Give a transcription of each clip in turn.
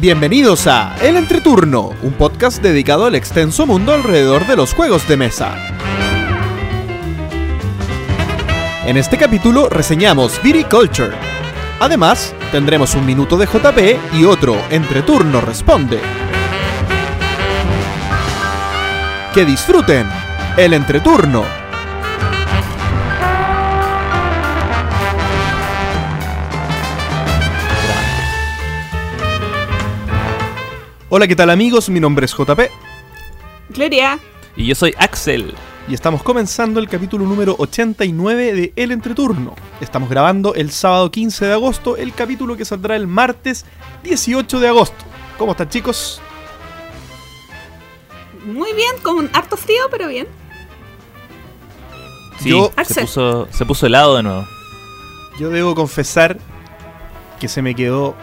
Bienvenidos a El Entreturno, un podcast dedicado al extenso mundo alrededor de los juegos de mesa. En este capítulo reseñamos Viticulture. Además, tendremos un minuto de JP y otro Entreturno Responde. Que disfruten el Entreturno. Hola, ¿qué tal amigos? Mi nombre es JP Gloria. Y yo soy Axel. y estamos comenzando el capítulo número 89 de El Entreturno. Estamos grabando el sábado 15 de agosto, el capítulo que saldrá el martes 18 de agosto. ¿Cómo están chicos? Muy bien, con un harto frío, pero bien. Sí, Yo- se Axel. puso, se puso helado de nuevo. Yo debo confesar que se me quedó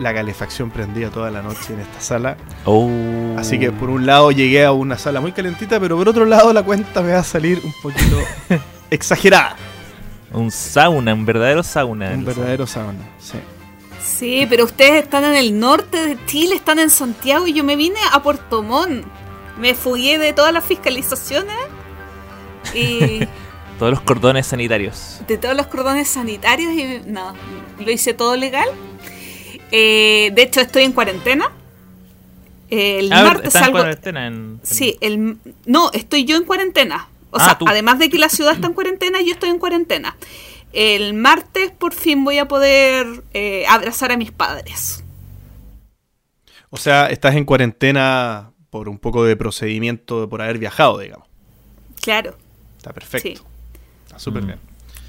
la calefacción prendida toda la noche en esta sala. Oh. Así que por un lado llegué a una sala muy calentita, pero por otro lado la cuenta me va a salir un poquito exagerada. Un sauna, un verdadero sauna. Un verdadero sauna, sí. Sí, pero ustedes están en el norte de Chile, están en Santiago y yo me vine a Puerto Montt. Me fugué de todas las fiscalizaciones y Todos los cordones sanitarios. de todos los cordones sanitarios y no, lo hice todo legal. Eh, de hecho, estoy en cuarentena. El Ah, martes ¿estás en salgo. cuarentena en- en- Sí, el, no, estoy yo en cuarentena. O Ah, sea, tú. además de que la ciudad está en cuarentena, yo estoy en cuarentena. El martes por fin voy a poder eh, abrazar a mis padres. O sea, estás en cuarentena por un poco de procedimiento por haber viajado, digamos. Claro, Está perfecto. Sí. Está súper Mm. bien.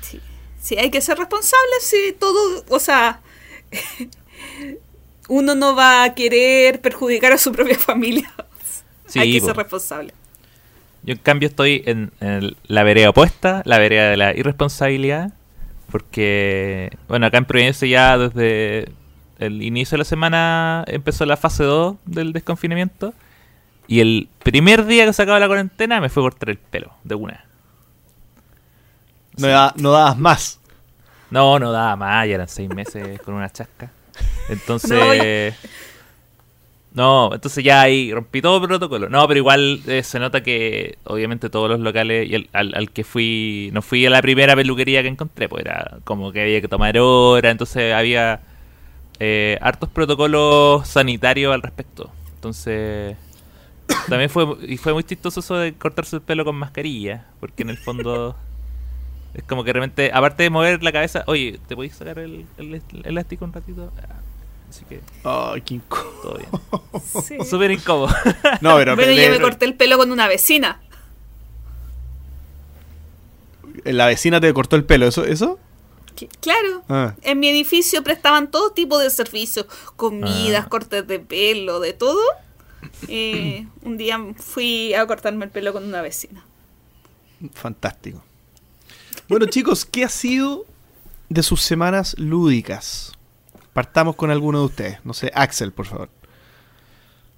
sí. Sí, hay que ser responsable si todo, o sea, uno no va a querer perjudicar a su propia familia. Sí, hay que po. ser responsable. Yo en cambio estoy en, la vereda opuesta, la vereda de la irresponsabilidad. Porque, bueno, acá en Providencia ya desde el inicio de la semana empezó la fase 2 del desconfinamiento. Y el primer día que se acaba la cuarentena me fue a cortar el pelo, de una. No, da- no dabas más. No, no daba más, ya eran seis meses con una chasca. Entonces. No, entonces ya ahí rompí todo protocolo. No, pero igual eh, se nota que obviamente todos los locales y el- al, al que fui, no fui a la primera peluquería que encontré, pues era como que había que tomar hora, entonces había eh, hartos protocolos sanitarios al respecto. Entonces, también fue, y fue muy chistoso eso de cortarse el pelo con mascarilla, porque en el fondo es como que realmente, aparte de mover la cabeza, oye, ¿te podéis sacar el, el elástico un ratito? Ah, Así que Ay, qué incómodo. todo bien. Sí. Súper incómodo. No, pero Bueno, le- yo me corté el pelo con una vecina. la vecina te cortó el pelo, ¿eso? ¿Eso? Claro. Ah. En mi edificio prestaban todo tipo de servicios, comidas, Ah. cortes de pelo, de todo. Eh, un día fui a cortarme el pelo con una vecina. Fantástico. Bueno, chicos, ¿qué ha sido de sus semanas lúdicas? Partamos con alguno de ustedes. No sé, Axel, por favor.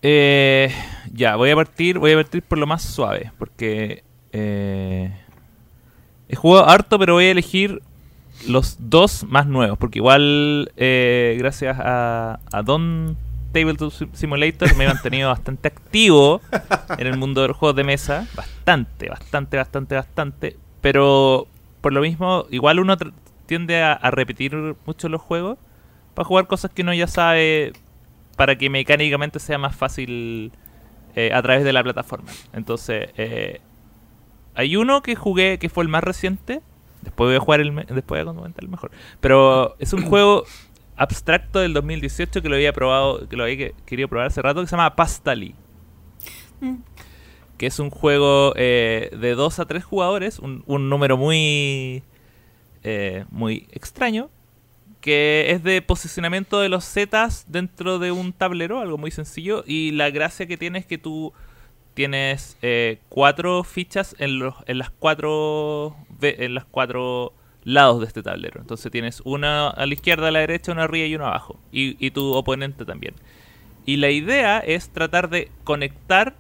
Eh, ya, voy a partir, voy a partir por lo más suave, porque eh, he jugado harto, pero voy a elegir los dos más nuevos, porque igual eh, gracias a, a Don Tabletop Sim- Simulator me he mantenido bastante activo en el mundo de los juegos de mesa, bastante, bastante, bastante, bastante, pero por lo mismo igual uno tiende a, a repetir mucho los juegos para jugar cosas que uno ya sabe para que mecánicamente sea más fácil eh, a través de la plataforma. Entonces, eh, hay uno que jugué que fue el más reciente. Después voy a jugar el después voy a comentar el mejor. Pero es un juego abstracto del 2018 que lo había probado, que lo había que- querido probar hace rato, que se llama Pastali. Mm. Que es un juego eh, de 2 a 3 jugadores, un, número muy, eh, muy extraño, que es de posicionamiento de los zetas dentro de un tablero, algo muy sencillo, y la gracia que tiene es que tú tienes eh, cuatro fichas en, los, en las cuatro en las cuatro lados de este tablero. Entonces tienes una a la izquierda, a la derecha, una arriba y una abajo, y tu oponente también. Y la idea es tratar de conectar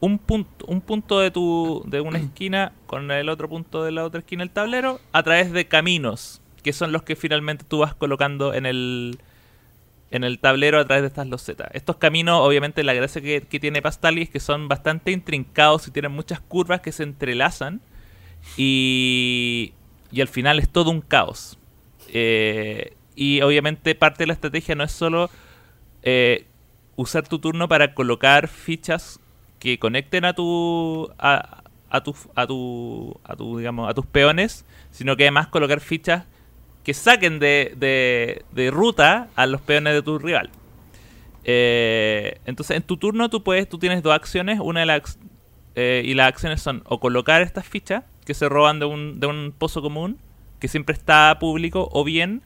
un punto, un punto de tu de una esquina con el otro punto de la otra esquina del tablero a través de caminos que son los que finalmente tú vas colocando en el en el tablero a través de estas losetas. Estos caminos, obviamente, la gracia que, que tiene Pastali es que son bastante intrincados y tienen muchas curvas que se entrelazan y, y al final es todo un caos. Eh, y obviamente parte de la estrategia no es solo eh, usar tu turno para colocar fichas que conecten a tu a, a tu a tu a tu digamos a tus peones, sino que además colocar fichas que saquen de, de, de ruta a los peones de tu rival. Eh, entonces en tu turno tú puedes tú tienes dos acciones, una de las eh, y las acciones son o colocar estas fichas que se roban de un, de un pozo común que siempre está público o bien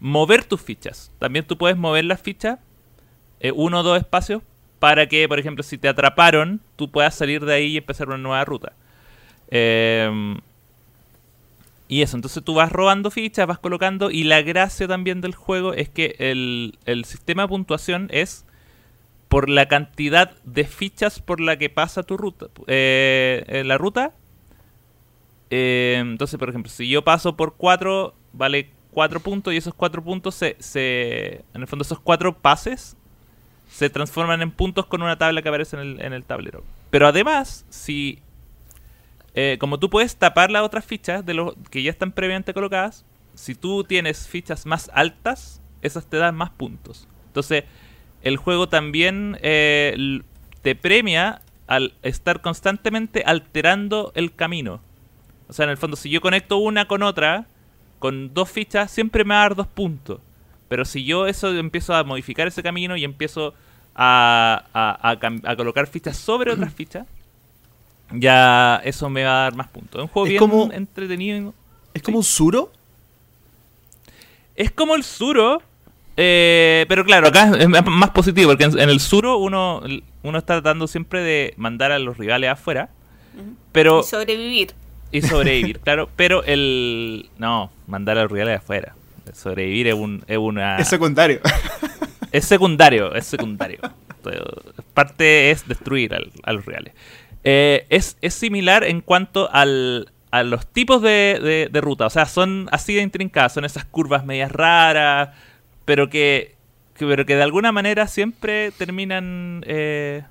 mover tus fichas. También tú puedes mover las fichas eh, uno o dos espacios para que, por ejemplo, si te atraparon, tú puedas salir de ahí y empezar una nueva ruta. Eh, y eso, entonces tú vas robando fichas, vas colocando, y la gracia también del juego es que el, el sistema de puntuación es por la cantidad de fichas por la que pasa tu ruta. Eh, la ruta. Eh, entonces, por ejemplo, si yo paso por 4, vale 4 puntos y esos 4 puntos se, se... En el fondo esos 4 pases se transforman en puntos con una tabla que aparece en el, en el tablero. Pero además, si... eh, como tú puedes tapar las otras fichas de los que ya están previamente colocadas, si tú tienes fichas más altas, esas te dan más puntos. Entonces, el juego también eh, te premia al estar constantemente alterando el camino. O sea, en el fondo, si yo conecto una con otra, con dos fichas, siempre me va a dar dos puntos. Pero si yo eso empiezo a modificar ese camino y empiezo a, a- a cam- a colocar fichas sobre otras fichas, ya eso me va a dar más puntos. Es un juego Es bien como- entretenido. ¿Es como un suro? Es como el Suro, eh, pero claro, acá es más- más positivo, porque en, en el Suro uno, uno está tratando siempre de mandar a los rivales afuera, pero Y sobrevivir. y sobrevivir, claro, pero el... No, mandar a los rivales afuera. Sobrevivir es, un, es una... Es secundario. Es secundario, es secundario. Parte es destruir al- a los reales. Eh, es, es similar en cuanto al, a los tipos de, de- de ruta. O sea, son así de intrincadas. Son esas curvas medias raras, pero que, que- pero que de alguna manera siempre terminan eh,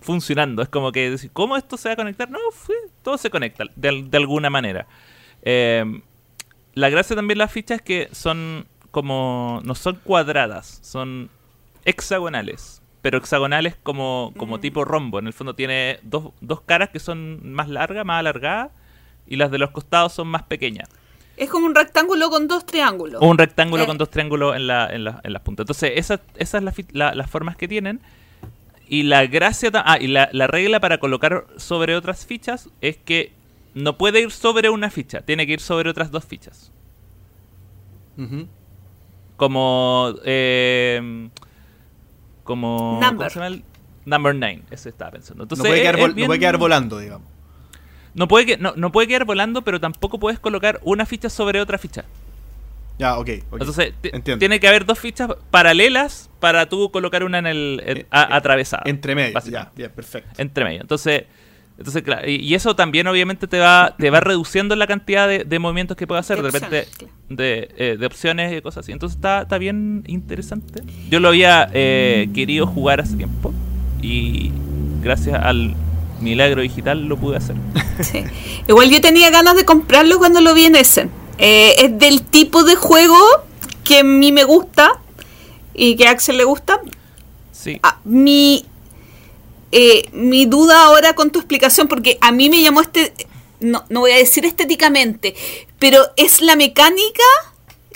funcionando. Es como que, decir, ¿cómo esto se va a conectar? No, todo se conecta de, de alguna manera. Eh, la gracia también de las fichas es que son como. no son cuadradas, son hexagonales. Pero hexagonales como, como Mm. tipo rombo. En el fondo tiene dos, dos caras que son más largas, más alargadas. Y las de los costados son más pequeñas. Es como un rectángulo con dos triángulos. Un rectángulo Eh. con dos triángulos en, la, en, la- en las puntas. Entonces, esas las fi- la- las formas que tienen. Y la gracia. Ah, y la, la regla para colocar sobre otras fichas es que no puede ir sobre una ficha, tiene que ir sobre otras dos fichas. Como. Eh, como. ¿cómo Number. se llama el? Number 9, eso estaba pensando. Entonces, no, puede quedar es vol- no bien- puede quedar volando, digamos. No puede, que- no, no puede quedar volando, pero tampoco puedes colocar una ficha sobre otra ficha. Ya, ok. ok. Entonces, tiene que haber dos fichas paralelas para tú colocar una en el en- Eh, a- atravesada. Entre medio. Ya, básicamente. bien, perfecto. Entre medio. Entonces, entonces claro, y, eso también obviamente te va te va reduciendo la cantidad de, de movimientos que puedes hacer de, De repente opciones, de, eh, de opciones y cosas así. Entonces está, está bien interesante. Yo lo había eh, querido jugar hace tiempo y gracias al milagro digital lo pude hacer. Sí. Igual yo tenía ganas de comprarlo cuando lo vi en Essen. Eh, es del tipo de juego que a mí me gusta y que a Axel le gusta. Sí. Ah, mi, eh, mi duda ahora con tu explicación, porque a mí me llamó este, no, no voy a decir estéticamente, pero es la mecánica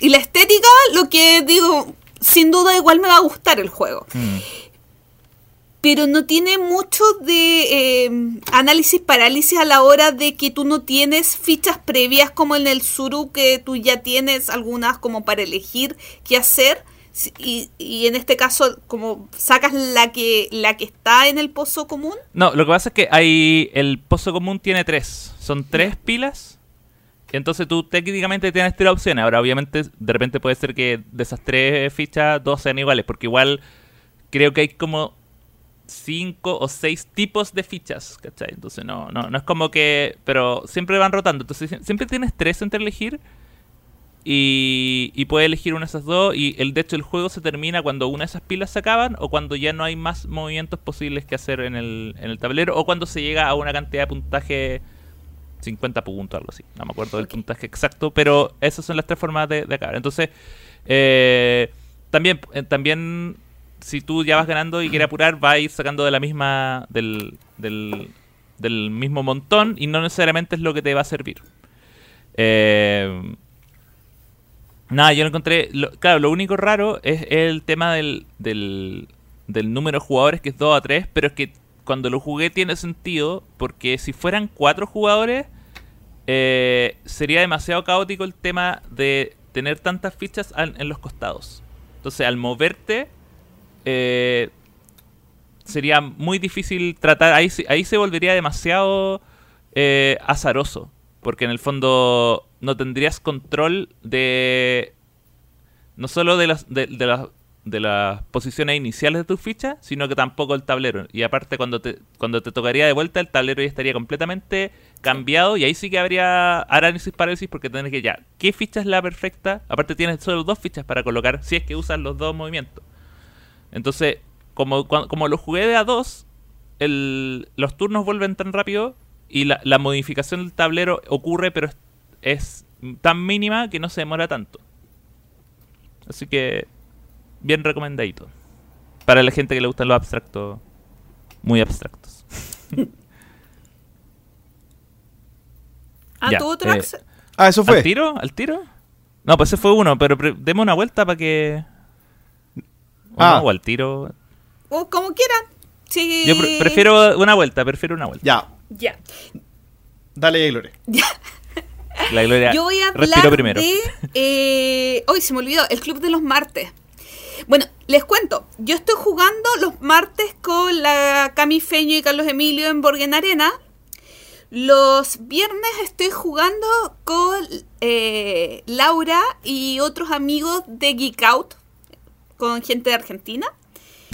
y la estética lo que digo, sin duda igual me va a gustar el juego. Mm. Pero no tiene mucho de eh, análisis parálisis a la hora de que tú no tienes fichas previas como en el Suru, que tú ya tienes algunas como para elegir qué hacer. Y, y en este caso, como sacas la que, la que está en el pozo común. No, lo que pasa es que hay el pozo común tiene tres. Son tres pilas. Entonces tú técnicamente tienes tres opciones. Ahora, obviamente, de repente puede ser que de esas tres fichas dos sean iguales. Porque igual creo que hay como cinco o seis tipos de fichas. ¿Cachai? Entonces no, no, no es como que. Pero siempre van rotando. Entonces sie- siempre tienes tres entre elegir. Y, y puedes elegir una de esas dos. Y el, de hecho, el juego se termina cuando una de esas pilas se acaban o cuando ya no hay más movimientos posibles que hacer en el, en el tablero o cuando se llega a una cantidad de puntaje 50 puntos, algo así. No me acuerdo del puntaje exacto, pero esas son las tres formas de, de acabar. Entonces, eh, también, eh, también si tú ya vas ganando y quieres apurar, vas a ir sacando de la misma del, del, del mismo montón y no necesariamente es lo que te va a servir. Eh, nada, yo lo encontré. claro, lo único raro es el tema del, del, del número de jugadores, que es 2 a 3, pero es que cuando lo jugué tiene sentido, porque si fueran 4 jugadores, eh, sería demasiado caótico el tema de tener tantas fichas en los costados. Entonces, al moverte, eh, sería muy difícil tratar. Ahí, ahí se volvería demasiado eh, azaroso. Porque en el fondo no tendrías control de. No solo de las, de, las, de las posiciones iniciales de tu ficha, sino que tampoco el tablero. Y aparte, cuando te, cuando te tocaría de vuelta, el tablero ya estaría completamente cambiado. Y ahí sí que habría análisis parálisis, porque tendrías que ya. ¿Qué ficha es la perfecta? Aparte, tienes solo dos fichas para colocar si es que usas los dos movimientos. Entonces, como, como lo jugué de a dos, el, los turnos vuelven tan rápido y la, la modificación del tablero ocurre, pero es, es tan mínima que no se demora tanto. Así que, bien recomendadito. Para la gente que le gustan los abstractos, muy abstractos. Ah, Ya, ¿tú otro eh? Ah, eso ¿Al fue. tiro? ¿Al tiro? No, pues ese fue uno, pero demos una vuelta para que... ¿O Ah. no? ¿O al tiro? O como quieran. Sí. Yo pre- prefiero una vuelta, prefiero una vuelta. Ya, Ya. dale, Gloria. La Gloria Yo voy a hablar primero. de... eh, Hoy se me olvidó, el Club de los Martes. Bueno, les cuento, yo estoy jugando los martes con la Cami Feño y Carlos Emilio en Borgen Arena. Los viernes estoy jugando con eh, Laura y otros amigos de Geek Out, con gente de Argentina.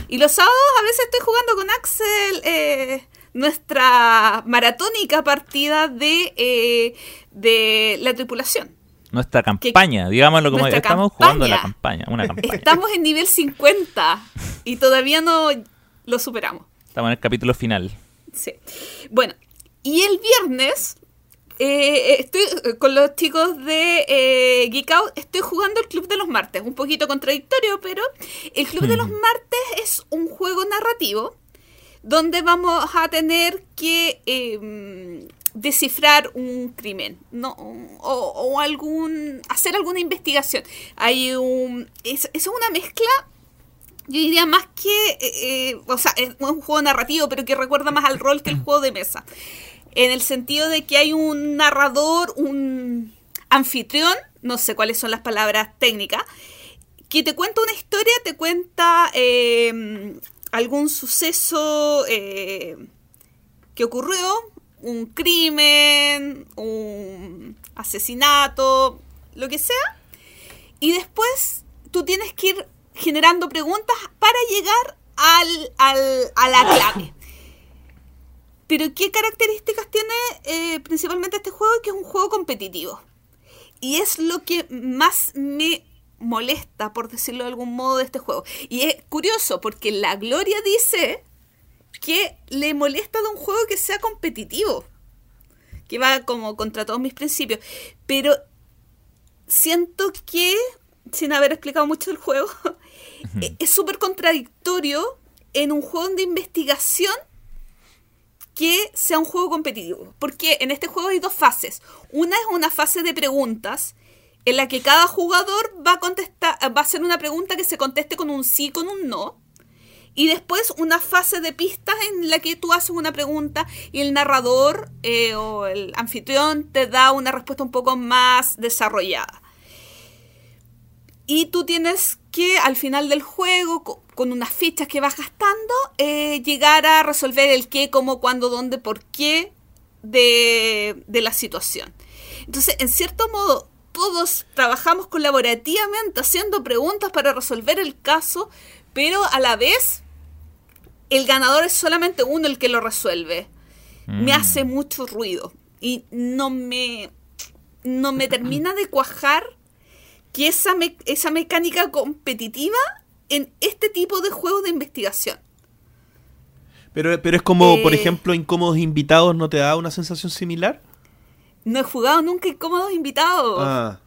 Y los sábados a veces estoy jugando con Axel eh, nuestra maratónica partida de, eh, de la tripulación. Nuestra campaña, digámoslo como estamos jugando la campaña. una campaña. Estamos en nivel 50 y todavía no lo superamos. Estamos en el capítulo final. Sí. Bueno, y el viernes eh, estoy eh, con los chicos de eh, Geek Out, estoy jugando el Club de los Martes, un poquito contradictorio, pero el Club de los Martes es un juego narrativo donde vamos a tener que eh, descifrar un crimen, ¿no? O, o algún hacer alguna investigación. Hay un es, es una mezcla yo diría más que, eh, eh, o sea, es un juego narrativo, pero que recuerda más al rol que el juego de mesa. En el sentido de que hay un narrador, un anfitrión, no sé cuáles son las palabras técnicas, que te cuenta una historia, te cuenta eh, algún suceso eh, que ocurrió, un crimen, un asesinato, lo que sea, y después tú tienes que ir generando preguntas para llegar al, al- a la clave. Pero ¿qué características tiene eh, principalmente este juego? Que es un juego competitivo. Y es lo que más me molesta, por decirlo de algún modo, de este juego. Y es curioso porque la Gloria dice que le molesta de un juego que sea competitivo. Que va como contra todos mis principios. Pero siento que, sin haber explicado mucho el juego, es súper contradictorio en un juego de investigación que sea un juego competitivo. Porque en este juego hay dos fases. Una es una fase de preguntas en la que cada jugador va a contestar, va a hacer una pregunta que se conteste con un sí, con un no. Y después una fase de pistas en la que tú haces una pregunta y el narrador eh, o el anfitrión te da una respuesta un poco más desarrollada. Y tú tienes que al final del juego, co- con unas fichas que vas gastando, eh, llegar a resolver el qué, cómo, cuándo, dónde, por qué de, de la situación. Entonces, en cierto modo, todos trabajamos colaborativamente haciendo preguntas para resolver el caso, pero a la vez el ganador es solamente uno el que lo resuelve. Me Mm. hace mucho ruido y no me no me termina de cuajar que esa, me- esa mecánica competitiva en este tipo de juegos de investigación. Pero, pero es como, por Eh. ejemplo, Incómodos Invitados, ¿no te da una sensación similar? No he jugado nunca incómodos invitados. Ah.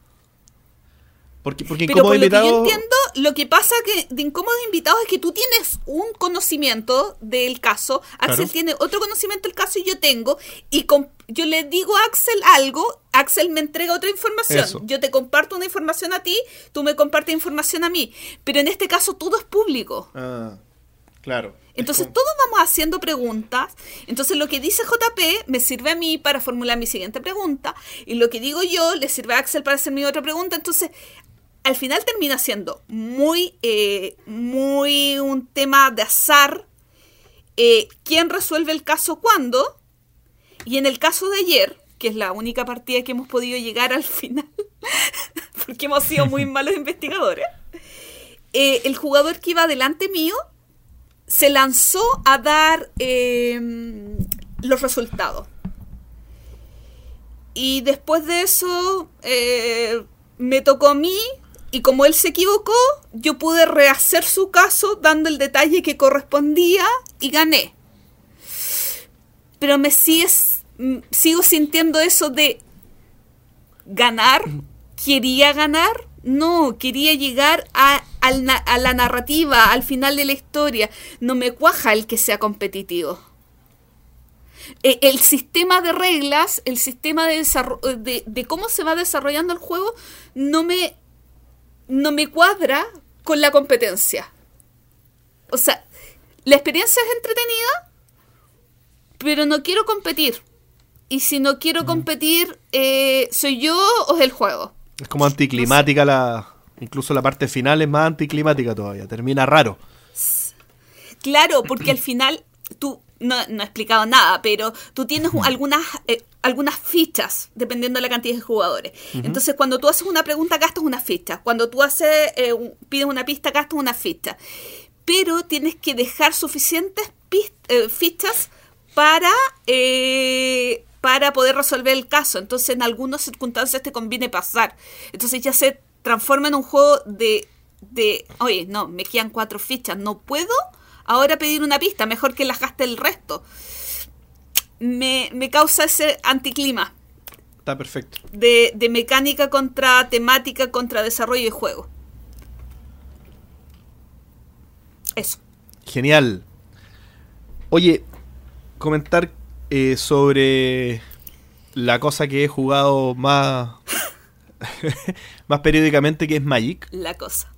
Porque, porque Pero por lo que yo entiendo, lo que pasa que de incómodos invitados es que tú tienes un conocimiento del caso, Axel Claro. tiene otro conocimiento del caso y yo tengo, y yo le digo a Axel algo, Axel me entrega otra información, Eso. yo te comparto una información a ti, tú me compartes información a mí, pero en este caso todo es público. Ah, claro. Entonces como- todos vamos haciendo preguntas. Entonces lo que dice JP me sirve a mí para formular mi siguiente pregunta. Y lo que digo yo le sirve a Axel para hacer mi otra pregunta. Entonces al final termina siendo muy, eh, muy un tema de azar. eh, ¿Quién resuelve el caso cuándo? Y en el caso de ayer, que es la única partida que hemos podido llegar al final, porque hemos sido muy malos investigadores, eh, el jugador que iba delante mío se lanzó a dar eh, los resultados. Y después de eso eh, me tocó a mí y como él se equivocó, yo pude rehacer su caso dando el detalle que correspondía y gané. Pero me sigo sintiendo eso de ganar, quería ganar, no, quería llegar a, a la narrativa, al final de la historia. No me cuaja el que sea competitivo. Eh, El sistema de reglas, el sistema de, de, de cómo se va desarrollando el juego, no me, no me cuadra con la competencia. O sea, la experiencia es entretenida, pero no quiero competir. Y si no quiero competir, eh, ¿soy yo o es el juego? Es como anticlimática la... Incluso la parte final es más anticlimática todavía. Termina raro. Claro, porque al final tú no, no he explicado nada, pero tú tienes un- algunas eh, algunas fichas dependiendo de la cantidad de jugadores. Entonces, cuando tú haces una pregunta gastas una ficha, cuando tú haces eh, pides una pista gastas una ficha, pero tienes que dejar suficientes eh, fichas para eh, para poder resolver el caso. Entonces, en algunas circunstancias te conviene pasar. Entonces ya se transforma en un juego de de, oye, no, me quedan cuatro fichas, no puedo ahora pedir una pista, mejor que las gaste el resto. Me, me causa ese anticlima Está perfecto. de, de mecánica contra temática contra desarrollo de juego. Eso. Genial. Oye, comentar eh, sobre la cosa que he jugado más, más periódicamente, que es Magic, La cosa.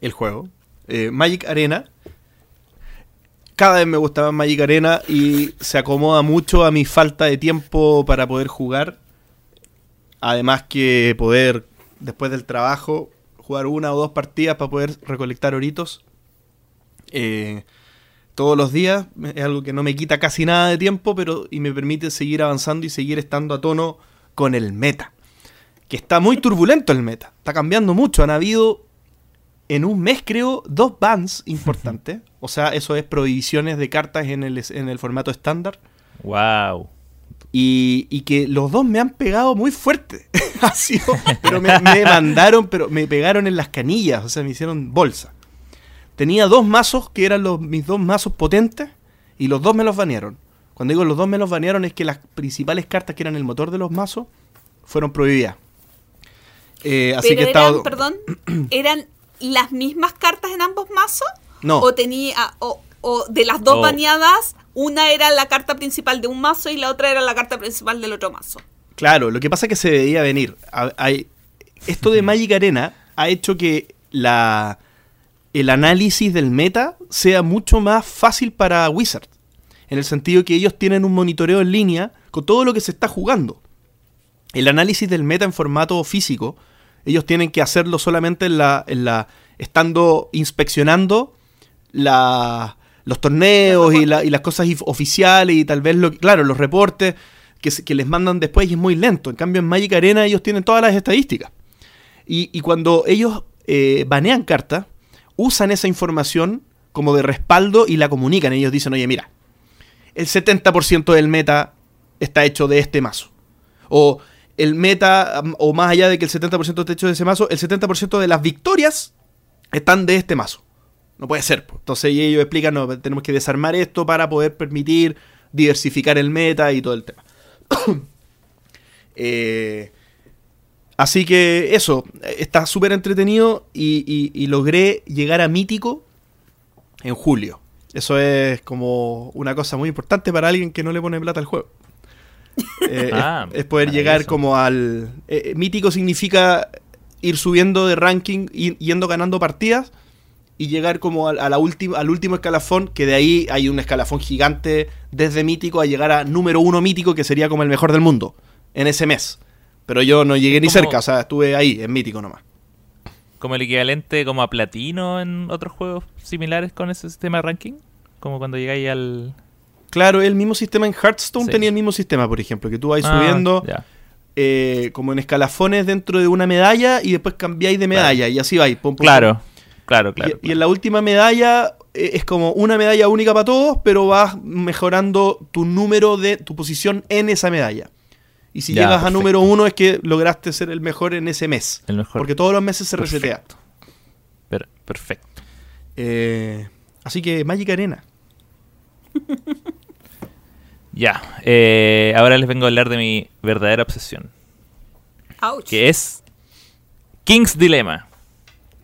el juego. Eh, Magic Arena. Cada vez me gustaba más Magic Arena y se acomoda mucho a mi falta de tiempo para poder jugar. Además que poder, después del trabajo, jugar una o dos partidas para poder recolectar oritos. Eh, todos los días es algo que no me quita casi nada de tiempo, pero y me permite seguir avanzando y seguir estando a tono con el meta. Que está muy turbulento el meta. Está cambiando mucho. Han habido en un mes, creo, dos bans importantes. O sea, eso es prohibiciones de cartas en el, en el formato estándar. Wow. Y, y que los dos me han pegado muy fuerte. Ha sido- pero me, me mandaron, pero me pegaron en las canillas. O sea, me hicieron bolsa. Tenía dos mazos que eran los, mis dos mazos potentes. Y los dos me los banearon. Cuando digo los dos me los banearon es que las principales cartas que eran el motor de los mazos fueron prohibidas. Eh, así Pero que eran, perdón, ¿eran las mismas cartas en ambos mazos? No. ¿O tenía, o, o de las dos Oh. baneadas, una era la carta principal de un mazo y la otra era la carta principal del otro mazo? Claro, lo que pasa es que se veía venir. Hay- esto de Magic Arena ha hecho que la, el análisis del meta sea mucho más fácil para Wizard. En el sentido que ellos tienen un monitoreo en línea con todo lo que se está jugando. El análisis del meta en formato físico, ellos tienen que hacerlo solamente en la, en la estando inspeccionando la- los torneos y, la- y las cosas oficiales y tal vez, lo, claro, los reportes que, que les mandan después y es muy lento. En cambio, en Magic Arena ellos tienen todas las estadísticas. Y, y cuando ellos eh, banean cartas, usan esa información como de respaldo y la comunican. Ellos dicen, oye, mira, el 70% del meta está hecho de este mazo. O el meta, o más allá de que el 70% esté hecho de ese mazo, el 70% de las victorias están de este mazo. No puede ser. Entonces ellos explican, no, tenemos que desarmar esto para poder permitir diversificar el meta y todo el tema. Eh, así que eso, está súper entretenido y, y- y logré llegar a mítico en julio. Eso es como una cosa muy importante para alguien que no le pone plata al juego. Eh, Ah, es, es poder llegar como al... eh, eh, mítico significa ir subiendo de ranking, y yendo ganando partidas y llegar como a la al último escalafón, que de ahí hay un escalafón gigante desde mítico a llegar a número uno mítico, que sería como el mejor del mundo en ese mes. Pero yo no llegué ni como- cerca, o sea, estuve ahí, en mítico nomás. Como el equivalente como a platino en otros juegos similares con ese sistema de ranking. Como cuando llegáis al... Claro, el mismo sistema en Hearthstone Sí. tenía el mismo sistema, por ejemplo, que tú vas Ah, subiendo eh, como en escalafones dentro de una medalla y después cambiáis de medalla y así vais. pum, pum, Claro, claro, claro. Y, y en la última medalla eh, es como una medalla única para todos, pero vas mejorando tu número de tu posición en esa medalla. Y si Ya, llegas a número uno es que lograste ser el mejor en ese mes. El mejor. Porque todos los meses se Perfecto. resetea. Per- perfecto. Eh, así que Magic Arena. Ya, eh, ahora les vengo a hablar de mi verdadera obsesión, Ouch. que es King's Dilemma,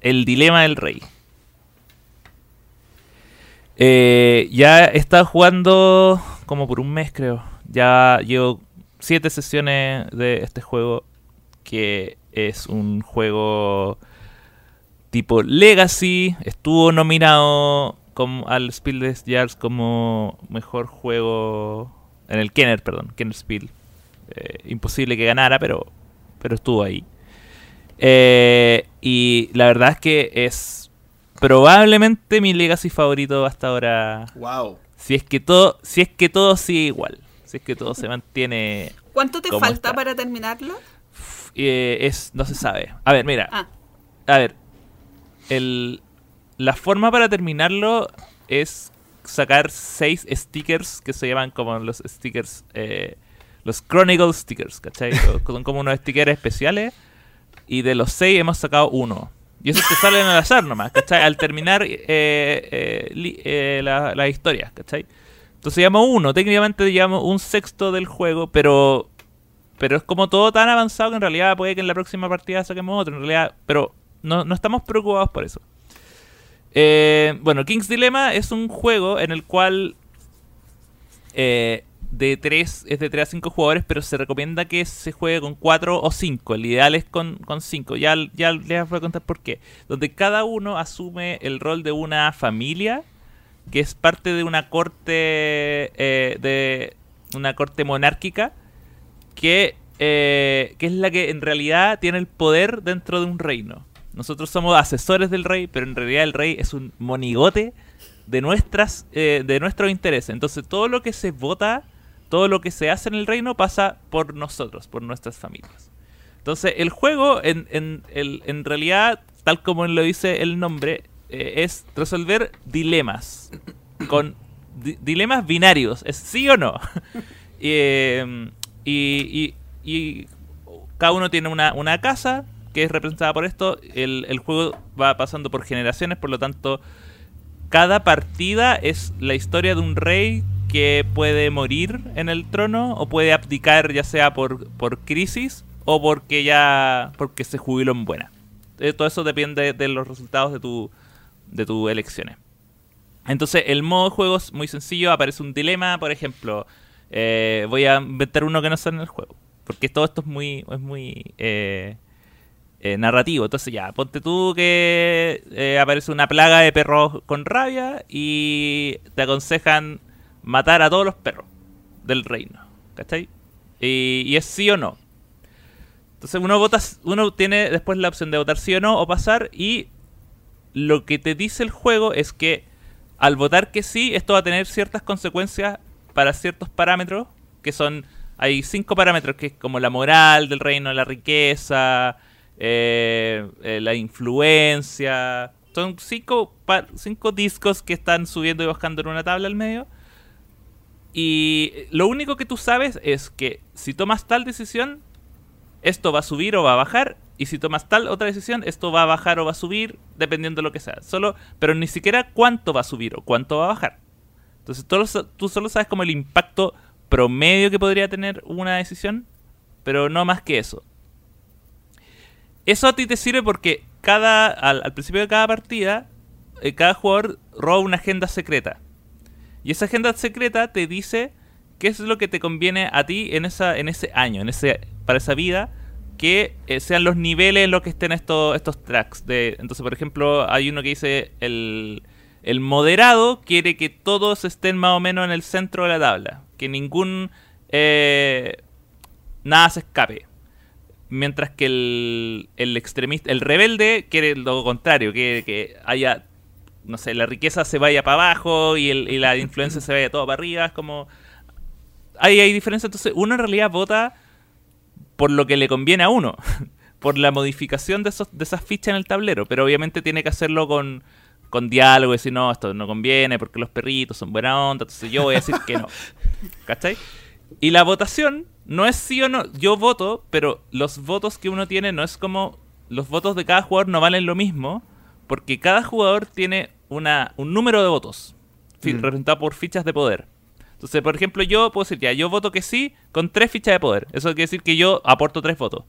el dilema del rey. Eh, ya he estado jugando como por un mes creo, ya llevo siete sesiones de este juego, que es un juego tipo Legacy, estuvo nominado como, al Spiel des Jahres como mejor juego en el Kenner, perdón, Kenner Spiel. Eh, imposible que ganara, pero, pero estuvo ahí. Eh, y la verdad es que es probablemente mi Legacy favorito hasta ahora. Wow. Si es que todo, si es que todo sigue igual, si es que todo se mantiene, ¿Cuánto te ¿Cómo falta está? para terminarlo? eh, es, no se sabe. A ver, mira, Ah, A ver, el, la forma para terminarlo es sacar seis stickers que se llaman como los stickers, eh, los Chronicle stickers, ¿cachai? Son como unos stickers especiales y de los seis hemos sacado uno. Y esos te salen al azar nomás, ¿cachai? Al terminar eh, eh, li- eh, la- las historias, ¿cachai? Entonces llevamos uno, técnicamente llevamos un sexto del juego, pero pero es como todo tan avanzado que en realidad puede que en la próxima partida saquemos otro. En realidad, pero no, no estamos preocupados por eso. Eh, bueno, King's Dilemma es un juego en el cual eh, de 3, es de 3 a 5 jugadores, pero se recomienda que se juegue con 4 o 5. El ideal es con 5. Ya, ya les voy a contar por qué. Donde cada uno asume el rol de una familia que es parte de una corte eh, de una corte monárquica que, eh, que es la que en realidad tiene el poder dentro de un reino. Nosotros somos asesores del rey, pero en realidad el rey es un monigote de nuestras eh, de nuestros intereses. Entonces todo lo que se vota, todo lo que se hace en el reino pasa por nosotros, por nuestras familias. Entonces el juego en, en, el- en realidad, tal como lo dice el nombre, eh, es resolver dilemas con di- dilemas binarios, es sí o no. Eh, y, y- y cada uno tiene una, una casa que es representada por esto. El, el juego va pasando por generaciones, por lo tanto, cada partida es la historia de un rey que puede morir en el trono o puede abdicar ya sea por, por crisis o porque ya porque se jubiló en buena. Eh, todo eso depende de los resultados de tu de tus elecciones. Entonces, el modo de juego es muy sencillo. Aparece un dilema, por ejemplo. eh, voy a inventar uno que no sale en el juego. Porque todo esto es muy, es muy eh, eh, narrativo. Entonces, ya, ponte tú que aparece una plaga de perros con rabia y te aconsejan matar a todos los perros del reino. ¿Cachai? Y, y es sí o no. Entonces uno vota, uno tiene después la opción de votar sí o no o pasar y lo que te dice el juego es que al votar que sí, esto va a tener ciertas consecuencias para ciertos parámetros, que son, hay cinco parámetros, que es como la moral del reino, la riqueza, eh, eh, la influencia. Son cinco, cinco discos que están subiendo y bajando en una tabla al medio. Y lo único que tú sabes es que si tomas tal decisión, esto va a subir o va a bajar, y si tomas tal otra decisión, esto va a bajar o va a subir, dependiendo de lo que sea. Solo, pero ni siquiera cuánto va a subir o cuánto va a bajar. Entonces tú, solo sabes como el impacto promedio que podría tener una decisión, pero no más que eso. Eso a ti te sirve porque cada al, principio de cada partida, eh, cada jugador roba una agenda secreta. Y esa agenda secreta te dice qué es lo que te conviene a ti en, esa, en ese año, en ese, para esa vida, que eh, sean los niveles en los que estén estos, estos tracks. De, entonces, por ejemplo, hay uno que dice el, el moderado quiere que todos estén más o menos en el centro de la tabla, que ningún... Eh, nada se escape. Mientras que el, el extremista, el rebelde quiere lo contrario, que, que haya, no sé, la riqueza se vaya para abajo y, y la influencia se vaya todo para arriba. Es como... Ahí hay diferencia. Entonces, uno en realidad vota por lo que le conviene a uno. por la modificación de, esos, de esas fichas en el tablero. Pero obviamente tiene que hacerlo con, con diálogo y decir, no, esto no conviene porque los perritos son buena onda. Entonces yo voy a decir que no. ¿Cachai? Y la votación no es sí o no. Yo voto, pero los votos que uno tiene no es como. Los votos de cada jugador no valen lo mismo. Porque cada jugador tiene una, un número de votos. Mm. Representado por fichas de poder. Entonces, por ejemplo, yo puedo decir, ya, yo voto que sí con tres fichas de poder. Eso quiere decir que yo aporto tres votos.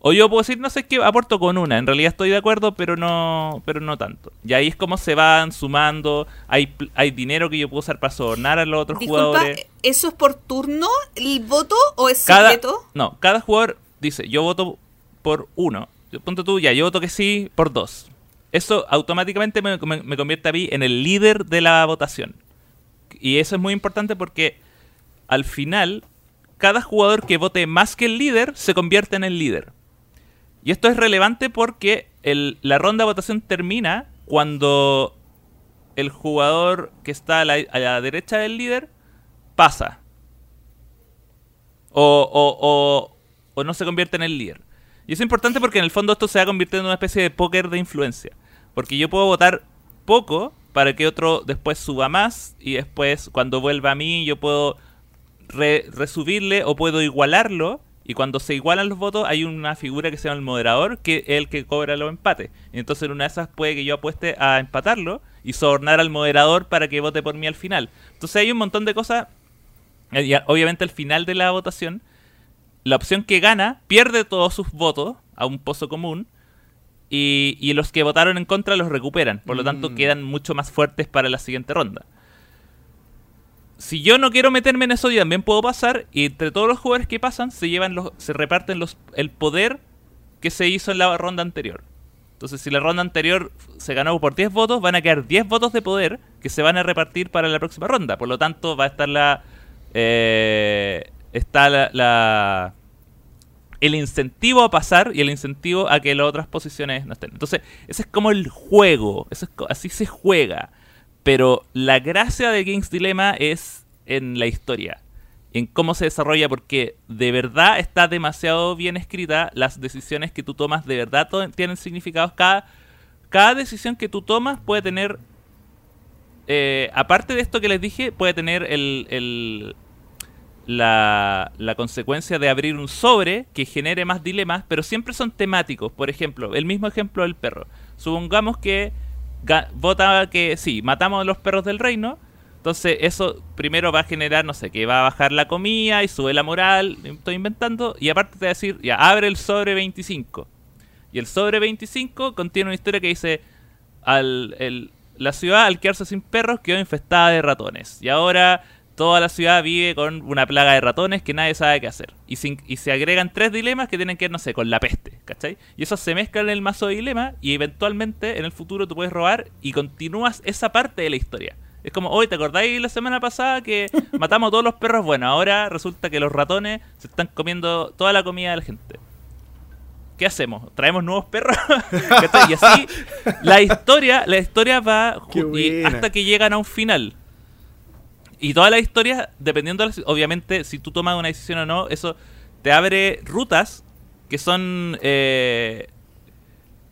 O yo puedo decir, no sé qué, aporto con una. En realidad estoy de acuerdo, pero no pero no tanto. Y ahí es como se van sumando. Hay, hay dinero que yo puedo usar para sobornar a los otros jugadores. ¿Eso es por turno el voto o es secreto? No, cada jugador dice, yo voto por uno. Ponte tú, ya, yo voto que sí por dos. Eso automáticamente me, me convierte a mí en el líder de la votación. Y eso es muy importante porque al final, cada jugador que vote más que el líder se convierte en el líder. Y esto es relevante porque la ronda de votación termina cuando el jugador que está a la, derecha del líder pasa. O, o, no se convierte en el líder. Y es importante porque en el fondo esto se va convirtiendo en una especie de póker de influencia. Porque yo puedo votar poco para que otro después suba más y después cuando vuelva a mí yo puedo resubirle o puedo igualarlo y cuando se igualan los votos, hay una figura que se llama el moderador, que es el que cobra los empates. Entonces, en una de esas puede que yo apueste a empatarlo y sobornar al moderador para que vote por mí al final. Entonces, hay un montón de cosas. Y obviamente, al final de la votación, la opción que gana pierde todos sus votos a un pozo común. Y, y los que votaron en contra los recuperan. Por lo tanto, mm. quedan mucho más fuertes para la siguiente ronda si yo no quiero meterme en eso, yo también puedo pasar. Y entre todos los jugadores que pasan, se llevan los, se reparten los, el poder que se hizo en la ronda anterior. Entonces, si la ronda anterior se ganó por 10 votos, van a quedar 10 votos de poder que se van a repartir para la próxima ronda. Por lo tanto, va a estar la. Eh, está la, el incentivo a pasar y el incentivo a que las otras posiciones no estén. Entonces, ese es como el juego. Eso es, así se juega. Pero la gracia de King's Dilemma es en la historia, en cómo se desarrolla, porque de verdad está demasiado bien escrita. Las decisiones que tú tomas de verdad tienen significados. Cada, cada decisión que tú tomas puede tener, eh, aparte de esto que les dije, puede tener el, la, la, consecuencia de abrir un sobre que genere más dilemas, pero siempre son temáticos. Por ejemplo, el mismo ejemplo del perro. Supongamos que vota que sí, matamos a los perros del reino. Entonces eso primero va a generar, no sé, que va a bajar la comida y sube la moral, estoy inventando. Y aparte te va a decir, ya, abre el sobre 25. Y el sobre 25 contiene una historia que dice, al, el, la ciudad al quedarse sin perros quedó infestada de ratones. Y ahora toda la ciudad vive con una plaga de ratones que nadie sabe qué hacer. Y, y se agregan tres dilemas que tienen que ver, no sé, con la peste, ¿cachai? Y eso se mezcla en el mazo de dilemas y eventualmente en el futuro tú puedes robar y continúas esa parte de la historia. Es como, hoy, ¿te acordáis la semana pasada que matamos a todos los perros? Bueno, ahora resulta que los ratones se están comiendo toda la comida de la gente. ¿Qué hacemos? ¿Traemos nuevos perros? y así la historia, la historia va hasta que llegan a un final. Y todas las historias, dependiendo, obviamente, si tú tomas una decisión o no, eso te abre rutas que son eh,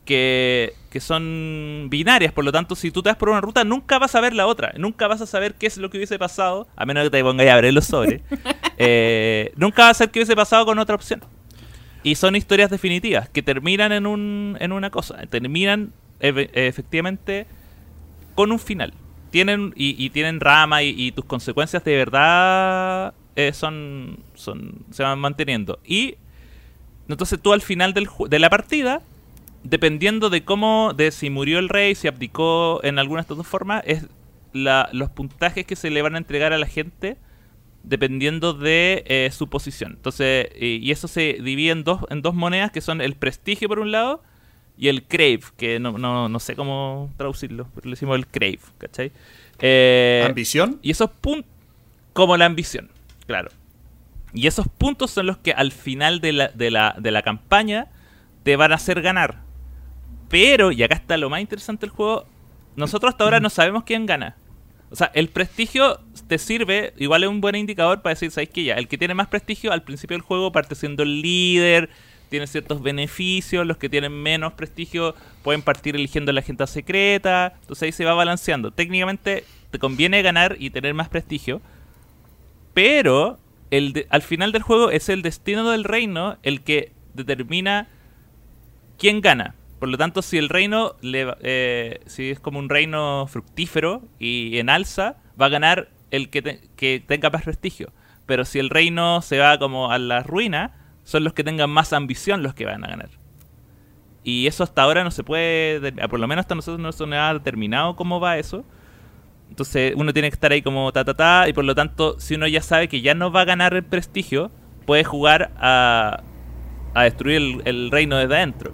que, que, son binarias. Por lo tanto, si tú te vas por una ruta, nunca vas a ver la otra. Nunca vas a saber qué es lo que hubiese pasado, a menos que te pongas a abrir los sobres. Eh, nunca vas a saber qué hubiese pasado con otra opción. Y son historias definitivas que terminan en, un, en una cosa. Terminan efectivamente con un final. Tienen y, tienen rama y, tus consecuencias de verdad eh, son, son se van manteniendo. Y entonces tú al final del, de la partida, dependiendo de cómo, de si murió el rey, si abdicó en alguna de estas dos formas, es la, los puntajes que se le van a entregar a la gente dependiendo de eh, su posición. Entonces, y, y eso se divide en dos, en dos monedas que son el prestigio por un lado y el crave, que no, no, no sé cómo traducirlo, pero le decimos el crave, ¿cachai? Eh, ¿Ambición? y esos puntos, como la ambición, claro. Y esos puntos son los que al final de la, de la, de la campaña te van a hacer ganar. Pero, y acá está lo más interesante del juego, nosotros hasta ahora no sabemos quién gana. O sea, el prestigio te sirve, igual es un buen indicador para decir, ¿sabes qué? Ya, el que tiene más prestigio al principio del juego parte siendo el líder, tiene ciertos beneficios, los que tienen menos prestigio pueden partir eligiendo la agenda secreta, entonces ahí se va balanceando. Técnicamente te conviene ganar y tener más prestigio, pero el de- al final del juego es el destino del reino el que determina quién gana. Por lo tanto, si el reino, le eh, si es como un reino fructífero y en alza, va a ganar el que, te- que tenga más prestigio. Pero si el reino se va como a la ruina, son los que tengan más ambición los que van a ganar. Y eso hasta ahora no se puede, de- por lo menos hasta nosotros no se nos ha determinado cómo va eso. Entonces uno tiene que estar ahí como ta ta ta y por lo tanto si uno ya sabe que ya no va a ganar el prestigio, puede jugar a, a destruir el, el reino desde adentro.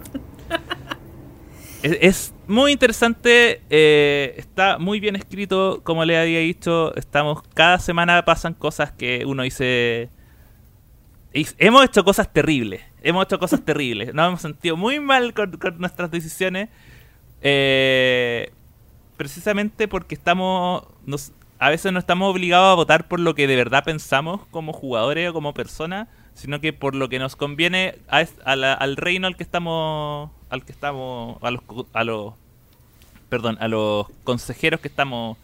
es, es muy interesante, eh, está muy bien escrito, como le había dicho, estamos cada semana pasan cosas que uno dice hemos hecho cosas terribles. Hemos hecho cosas terribles. Nos hemos sentido muy mal con, nuestras decisiones. eh, precisamente porque estamos. Nos, a veces no estamos obligados a votar por lo que de verdad pensamos como jugadores o como personas, sino que por lo que nos conviene a la- al reino al que estamos. Al que estamos. A los. A los perdón, a los consejeros que estamos.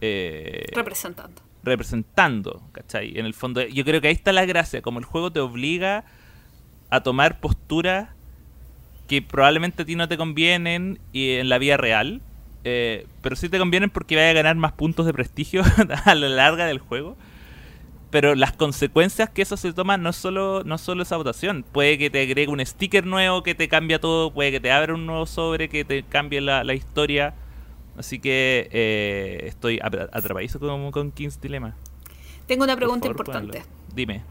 eh, representando. Representando, ¿cachai? En el fondo, yo creo que ahí está la gracia, como el juego te obliga a tomar posturas que probablemente a ti no te convienen y en la vida real, eh, pero sí te convienen porque vaya a ganar más puntos de prestigio a la larga del juego. Pero las consecuencias que eso se toma no solo, no solo esa votación. Puede que te agregue un sticker nuevo que te cambia todo, puede que te abra un nuevo sobre que te cambie la, la historia. Así que eh, estoy atra- atrapadizo como con King's Dilemma. Tengo una pregunta favor, importante. ponlo. Dime.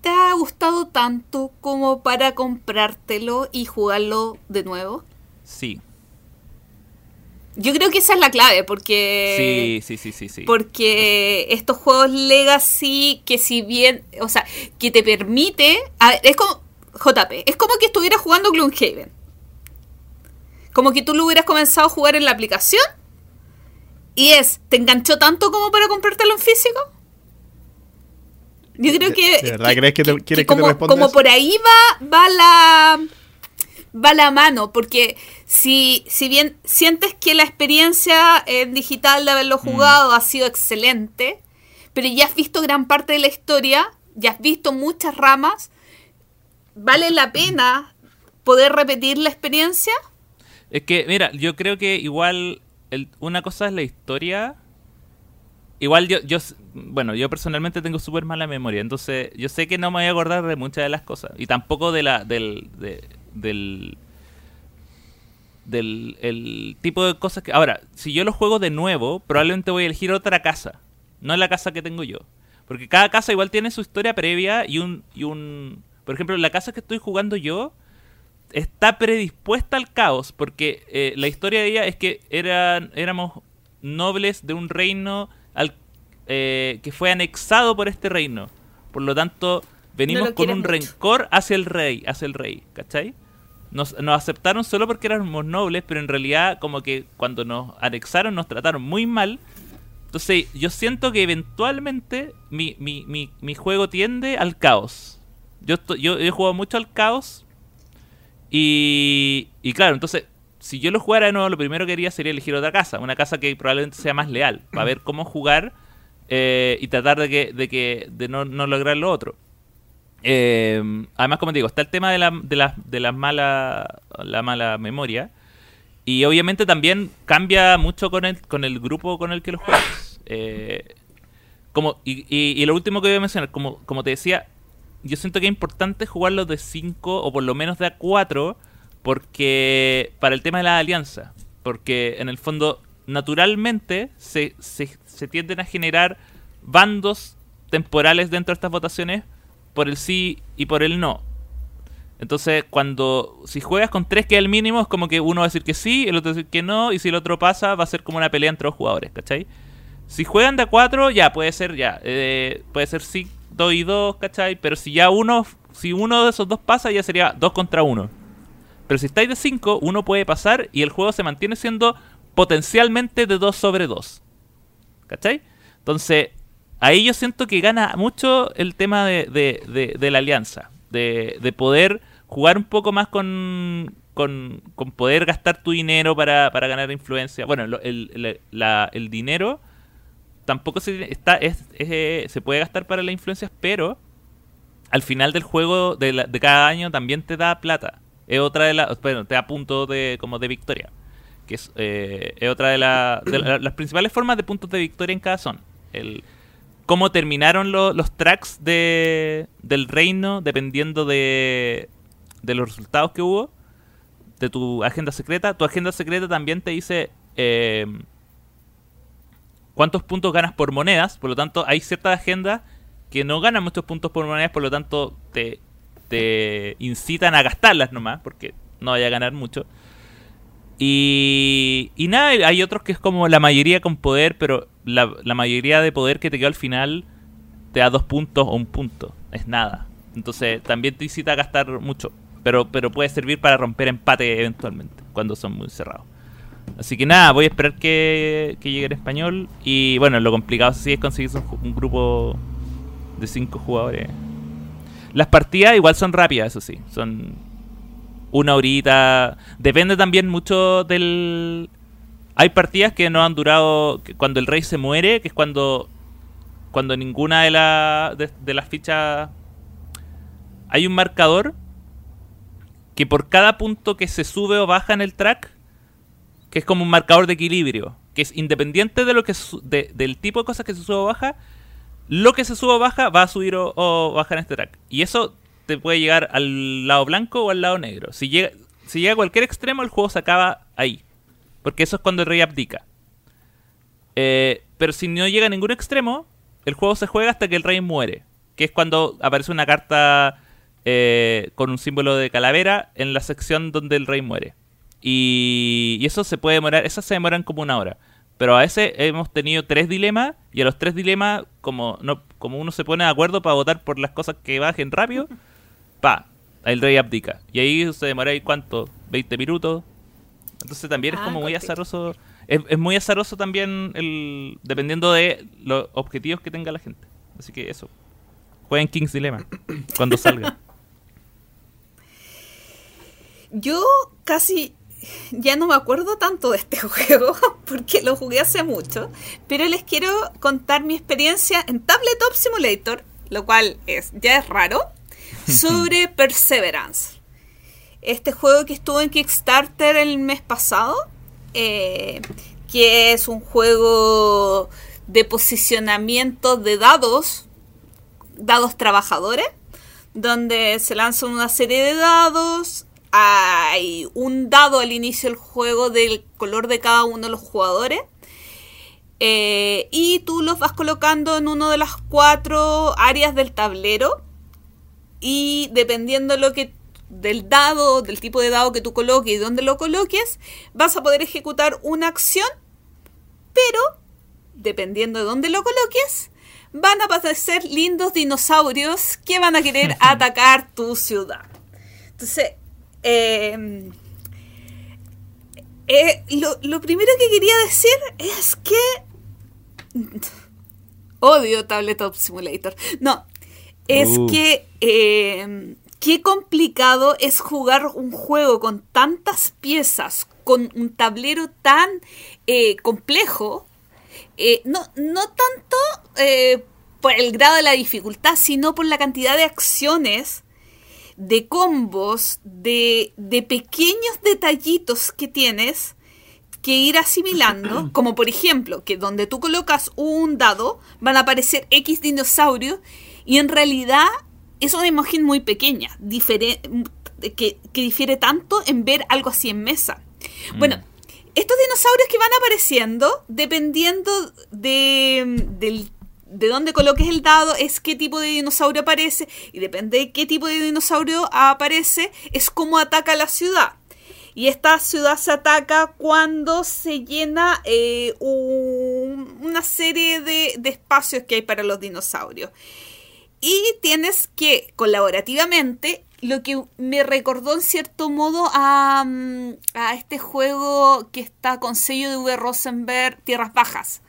¿Te ha gustado tanto como para comprártelo y jugarlo de nuevo? Sí. Yo creo que esa es la clave, porque... sí, sí, sí, sí, sí. Porque estos juegos Legacy, que si bien, o sea, que te permite. a ver, es como. JP, es como que estuvieras jugando Gloomhaven. Como que tú lo hubieras comenzado a jugar en la aplicación. Y es, ¿te enganchó tanto como para comprártelo en físico? Yo creo ¿De- que. de verdad crees que te- quieres que te como, responda como por ahí va, va la. Va la mano, porque si, si bien sientes que la experiencia en digital de haberlo jugado ha sido excelente, pero ya has visto gran parte de la historia, ya has visto muchas ramas, ¿vale la pena poder repetir la experiencia? Es que, mira, yo creo que igual una cosa es la historia. Igual yo, yo, bueno, yo personalmente tengo súper mala memoria, entonces yo sé que no me voy a acordar de muchas de las cosas. Y tampoco de la, del, de- del, del el tipo de cosas que... Ahora, si yo lo juego de nuevo, probablemente voy a elegir otra casa, no la casa que tengo yo. Porque cada casa igual tiene su historia previa y un... Y un por ejemplo, la casa que estoy jugando yo, está predispuesta al caos, porque eh, la historia de ella es que eran, éramos nobles de un reino al, eh, que fue anexado por este reino. Por lo tanto, venimos lo con un mucho. rencor hacia el rey, hacia el rey, ¿cachai? Nos, nos aceptaron solo porque éramos nobles, pero en realidad como que cuando nos anexaron nos trataron muy mal. Entonces yo siento que eventualmente mi, mi, mi, mi juego tiende al caos. Yo, estoy- yo he jugado mucho al caos y, y claro, entonces, si yo lo jugara de nuevo, lo primero que haría sería elegir otra casa. Una casa que probablemente sea más leal. Para ver cómo jugar eh, y tratar de que, de que de no, no lograr lo otro. Eh, además, como te digo, está el tema de la, de la, de la mala, la mala memoria. Y obviamente también cambia mucho con el, con el grupo con el que lo juegas. Eh, como, y, y- y lo último que voy a mencionar, como, como te decía, yo siento que es importante jugarlo de 5 o por lo menos de a 4 porque para el tema de la alianza. Porque en el fondo, naturalmente, se, se, se tienden a generar bandos temporales dentro de estas votaciones por el sí y por el no. Entonces, cuando si juegas con tres que es el mínimo, es como que uno va a decir que sí, el otro va a decir que no, y si el otro pasa, va a ser como una pelea entre los jugadores, ¿cachai? Si juegan de a cuatro, ya, puede ser, ya, eh, puede ser sí, dos y dos, ¿cachai? Pero si ya uno, si uno de esos dos pasa, ya sería dos contra uno. Pero si estáis de cinco, uno puede pasar y el juego se mantiene siendo potencialmente de dos sobre dos. ¿Cachai? Entonces, ahí yo siento que gana mucho el tema de, de- de- la alianza. De, de poder jugar un poco más con, con, con poder gastar tu dinero para, para ganar influencia. Bueno, el, el dinero tampoco se, está, es, eh, se puede gastar para las influencias, pero al final del juego de, la- de cada año también te da plata. Es otra de las. Bueno, te da puntos de, como de victoria. Que es, eh, es otra de, la- de la- las principales formas de puntos de victoria en cada zona. El, cómo terminaron lo- los tracks de, del reino dependiendo de, de los resultados que hubo. De tu agenda secreta. Tu agenda secreta también te dice. eh, cuántos puntos ganas por monedas. Por lo tanto, hay ciertas agendas que no ganan muchos puntos por monedas. Por lo tanto, te, te incitan a gastarlas nomás. Porque no vaya a ganar mucho. Y, y nada, hay otros que es como la mayoría con poder. Pero la, la mayoría de poder que te quedó al final te da dos puntos o un punto. Es nada. Entonces, también te incita a gastar mucho. Pero, pero puede servir para romper empate eventualmente. Cuando son muy cerrados. Así que nada, voy a esperar que, que llegue en español. Y bueno, lo complicado sí es conseguir un, grupo de cinco jugadores. Las partidas igual son rápidas, eso sí. Son una horita. Depende también mucho del... Hay partidas que no han durado... cuando el rey se muere, que es cuando... Cuando ninguna de, la, de las fichas... Hay un marcador que por cada punto que se sube o baja en el track que es como un marcador de equilibrio, que es independiente de lo que del tipo de cosas que se sube o baja, lo que se sube o baja va a subir o, o bajar en este track. Y eso te puede llegar al lado blanco o al lado negro. Si llega, si llega a cualquier extremo, el juego se acaba ahí. Porque eso es cuando el rey abdica. Eh, pero si no llega a ningún extremo, el juego se juega hasta que el rey muere. Que es cuando aparece una carta eh, con un símbolo de calavera en la sección donde el rey muere. Y, y eso se puede demorar, esas se demoran como una hora. Pero a veces hemos tenido tres dilemas y a los tres dilemas, como no como uno se pone de acuerdo para votar por las cosas que bajen rápido, pa, el rey abdica. Y ahí se demora ahí cuánto, 20 minutos. Entonces también es Ah, como muy cortito. azaroso. Es, es muy azaroso también el dependiendo de los objetivos que tenga la gente. Así que eso. Jueguen King's Dilemma cuando salga. Yo casi ya no me acuerdo tanto de este juego porque lo jugué hace mucho, pero les quiero contar mi experiencia en Tabletop Simulator, lo cual es ya es raro, sobre Perseverance. Este juego que estuvo en Kickstarter el mes pasado, eh, que es un juego de posicionamiento de dados, dados trabajadores, donde se lanzan una serie de dados, hay un dado al inicio del juego del color de cada uno de los jugadores. eh, y tú los vas colocando en una de las cuatro áreas del tablero. Y dependiendo lo que del dado, del tipo de dado que tú coloques y dónde lo coloques, vas a poder ejecutar una acción. Pero, dependiendo de dónde lo coloques, van a aparecer lindos dinosaurios que van a querer atacar tu ciudad. Entonces, eh, eh, lo, lo primero que quería decir es que odio Tabletop Simulator. No, es Uh. que eh, qué complicado es jugar un juego con tantas piezas, con un tablero tan eh, complejo. Eh, no, no tanto por el grado de la dificultad, sino por la cantidad de acciones, de combos, de, de pequeños detallitos que tienes que ir asimilando, como por ejemplo, que donde tú colocas un dado van a aparecer X dinosaurios y en realidad es una imagen muy pequeña, que, que, difiere tanto en ver algo así en mesa. Mm. Bueno, estos dinosaurios que van apareciendo, dependiendo de, del- de dónde coloques el dado, es qué tipo de dinosaurio aparece, y depende de qué tipo de dinosaurio aparece, es cómo ataca la ciudad. Y esta ciudad se ataca cuando se llena eh, un- una serie de, de espacios que hay para los dinosaurios. Y tienes que, colaborativamente, lo que me recordó en cierto modo a, mm, a este juego que está con sello de V. Rosenberg, Tierras Bajas.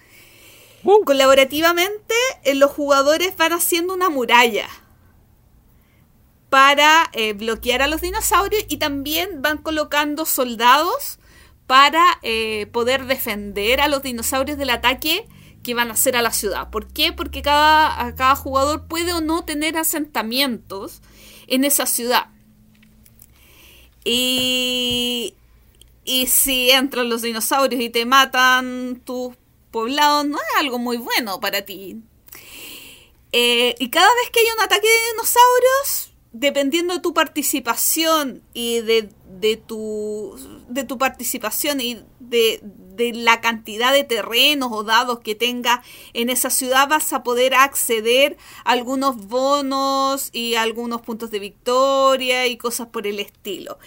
Uh. Colaborativamente, eh, los jugadores van haciendo una muralla para eh, bloquear a los dinosaurios y también van colocando soldados para eh, poder defender a los dinosaurios del ataque que van a hacer a la ciudad. ¿Por qué? Porque cada, jugador puede o no tener asentamientos en esa ciudad. Y, y si entran los dinosaurios y te matan tus no es algo muy bueno para ti. Eh, y cada vez que hay un ataque de dinosaurios, dependiendo de tu participación y de, de tu, de tu participación y de, de la cantidad de terrenos o dados que tenga en esa ciudad, vas a poder acceder a algunos bonos y algunos puntos de victoria y cosas por el estilo.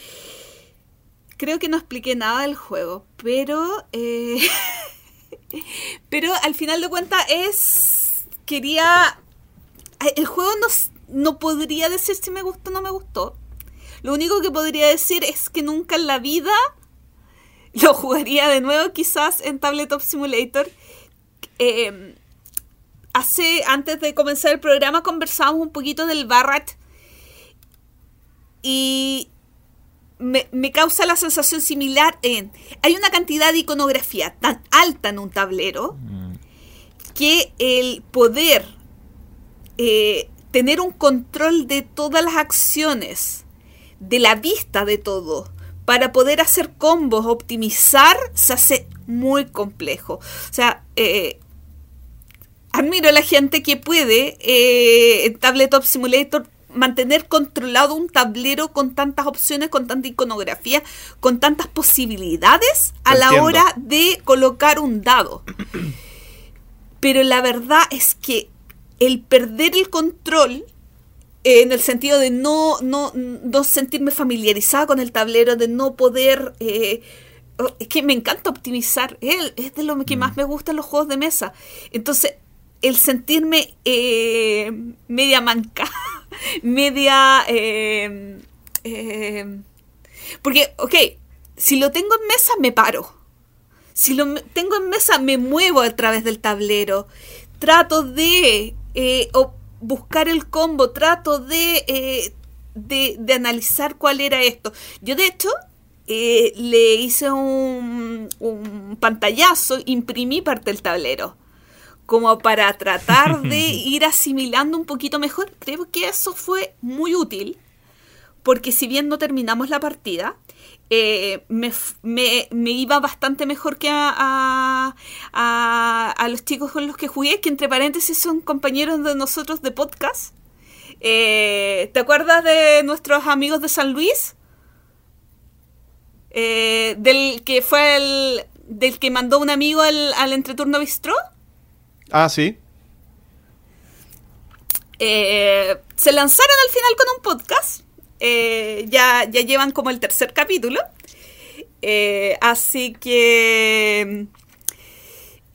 Creo que no expliqué nada del juego, pero... eh, pero al final de cuentas es... Quería... El juego no, no podría decir si me gustó o no me gustó. Lo único que podría decir es que nunca en la vida lo jugaría de nuevo quizás en Tabletop Simulator. Eh, hace, antes de comenzar el programa conversábamos un poquito del Barrat y me, me causa la sensación similar en... Hay una cantidad de iconografía tan alta en un tablero Mm. que el poder eh, tener un control de todas las acciones, de la vista de todo, para poder hacer combos, optimizar, se hace muy complejo. O sea, eh, admiro a la gente que puede eh, en Tabletop Simulator mantener controlado un tablero con tantas opciones, con tanta iconografía, con tantas posibilidades a la hora de colocar un dado. Pero la verdad es que el perder el control, eh, en el sentido de no, no, no sentirme familiarizada con el tablero, de no poder... eh, oh, es que me encanta optimizar, es, es de lo que más me gusta en los juegos de mesa. Entonces, el sentirme eh, media manca, media... eh, eh, porque, ok, si lo tengo en mesa, me paro. Si lo tengo en mesa, me muevo a través del tablero. Trato de eh, buscar el combo, trato de, eh, de, de analizar cuál era esto. Yo, de hecho, eh, le hice un, un pantallazo, imprimí parte del tablero. Como para tratar de ir asimilando un poquito mejor. Creo que eso fue muy útil porque si bien no terminamos la partida, eh, me, f- me- me iba bastante mejor que a, a- a- a los chicos con los que jugué, que entre paréntesis son compañeros de nosotros de podcast. Eh, ¿Te acuerdas de nuestros amigos de San Luis? Eh, del que fue el... del que mandó un amigo al, al entreturno bistró. Ah, sí. Eh, se lanzaron al final con un podcast. Eh, ya, ya llevan como el tercer capítulo. Eh, así que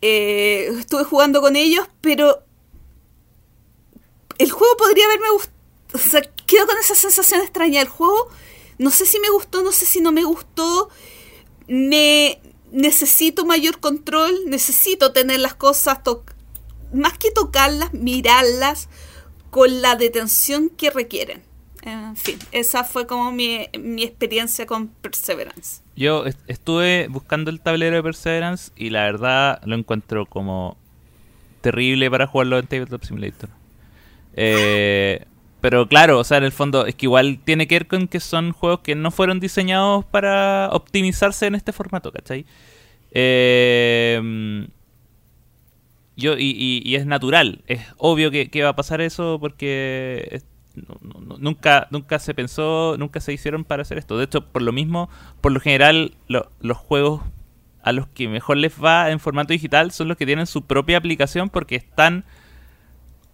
eh, estuve jugando con ellos, pero el juego podría haberme gustado. O sea, quedo con esa sensación extraña. El juego, no sé si me gustó, no sé si no me gustó. Me necesito mayor control, necesito tener las cosas, to- más que tocarlas, mirarlas con la detención que requieren. En fin, esa fue como mi, mi experiencia con Perseverance. Yo est- estuve buscando el tablero de Perseverance y la verdad lo encuentro como terrible para jugarlo en Tabletop Simulator. Eh, pero claro, o sea, en el fondo es que igual tiene que ver con que son juegos que no fueron diseñados para optimizarse en este formato, ¿cachai? Eh, yo, y, y- y es natural, es obvio que, que va a pasar eso porque es- no- no- no- nunca, nunca se pensó, nunca se hicieron para hacer esto. De hecho, por lo mismo, por lo general, lo- los juegos a los que mejor les va en formato digital son los que tienen su propia aplicación porque están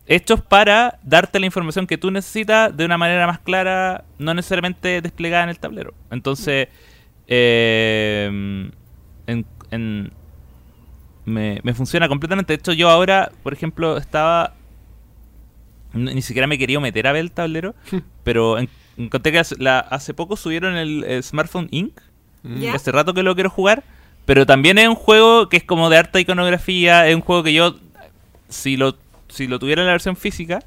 hechos para darte la información que tú necesitas de una manera más clara, no necesariamente desplegada en el tablero. Entonces, eh, en- en- me, me funciona completamente. De hecho, yo ahora, por ejemplo, estaba... Ni siquiera me quería meter a ver el tablero, pero en- encontré que hace, la- hace poco subieron el, el Smartphone Inc. ¿Ya? Hace rato que lo quiero jugar, pero también es un juego que es como de harta iconografía, es un juego que yo, si lo, si lo tuviera en la versión física,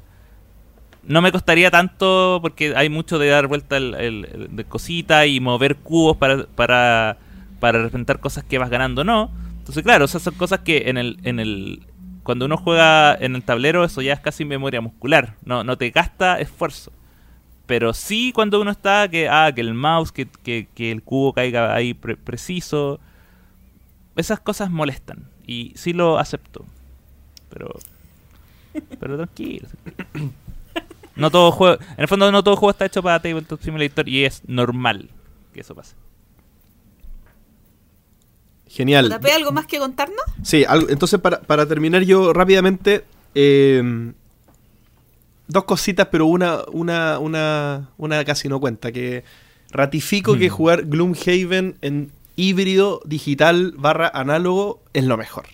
no me costaría tanto porque hay mucho de dar vuelta el, el- el- de cositas y mover cubos para, para, para representar cosas que vas ganando, no. Entonces, claro, esas son cosas que en el, en el cuando uno juega en el tablero, eso ya es casi memoria muscular, no, no te gasta esfuerzo. Pero sí cuando uno está, que, ah, que el mouse, que, que, que el cubo caiga ahí pre- preciso. Esas cosas molestan. Y sí lo acepto. Pero. Pero tranquilo. No todo juego. En el fondo, no todo juego está hecho para Tabletop Simulator y es normal que eso pase. Genial. ¿JP, algo más que contarnos? Sí, algo- entonces para, para terminar yo rápidamente, eh, dos cositas, pero una, una, una, una casi no cuenta, que ratifico que Mm. jugar Gloomhaven en híbrido digital barra análogo es lo mejor.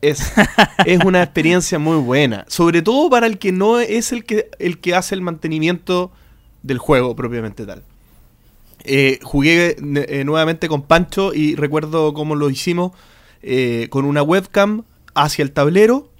Es, es una experiencia muy buena, sobre todo para el que no es el que, el que hace el mantenimiento del juego propiamente tal. Eh, jugué eh, nuevamente con Pancho y recuerdo cómo lo hicimos eh, con una webcam hacia el tablero.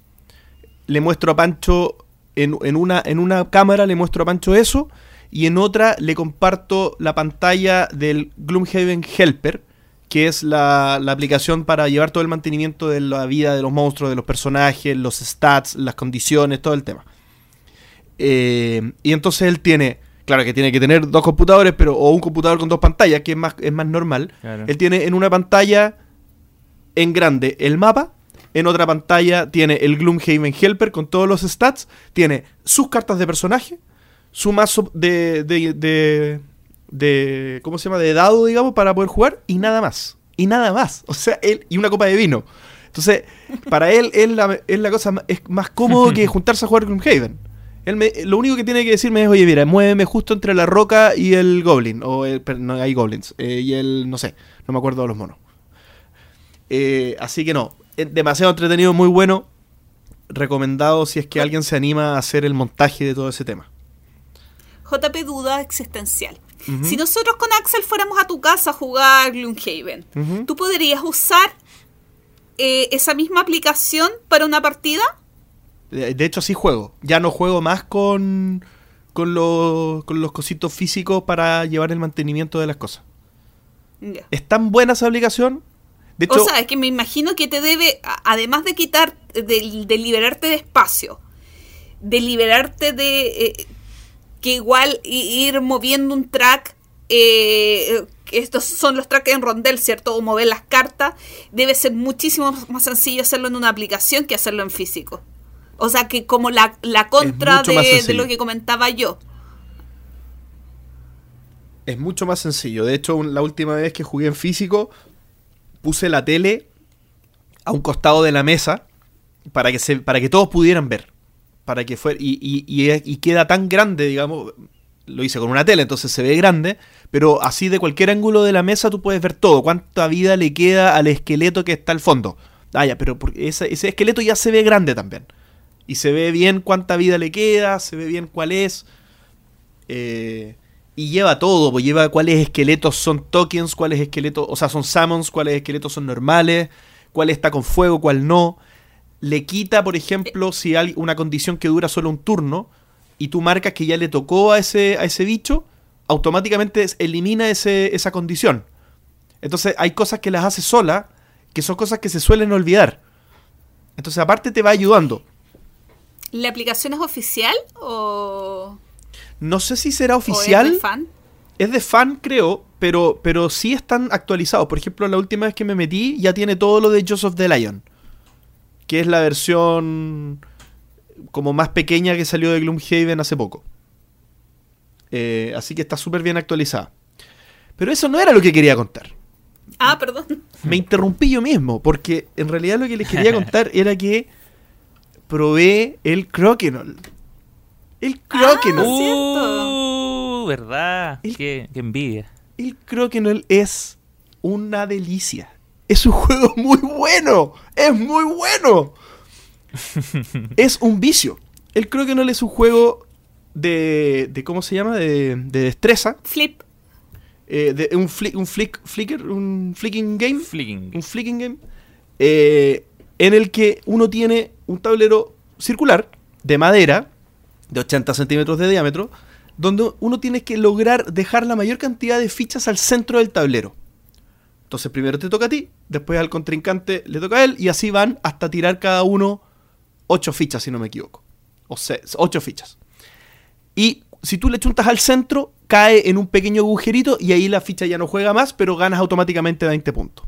Le muestro a Pancho en, una, en una cámara, le muestro a Pancho eso. Y en otra le comparto la pantalla del Gloomhaven Helper, que es la, aplicación para llevar todo el mantenimiento de la vida de los monstruos, de los personajes, los stats, las condiciones, todo el tema. Y entonces él tiene, claro que tiene que tener dos computadores, pero o un computador con dos pantallas, que es más, es más normal. Claro. Él tiene en una pantalla en grande el mapa, en otra pantalla tiene el Gloomhaven Helper con todos los stats, tiene sus cartas de personaje, su mazo de, de, de, de- ¿cómo se llama? De dado, digamos, para poder jugar y nada más. Y nada más. O sea, él y una copa de vino. Entonces, para él es la, es la cosa ma- es más cómodo que juntarse a jugar Gloomhaven. Él me- lo único que tiene que decirme es, oye, mira, muéveme justo entre la roca y el goblin. O el, per- no hay goblins. eh, y el, no sé, no me acuerdo de los monos. Eh, así que no, demasiado entretenido, muy bueno. Recomendado si es que alguien se anima a hacer el montaje de todo ese tema. JP duda existencial. Si nosotros con Axel fuéramos a tu casa a jugar Gloomhaven, Ujú. ¿tú podrías usar eh, esa misma aplicación para una partida? De, de hecho, sí juego. Ya no juego más con, con, los, con los cositos físicos para llevar el mantenimiento de las cosas. Es tan buena esa aplicación. De hecho, o sea, es que me imagino que te debe, además de quitar, de, de liberarte de espacio, de liberarte de eh, que igual ir moviendo un track, eh, estos son los tracks en rondel, ¿cierto? O mover las cartas, debe ser muchísimo más sencillo hacerlo en una aplicación que hacerlo en físico. O sea, que como la, la contra de, lo que comentaba yo. es mucho más sencillo. De hecho, la última vez que jugué en físico, puse la tele a un costado de la mesa para que, se, para que todos pudieran ver. Para que fuera, y, y- y- y queda tan grande, digamos. Lo hice con una tele, entonces se ve grande. Pero así de cualquier ángulo de la mesa tú puedes ver todo. Cuánta vida le queda al esqueleto que está al fondo. Ah, ya, pero porque ese, ese esqueleto ya se ve grande también. Y se ve bien cuánta vida le queda, se ve bien cuál es. Eh, y lleva todo, pues lleva cuáles esqueletos son tokens, cuáles esqueletos, o sea, son summons, cuáles esqueletos son normales, cuál está con fuego, cuál no. Le quita, por ejemplo, si hay una condición que dura solo un turno y tú marcas que ya le tocó a ese, a ese bicho, automáticamente elimina ese, esa condición. Entonces hay cosas que las hace sola, que son cosas que se suelen olvidar. Entonces, aparte te va ayudando. ¿La aplicación es oficial o, No sé si será o oficial. es de fan? Es de fan, creo, pero, pero sí están actualizados. Por ejemplo, la última vez que me metí ya tiene todo lo de Joseph the Lion. Que es la versión como más pequeña que salió de Gloomhaven hace poco. Eh, así que está súper bien actualizada. Pero eso no era lo que quería contar. Ah, perdón. Me interrumpí yo mismo, porque en realidad lo que les quería contar era que probé el Crokinole. El Crokinole. Ah. Uh, verdad. El- Qué, qué envidia. El Crokinole es una delicia. Es un juego muy bueno. Es muy bueno. es un vicio. El Crokinole es un juego de, de ¿cómo se llama? De, de destreza. Flip. eh, de, un, flick, un flick, flicker, un flicking game. Flicking. un flicking game, eh, en el que uno tiene un tablero circular de madera de 80 centímetros de diámetro, donde uno tiene que lograr dejar la mayor cantidad de fichas al centro del tablero. Entonces primero te toca a ti, después al contrincante le toca a él, y así van hasta tirar cada uno 8 fichas, si no me equivoco. O 8 fichas. Y si tú le chuntas al centro, cae en un pequeño agujerito y ahí la ficha ya no juega más, pero ganas automáticamente 20 puntos.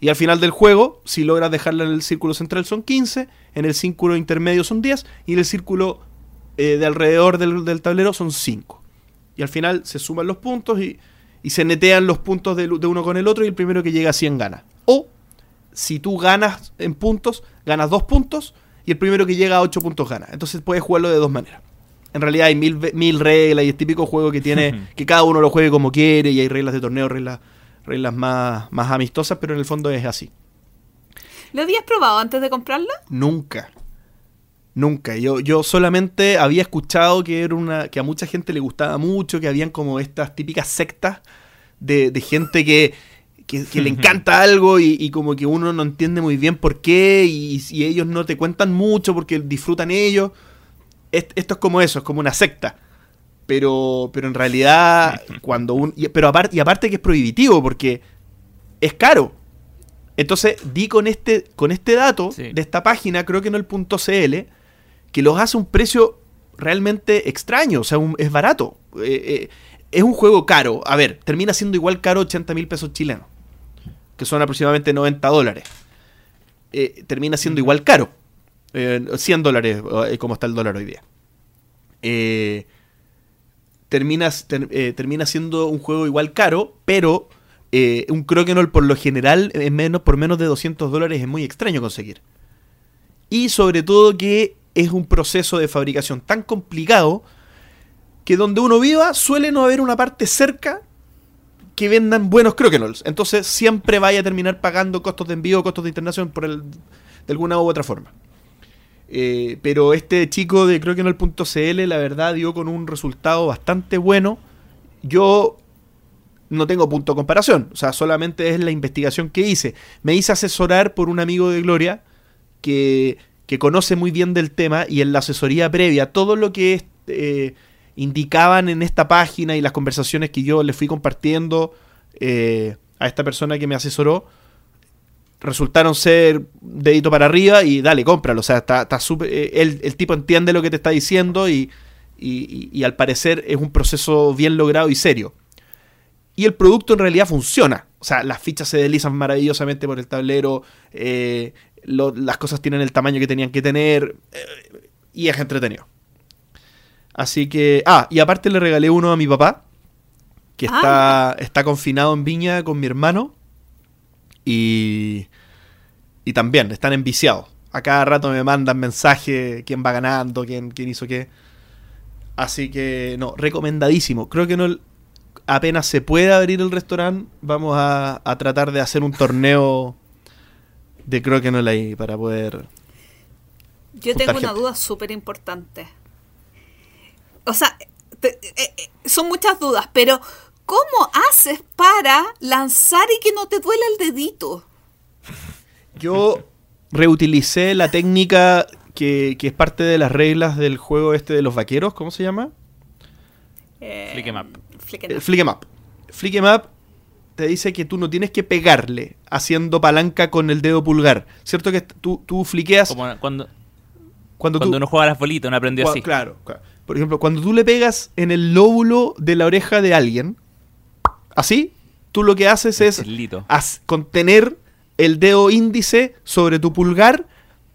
Y al final del juego, si logras dejarla en el círculo central son 15, en el círculo intermedio son 10 y en el círculo eh, de alrededor del, del tablero son 5. Y al final se suman los puntos y, y se netean los puntos de, de uno con el otro y el primero que llega a 100 gana. O si tú ganas en puntos, ganas 2 puntos y el primero que llega a 8 puntos gana. Entonces puedes jugarlo de dos maneras. En realidad hay mil, mil reglas y es típico juego que tiene que cada uno lo juegue como quiere y hay reglas de torneo, reglas, reglas más, más amistosas, pero en el fondo es así. ¿Lo habías probado antes de comprarla? Nunca. Nunca. Yo, yo solamente había escuchado que era una. que a mucha gente le gustaba mucho, que habían como estas típicas sectas de, de gente que, que, que le encanta algo y, y como que uno no entiende muy bien por qué, y, y ellos no te cuentan mucho porque disfrutan ellos. Est- esto es como eso, es como una secta. Pero, pero en realidad, cuando un. y- Pero aparte, y aparte que es prohibitivo, porque es caro. Entonces di con este, con este dato Sí. de esta página, creo que no el punto .cl, que los hace un precio realmente extraño, o sea, un- es barato. Eh, eh, es un juego caro. A ver, termina siendo igual caro 80 mil pesos chilenos, que son aproximadamente 90 dólares. Eh, termina siendo igual caro. Eh, 100 dólares, como está el dólar hoy día. Eh, terminas, ter- eh, termina siendo un juego igual caro, pero eh, un Crokinole por lo general en menos, por menos de 200 dólares es muy extraño conseguir. Y sobre todo que es un proceso de fabricación tan complicado que donde uno viva suele no haber una parte cerca que vendan buenos Crokenols. Entonces siempre vaya a terminar pagando costos de envío, costos de internación por el, de alguna u otra forma. Eh, pero este chico de Crokinole.cl la verdad dio con un resultado bastante bueno. Yo no tengo punto de comparación, o sea, solamente es la investigación que hice. Me hice asesorar por un amigo de Gloria que, que conoce muy bien del tema y en la asesoría previa, todo lo que eh, indicaban en esta página y las conversaciones que yo le fui compartiendo eh, a esta persona que me asesoró, resultaron ser dedito para arriba y dale, cómpralo. O sea, está, está súper- eh, el, el tipo entiende lo que te está diciendo y, y- al parecer es un proceso bien logrado y serio. Y el producto en realidad funciona. O sea, las fichas se deslizan maravillosamente por el tablero, eh, lo- las cosas tienen el tamaño que tenían que tener eh, y es entretenido. Así que... Ah, y aparte le regalé uno a mi papá, que está, está confinado en Viña con mi hermano. Y, y también están enviciados. A cada rato me mandan mensajes, quién va ganando, quién, quién hizo qué. Así que, no, recomendadísimo. Creo que no apenas se pueda abrir el restaurante, vamos a, a tratar de hacer un torneo de creo que no ahí para poder... Yo tengo una duda súper importante. O sea, te- eh, eh, son muchas dudas, pero ¿cómo haces para lanzar y que no te duela el dedito? Yo reutilicé la técnica que, que es parte de las reglas del juego este de los vaqueros, ¿cómo se llama? Eh, Flick 'em up. flick 'em El up. Flick 'em Up. Flick 'em Up te dice que tú no tienes que pegarle haciendo palanca con el dedo pulgar. ¿Cierto que tú, tú fliqueas Como cuando, cuando, cuando tú... uno juega a las bolitas, uno aprendió así. Claro, claro. Por ejemplo, cuando tú le pegas en el lóbulo de la oreja de alguien, así, tú lo que haces es contener el dedo índice sobre tu pulgar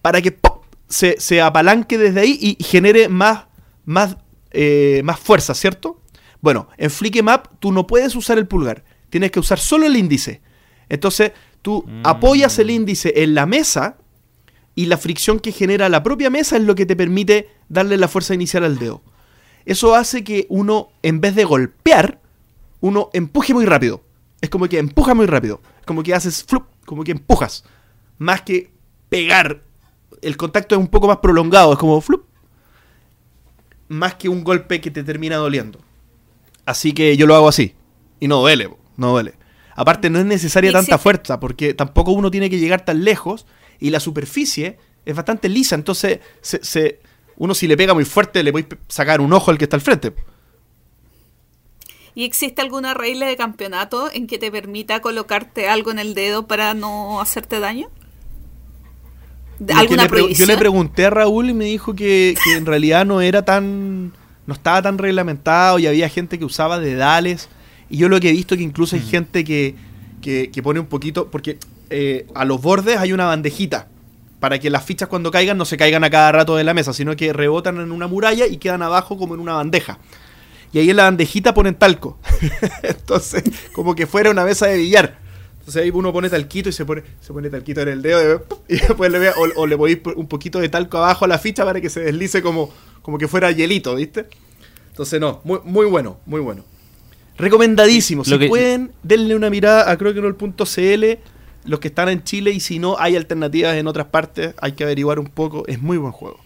para que ¡pop! se, se apalanque desde ahí y genere más, más, eh, más fuerza, ¿cierto? Bueno, en Flick Map tú no puedes usar el pulgar, tienes que usar solo el índice. Entonces tú Mm. apoyas el índice en la mesa y la fricción que genera la propia mesa es lo que te permite darle la fuerza inicial al dedo. Eso hace que uno, en vez de golpear, uno empuje muy rápido. Es como que empuja muy rápido. Es como que haces flup, como que empujas. Más que pegar. El contacto es un poco más prolongado, es como flup. Más que un golpe que te termina doliendo. Así que yo lo hago así. Y no duele, no duele. Aparte, no es necesaria tanta fuerza, porque tampoco uno tiene que llegar tan lejos. Y la superficie es bastante lisa. Entonces, se, se- uno si le pega muy fuerte, le podéis sacar un ojo al que está al frente. ¿Y existe alguna regla de campeonato en que te permita colocarte algo en el dedo para no hacerte daño? ¿De- Lo que ¿Alguna le pre- Yo le pregunté a Raúl y me dijo que, que en realidad no era tan. no estaba tan reglamentado y había gente que usaba dedales. Y yo lo que he visto que incluso hay gente que, que, que pone un poquito. Porque eh, a los bordes hay una bandejita. Para que las fichas cuando caigan no se caigan a cada rato de la mesa, sino que rebotan en una muralla y quedan abajo como en una bandeja. Y ahí en la bandejita ponen talco. Entonces, como que fuera una mesa de billar. Entonces ahí uno pone talquito y se pone, se pone talquito en el dedo y después le ve, o, o le podéis po- un poquito de talco abajo a la ficha para que se deslice como, como que fuera hielito, ¿viste? Entonces no, muy, muy bueno, muy bueno. Recomendadísimo. Si que- pueden, denle una mirada a croquenol.cl, los que están en Chile y si no hay alternativas en otras partes, hay que averiguar un poco. Es muy buen juego.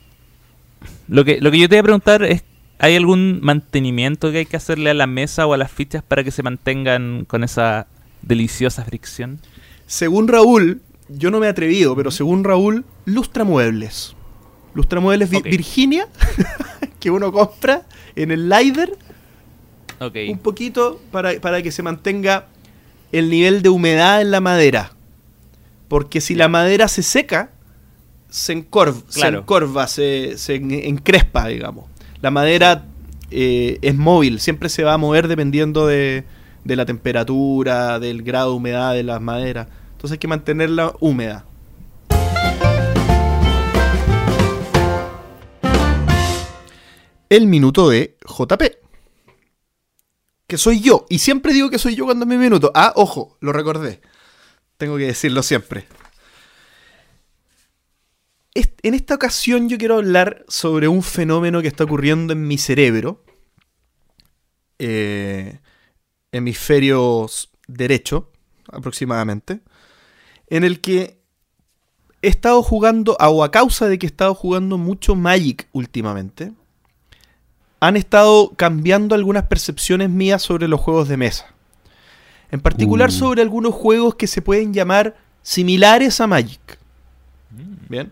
Lo que, lo que yo te iba a preguntar es, ¿hay algún mantenimiento que hay que hacerle a la mesa o a las fichas para que se mantengan con esa deliciosa fricción? Según Raúl, yo no me he atrevido, pero según Raúl, Lustramuebles. Lustramuebles Vi- Ok. Virginia, que uno compra en el Lider, un poquito para, para que se mantenga el nivel de humedad en la madera. Porque si la madera se seca, se, encorv- se encorva, se, se en- encrespa, digamos. La madera eh, es móvil, siempre se va a mover dependiendo de, de la temperatura, del grado de humedad de las maderas. Entonces hay que mantenerla húmeda. El minuto de JP que soy yo. Y siempre digo que soy yo cuando es mi minuto. Ah, ojo, lo recordé. Tengo que decirlo siempre. En esta ocasión yo quiero hablar sobre un fenómeno que está ocurriendo en mi cerebro. Eh, hemisferio derecho, aproximadamente. En el que he estado jugando, o a causa de que he estado jugando mucho Magic últimamente han estado cambiando algunas percepciones mías sobre los juegos de mesa. En particular Uh. sobre algunos juegos que se pueden llamar similares a Magic. Bien.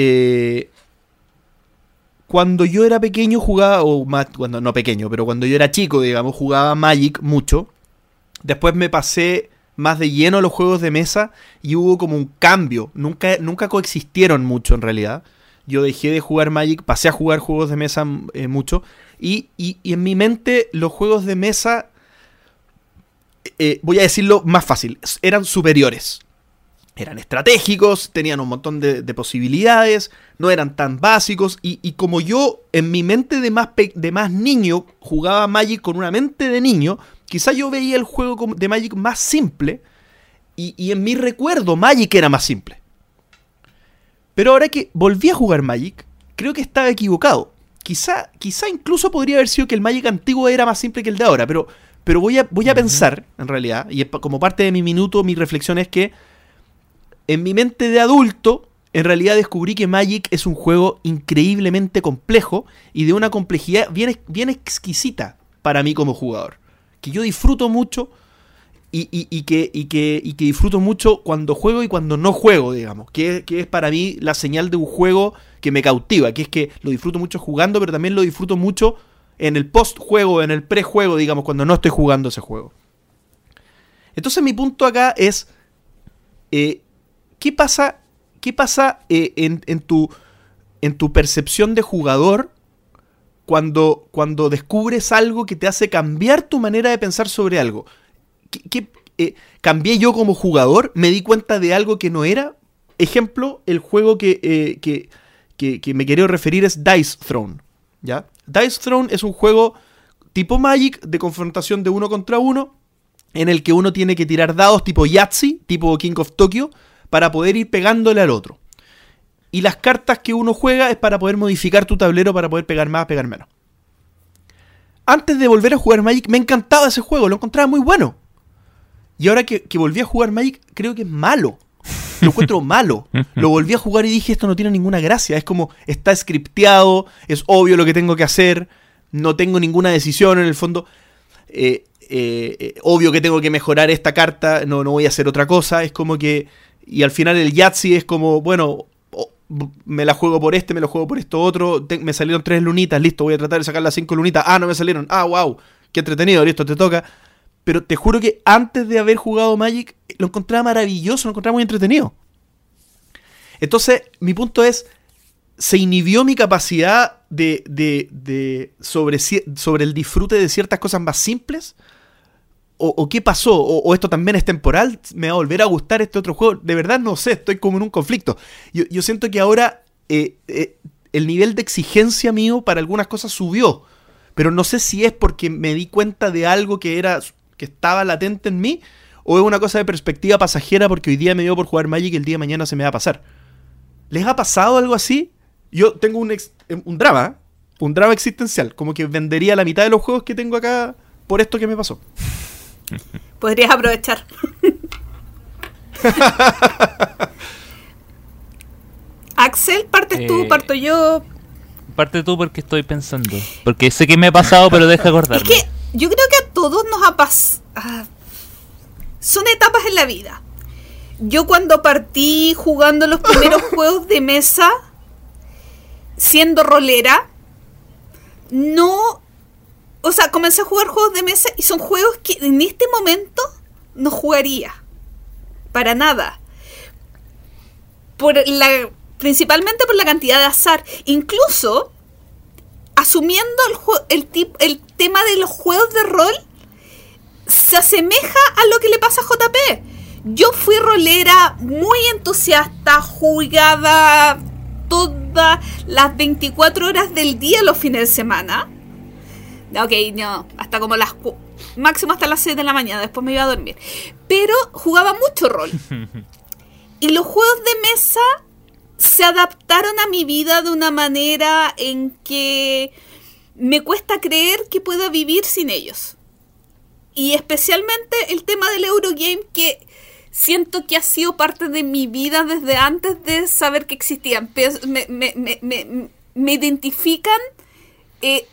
Eh, cuando yo era pequeño jugaba, o cuando no pequeño, pero cuando yo era chico, digamos, jugaba Magic mucho. Después me pasé más de lleno a los juegos de mesa y hubo como un cambio. Nunca, nunca coexistieron mucho en realidad. Yo dejé de jugar Magic, pasé a jugar juegos de mesa eh, mucho. Y, y- en mi mente los juegos de mesa, eh, voy a decirlo más fácil, eran superiores. Eran estratégicos, tenían un montón de, de posibilidades, no eran tan básicos. Y, y como yo en mi mente de más, pe- de más niño jugaba Magic con una mente de niño, quizá yo veía el juego de Magic más simple. Y, y en mi recuerdo Magic era más simple. Pero ahora que volví a jugar Magic, creo que estaba equivocado. Quizá, quizá incluso podría haber sido que el Magic antiguo era más simple que el de ahora, pero, pero voy, a, voy a pensar, en realidad, y como parte de mi minuto, mi reflexión es que en mi mente de adulto, en realidad descubrí que Magic es un juego increíblemente complejo y de una complejidad bien, bien exquisita para mí como jugador. Que yo disfruto mucho y, que, disfruto mucho cuando juego y cuando no juego, digamos. Que, que es para mí la señal de un juego que me cautiva, que es que lo disfruto mucho jugando, pero también lo disfruto mucho en el post-juego, en el pre-juego, digamos, cuando no estoy jugando ese juego. Entonces mi punto acá es, eh, ¿qué pasa, qué pasa eh, en, tu, en tu percepción de jugador cuando, cuando descubres algo que te hace cambiar tu manera de pensar sobre algo? ¿Qué, qué, eh, ¿Cambié yo como jugador? ¿Me di cuenta de algo que no era? Ejemplo, el juego que, eh, que, que, que me quería referir es Dice Throne. ¿ya? Dice Throne es un juego tipo Magic de confrontación de uno contra uno en el que uno tiene que tirar dados tipo Yahtzee, tipo King of Tokyo, para poder ir pegándole al otro. Y las cartas que uno juega es para poder modificar tu tablero para poder pegar más, pegar menos. Antes de volver a jugar Magic, me encantaba ese juego, lo encontraba muy bueno. Y ahora que, que volví a jugar Magic, creo que es malo. Lo encuentro malo. Lo volví a jugar y dije, esto no tiene ninguna gracia. Es como, está scripteado, es obvio lo que tengo que hacer, no tengo ninguna decisión en el fondo. Eh, eh, eh, obvio que tengo que mejorar esta carta, no, no voy a hacer otra cosa. Es como que. Y al final el Yahtzee es como, bueno, me la juego por este, me lo juego por esto otro. me salieron tres lunitas, listo, voy a tratar de sacar las cinco lunitas. Ah, no me salieron. Ah, wow, qué entretenido, listo, te toca. Pero te juro que antes de haber jugado Magic, lo encontraba maravilloso, lo encontraba muy entretenido. Entonces, mi punto es, se inhibió mi capacidad de, de- de- sobre, sobre el disfrute de ciertas cosas más simples? ¿O, qué pasó? ¿O, esto también es temporal? ¿Me va a volver a gustar este otro juego? De verdad no sé, estoy como en un conflicto. Yo, siento que ahora eh, eh, el nivel de exigencia mío para algunas cosas subió. Pero no sé si es porque me di cuenta de algo que era que estaba latente en mí o es una cosa de perspectiva pasajera porque hoy día me dio por jugar Magic y el día de mañana se me va a pasar. ¿Les ha pasado algo así? Yo tengo un, ex- un drama, ¿eh? un drama existencial, como que vendería la mitad de los juegos que tengo acá por esto que me pasó. Podrías aprovechar. Axel, partes tú, Eh, parto yo. Parte tú porque estoy pensando. Porque sé que me ha pasado, pero deja Es acordarme. que yo creo que a todos nos ha pasado. son etapas en la vida. Yo cuando partí jugando los primeros juegos de mesa, siendo rolera, no... O sea, comencé a jugar juegos de mesa y son juegos que en este momento no jugaría. Para nada. Principalmente por la cantidad de azar. Incluso asumiendo el, tema de los juegos de rol, se asemeja a lo que le pasa a JP. Yo fui rolera muy entusiasta, jugaba todas las 24 horas del día los fines de semana. Ok, no, hasta como las... Máximo hasta las 6 de la mañana, después me iba a dormir. Pero jugaba mucho rol. Y los juegos de mesa se adaptaron a mi vida de una manera en que me cuesta creer que pueda vivir sin ellos. Y especialmente el tema del Eurogame que siento que ha sido parte de mi vida desde antes de saber que existían. Me- me- me- me identifican eh,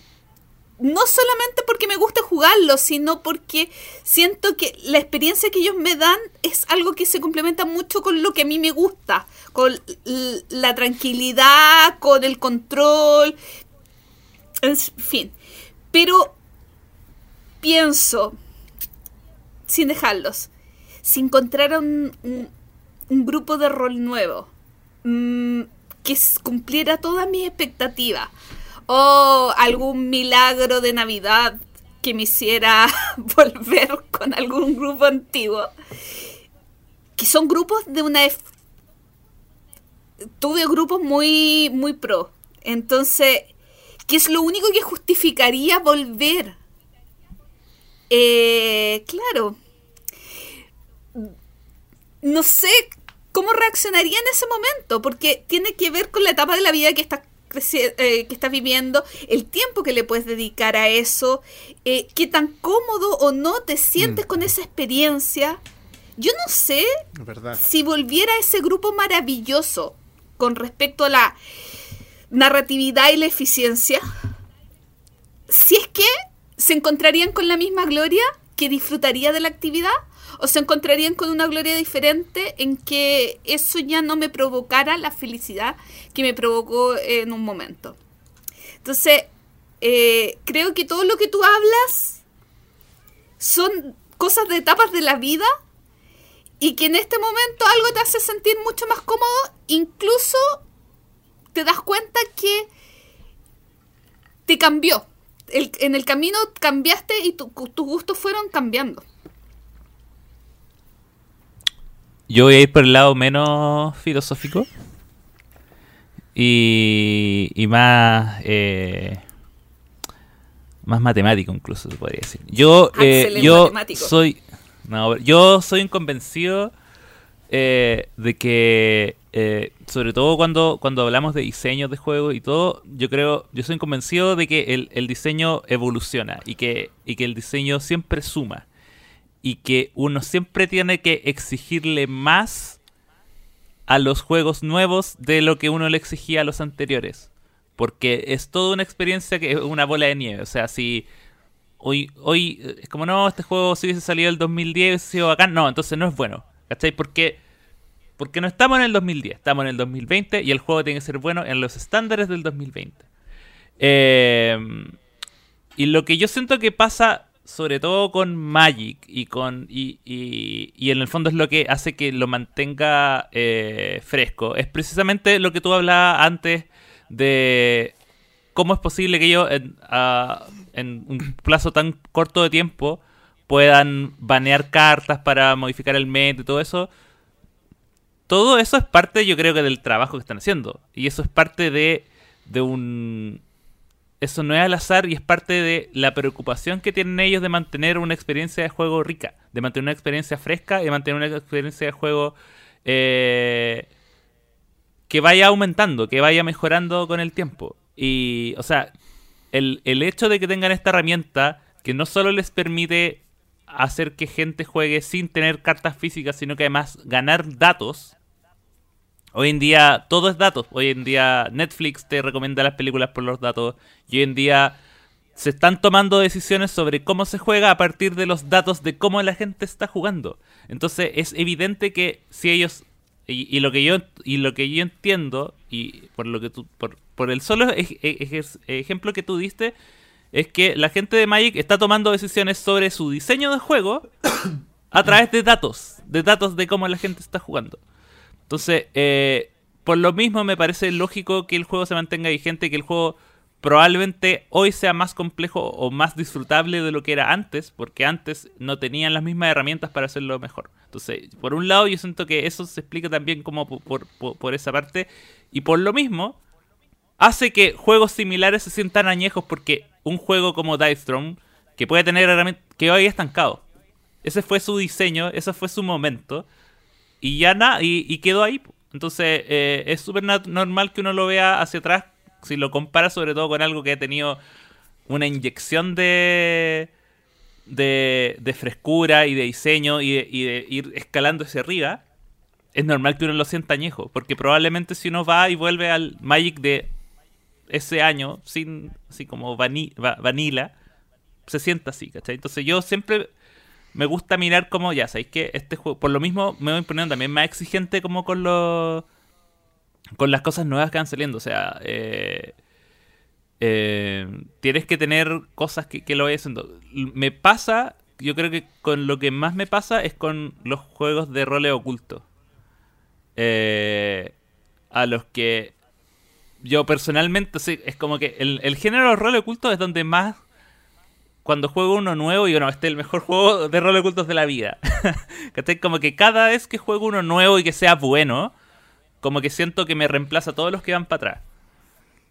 no solamente porque me gusta jugarlo, sino porque siento que la experiencia que ellos me dan es algo que se complementa mucho con lo que a mí me gusta, con la tranquilidad, con el control, en fin. Pero pienso, sin dejarlos, si encontrara un, un- grupo de rol nuevo mm, que cumpliera todas mis expectativas, o algún milagro de Navidad que me hiciera volver con algún grupo antiguo, que son grupos de una... Tuve grupos muy, muy pro. Entonces, que es lo único que justificaría volver. Eh, claro. No sé cómo reaccionaría en ese momento, porque tiene que ver con la etapa de la vida que estás eh, que estás viviendo, el tiempo que le puedes dedicar a eso, eh, qué tan cómodo o no te sientes con esa experiencia. Yo no sé verdad. si volviera a ese grupo maravilloso con respecto a la narratividad y la eficiencia, si es que se encontrarían con la misma gloria que disfrutaría de la actividad o se encontrarían con una gloria diferente en que eso ya no me provocara la felicidad que me provocó en un momento. Entonces, eh, creo que todo lo que tú hablas son cosas de etapas de la vida y que en este momento algo te hace sentir mucho más cómodo, incluso te das cuenta que te cambió. En el camino cambiaste y tu- tus gustos fueron cambiando. Yo voy a ir por el lado menos filosófico y, y más eh, más matemático incluso se podría decir. Yo eh, yo matemático. soy no, yo soy un convencido eh, de que eh, sobre todo cuando cuando hablamos de diseños de juegos y todo, yo creo yo soy convencido de que el, el diseño evoluciona y que y que el diseño siempre suma y que uno siempre tiene que exigirle más a los juegos nuevos de lo que uno le exigía a los anteriores. Porque es toda una experiencia que es una bola de nieve. O sea, si hoy, hoy eh, es como no, este juego si hubiese salido el 2010 hubiese sido bacán, no, entonces no es bueno. ¿Cachai? Porque, porque no estamos en el 2010, estamos en el 2020 y el juego tiene que ser bueno en los estándares del 2020. Eh, y lo que yo siento que pasa, sobre todo con Magic y con. Y, y- y en el fondo es lo que hace que lo mantenga eh, fresco. Es precisamente lo que tú hablabas antes de cómo es posible que ellos en, ah, en un plazo tan corto de tiempo puedan banear cartas para modificar el meta y todo eso. Todo eso es parte, yo creo que, del trabajo que están haciendo. Y eso es parte de, de un, eso no es al azar y es parte de la preocupación que tienen ellos de mantener una experiencia de juego rica, de mantener una experiencia fresca y de mantener una experiencia de juego eh, que vaya aumentando, que vaya mejorando con el tiempo. Y, o sea, el, el hecho de que tengan esta herramienta que no solo les permite hacer que gente juegue sin tener cartas físicas, sino que además ganar datos. Hoy en día todo es datos. Hoy en día Netflix te recomienda las películas por los datos. Y hoy en día se están tomando decisiones sobre cómo se juega a partir de los datos de cómo la gente está jugando. Entonces es evidente que si ellos y, lo que yo y lo que yo entiendo y por lo que tú por, por el solo ej- ej- ejemplo que tú diste es que la gente de Magic está tomando decisiones sobre su diseño de juego a través de datos, de datos de cómo la gente está jugando. Entonces, eh, por lo mismo me parece lógico que el juego se mantenga vigente, que el juego probablemente hoy sea más complejo o más disfrutable de lo que era antes, porque antes no tenían las mismas herramientas para hacerlo mejor. Entonces, por un lado, yo siento que eso se explica también como por, esa parte, y por lo mismo, hace que juegos similares se sientan añejos, porque un juego como Divestrom, que puede tener herramientas, que hoy estancado. Ese fue su diseño, ese fue su momento y ya nada, y, quedó ahí. Entonces eh, es súper normal que uno lo vea hacia atrás, si lo compara sobre todo con algo que ha tenido una inyección de, de, de frescura y de diseño y de, y de ir escalando hacia arriba. Es normal que uno lo sienta añejo, porque probablemente si uno va y vuelve al Magic de ese año, sin así como vani- va- vanilla, se sienta así, ¿cachai? Entonces yo siempre me gusta mirar como, ya, ¿sabéis que este juego, por lo mismo me voy poniendo también más exigente como con los, con las cosas nuevas que van saliendo, o sea, eh, eh, tienes que tener cosas que, lo vayas haciendo. Me pasa, yo creo que con lo que más me pasa es con los juegos de roles ocultos. Eh, a los que yo personalmente, sí, es como que el, el género de rol oculto es donde más cuando juego uno nuevo, digo, no, este es el mejor juego de rol ocultos de la vida. ¿Cachai? Como que cada vez que juego uno nuevo y que sea bueno, como que siento que me reemplaza a todos los que van para atrás.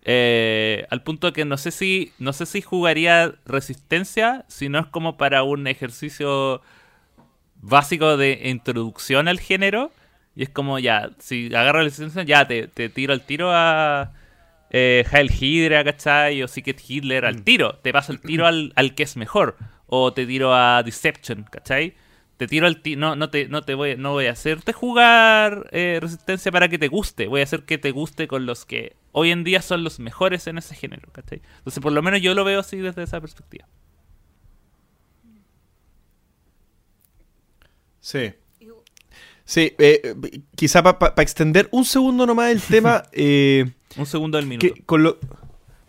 Eh, al punto que no sé si no sé si jugaría resistencia, si no es como para un ejercicio básico de introducción al género. Y es como ya, si agarro resistencia, ya te, te tiro al tiro a eh, Heil Hydra, ¿cachai? O Secret Hitler al tiro. Te paso el tiro al, al que es mejor. O te tiro a Deception, ¿cachai? Te tiro al tiro. No, no, te, no, te voy, no voy a hacerte jugar eh, resistencia para que te guste. Voy a hacer que te guste con los que hoy en día son los mejores en ese género, ¿cachai? Entonces, por lo menos yo lo veo así desde esa perspectiva. Sí. Sí, eh, eh, quizá para extender un segundo nomás el tema, eh, Un segundo del minuto. que con lo,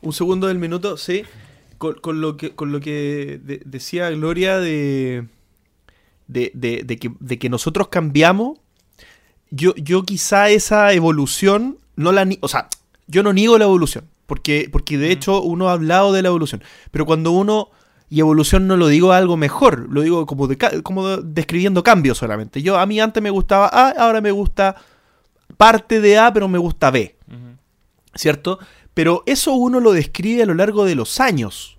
un segundo del minuto, sí, con, con lo que, con lo que de- decía Gloria de, de, de- que, de que nosotros cambiamos, yo, yo quizá esa evolución no la ni- o sea, yo no niego la evolución, porque, porque de hecho uno ha hablado de la evolución, pero cuando uno, y evolución no lo digo algo mejor, lo digo como, de, como de- describiendo cambios solamente. Yo a mí antes me gustaba A, ahora me gusta parte de A, pero me gusta B. ¿cierto? Pero eso uno lo describe a lo largo de los años.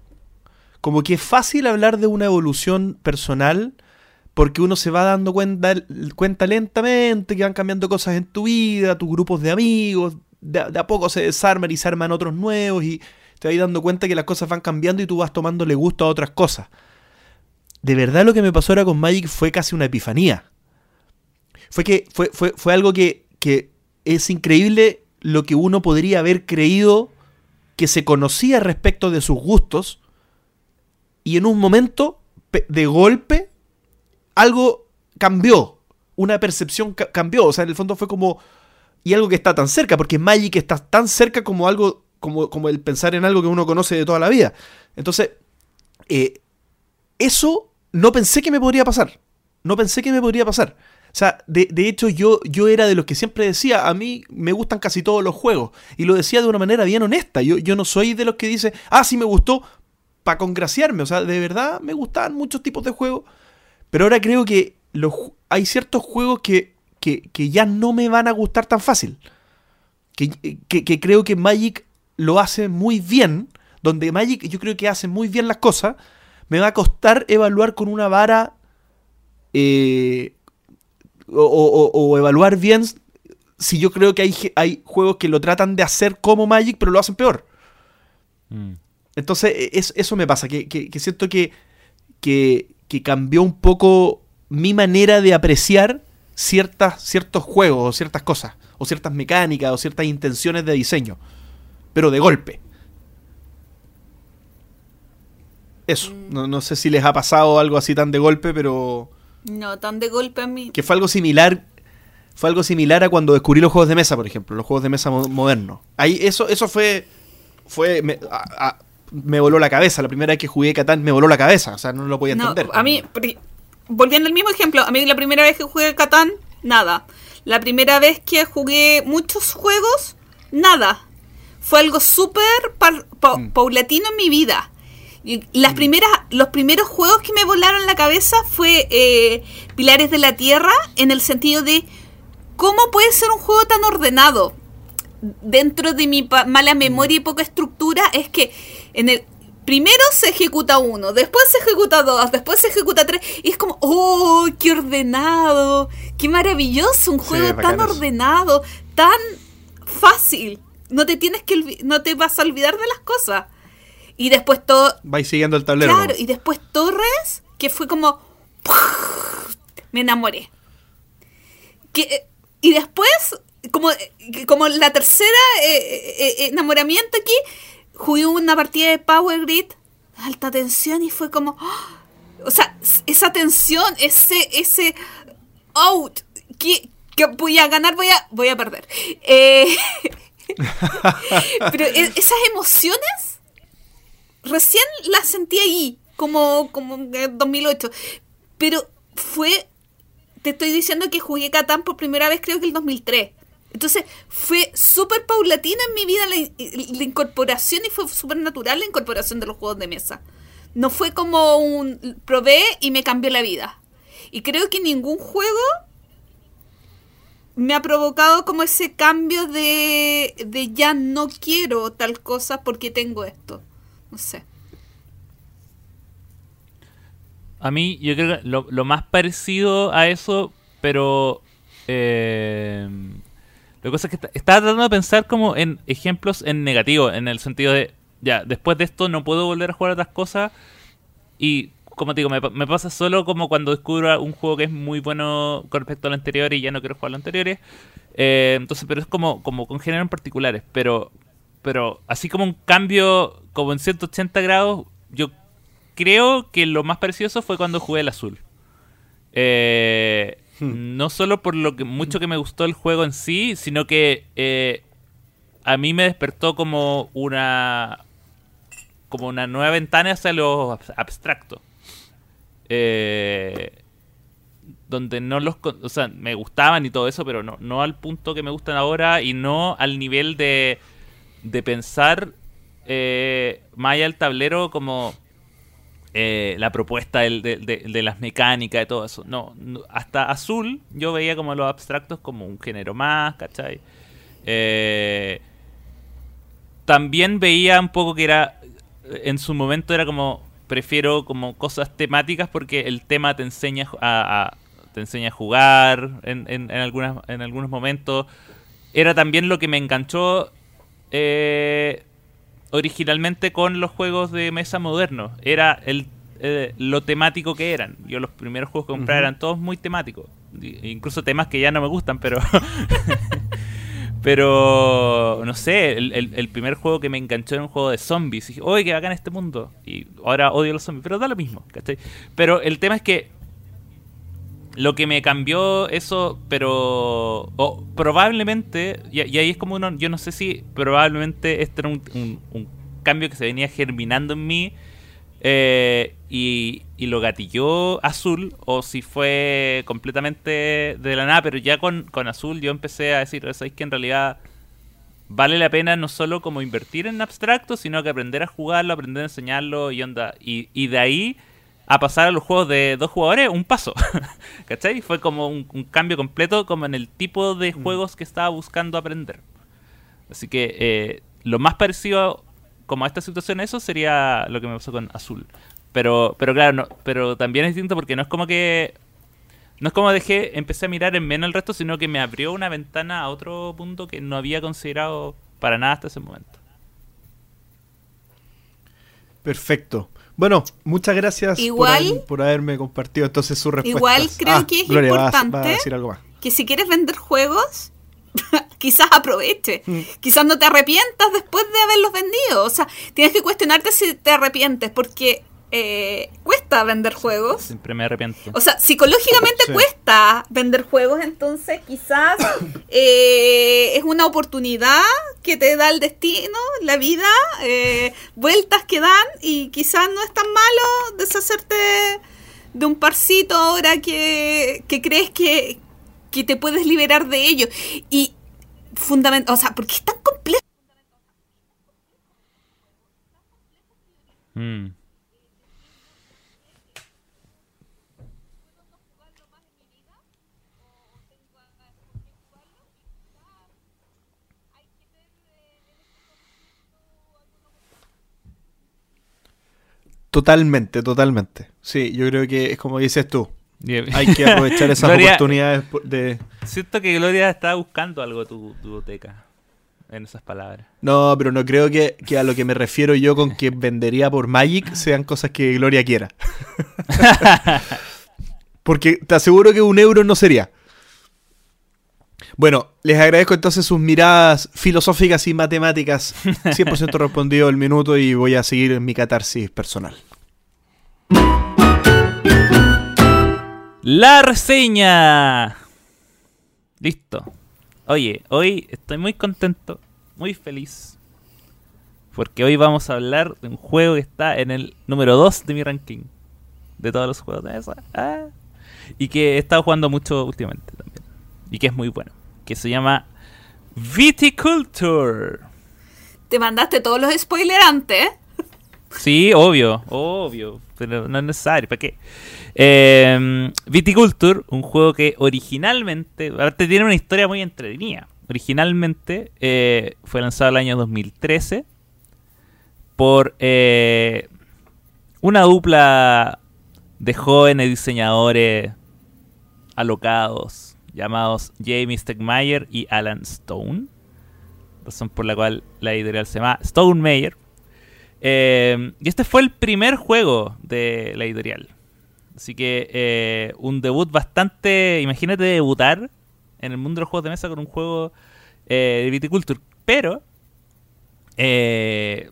Como que es fácil hablar de una evolución personal porque uno se va dando cuenta, cuenta lentamente que van cambiando cosas en tu vida, tus grupos de amigos, de, a- poco se desarman y se arman otros nuevos y te vas dando cuenta que las cosas van cambiando y tú vas tomándole gusto a otras cosas. De verdad lo que me pasó ahora con Magic fue casi una epifanía. Fue que fue, fue, fue algo que, que es increíble lo que uno podría haber creído que se conocía respecto de sus gustos y en un momento de golpe algo cambió, una percepción ca- cambió, o sea, en el fondo fue como y algo que está tan cerca, porque Magic está tan cerca como algo como, como el pensar en algo que uno conoce de toda la vida. Entonces, eh, eso no pensé que me podría pasar. No pensé que me podría pasar. O sea, de, de hecho yo, yo era de los que siempre decía, a mí me gustan casi todos los juegos. Y lo decía de una manera bien honesta. Yo, yo no soy de los que dice, ah, sí me gustó, para congraciarme. O sea, de verdad me gustaban muchos tipos de juegos. Pero ahora creo que los, hay ciertos juegos que, que, que ya no me van a gustar tan fácil. Que- que creo que Magic lo hace muy bien. Donde Magic yo creo que hace muy bien las cosas. Me va a costar evaluar con una vara eh, o, o- o evaluar bien si yo creo que hay, hay juegos que lo tratan de hacer como Magic, pero lo hacen peor. Mm. Entonces, e- es- eso me pasa, que, que- que siento que, que, que cambió un poco mi manera de apreciar ciertas, ciertos juegos o ciertas cosas, o ciertas mecánicas, o ciertas intenciones de diseño, pero de golpe. Eso, no, no sé si les ha pasado algo así tan de golpe, pero No tan de golpe a mí. que fue algo similar fue algo similar a cuando descubrí los juegos de mesa por ejemplo los juegos de mesa mo- modernos ahí eso eso fue fue me, a- a- me voló la cabeza la primera vez que jugué Catán me voló la cabeza o sea no lo podía No, entender a mí, volviendo al mismo ejemplo, a mí la primera vez que jugué Catán, nada. La primera vez que jugué muchos juegos, nada. Fue algo súper par- pa- Mm. paulatino en mi vida. Y las primeras, los primeros juegos que me volaron la cabeza fue eh, Pilares de la Tierra, en el sentido de cómo puede ser un juego tan ordenado. Dentro de mi mala memoria y poca estructura, es que en el primero se ejecuta uno, después se ejecuta dos, después se ejecuta tres, y es como, ¡oh, qué ordenado! ¡Qué maravilloso! Un juego tan ordenado, tan fácil. No te tienes que no te vas a olvidar de las cosas. Y después todo, vais siguiendo el tablero Claro, nomás. y después Torres, que fue como. Me enamoré. Que, y después, como, como la tercera eh, eh, enamoramiento aquí, jugué una partida de Power Grid, alta tensión, y fue como. ¡ah! O sea, esa tensión, ese. ese out, que, que voy a ganar, voy a, voy a perder. Eh, pero esas emociones recién la sentí ahí, como, como en 2008. Pero fue, te estoy diciendo que jugué Catán por primera vez creo que el 2003. Entonces fue súper paulatina en mi vida la, incorporación y fue súper natural la incorporación de los juegos de mesa. No fue como un probé y me cambió la vida. Y creo que ningún juego me ha provocado como ese cambio de, de ya no quiero tal cosa porque tengo esto. No sé. A mí, yo creo que lo, más parecido a eso, pero. Eh, lo que pasa es que estaba tratando de pensar como en ejemplos en negativo, en el sentido de. Ya, después de esto no puedo volver a jugar otras cosas. Y, como te digo, me, pa- me pasa solo como cuando descubro un juego que es muy bueno con respecto al anterior y ya no quiero jugar a los anteriores. Eh, entonces, pero es como, como con géneros particulares. Pero, pero así como un cambio como en 180 grados, yo creo que lo más precioso fue cuando jugué el azul. Eh, No solo por lo que mucho que me gustó el juego en sí, sino que eh, a mí me despertó como una como una nueva ventana hacia lo abs- abstracto. Eh, donde no los, o sea, me gustaban y todo eso, pero no, no al punto que me gustan ahora y no al nivel de, de pensar eh, más allá tablero como eh, la propuesta de, las mecánicas, de todo eso. No, hasta azul yo veía como los abstractos como un género más, ¿cachai? Eh, también veía un poco que era, en su momento era como, prefiero como cosas temáticas porque el tema te enseña a, te enseña a jugar en, en, en algunos momentos. Era también lo que me enganchó eh, originalmente con los juegos de mesa modernos. Era el, eh, lo temático que eran. Yo los primeros juegos que compré eran todos muy temáticos. Incluso temas que ya no me gustan, pero... pero, no sé, el, el- el primer juego que me enganchó era un juego de zombies. Y dije, oye, qué bacán este mundo. Y ahora odio los zombies, pero da lo mismo, ¿cachai? Pero el tema es que lo que me cambió eso, pero o probablemente, y, ahí es como uno, yo no sé si probablemente este era un, un- un cambio que se venía germinando en mí eh, y, y lo gatilló azul, o si fue completamente de la nada, pero ya con, con azul yo empecé a decir, ¿sabéis que en realidad vale la pena no solo como invertir en abstracto, sino que aprender a jugarlo, aprender a enseñarlo y onda. Y, y de ahí a pasar a los juegos de dos jugadores, un paso. ¿Cachai? Fue como un, un cambio completo como en el tipo de juegos que estaba buscando aprender. Así que eh, lo más parecido como a esta situación eso sería lo que me pasó con Azul. Pero, pero claro, no, pero también es distinto porque no es como que no es como dejé, empecé a mirar en menos el resto, sino que me abrió una ventana a otro punto que no había considerado para nada hasta ese momento. Perfecto. Bueno, muchas gracias Igual- por, haber- por haberme compartido entonces sus respuestas. Igual creo que es Gloria, a importante decir algo más. que si quieres vender juegos, quizás aproveche. Mm. Quizás no te arrepientas después de haberlos vendido. O sea, tienes que cuestionarte si te arrepientes, porque eh, cuesta vender juegos. Siempre me arrepiento. O sea, psicológicamente Sí. cuesta vender juegos, entonces quizás eh, es una oportunidad que te da el destino, la vida, eh, vueltas que dan y quizás no es tan malo deshacerte de un parcito ahora que, que crees que, que te puedes liberar de ello. Y fundamental, o sea, porque es tan complejo. Mm. Totalmente, totalmente. Sí, yo creo que es como dices tú. Hay que aprovechar esas Gloria, oportunidades por- de... Siento que Gloria estaba buscando algo tu, tu boteca. En esas palabras. No, pero no creo que, que a lo que me refiero yo con que vendería por Magic sean cosas que Gloria quiera. Porque te aseguro que un euro no sería. Bueno, les agradezco entonces sus miradas filosóficas y matemáticas. 100% respondido el minuto y voy a seguir en mi catarsis personal. La reseña. Listo. Oye, hoy estoy muy contento, muy feliz. Porque hoy vamos a hablar de un juego que está en el número 2 de mi ranking. De todos los juegos de mesa. Ah. Y que he estado jugando mucho últimamente también. Y que es muy bueno. Que se llama Viticulture. Te mandaste todos los spoilers antes. Sí, obvio, obvio, pero no es necesario, ¿para qué? Eh, Viticulture, un juego que originalmente, aparte tiene una historia muy entretenida. Originalmente eh, fue lanzado el año 2013 por eh, una dupla de jóvenes diseñadores alocados llamados Jamie Stegmaier y Alan Stone. Razón por la cual la editorial se llama Stone Meyer. Eh, y este fue el primer juego de la editorial. Así que eh, un debut bastante... Imagínate debutar en el mundo de los juegos de mesa con un juego eh, de Viticulture. Pero... eh,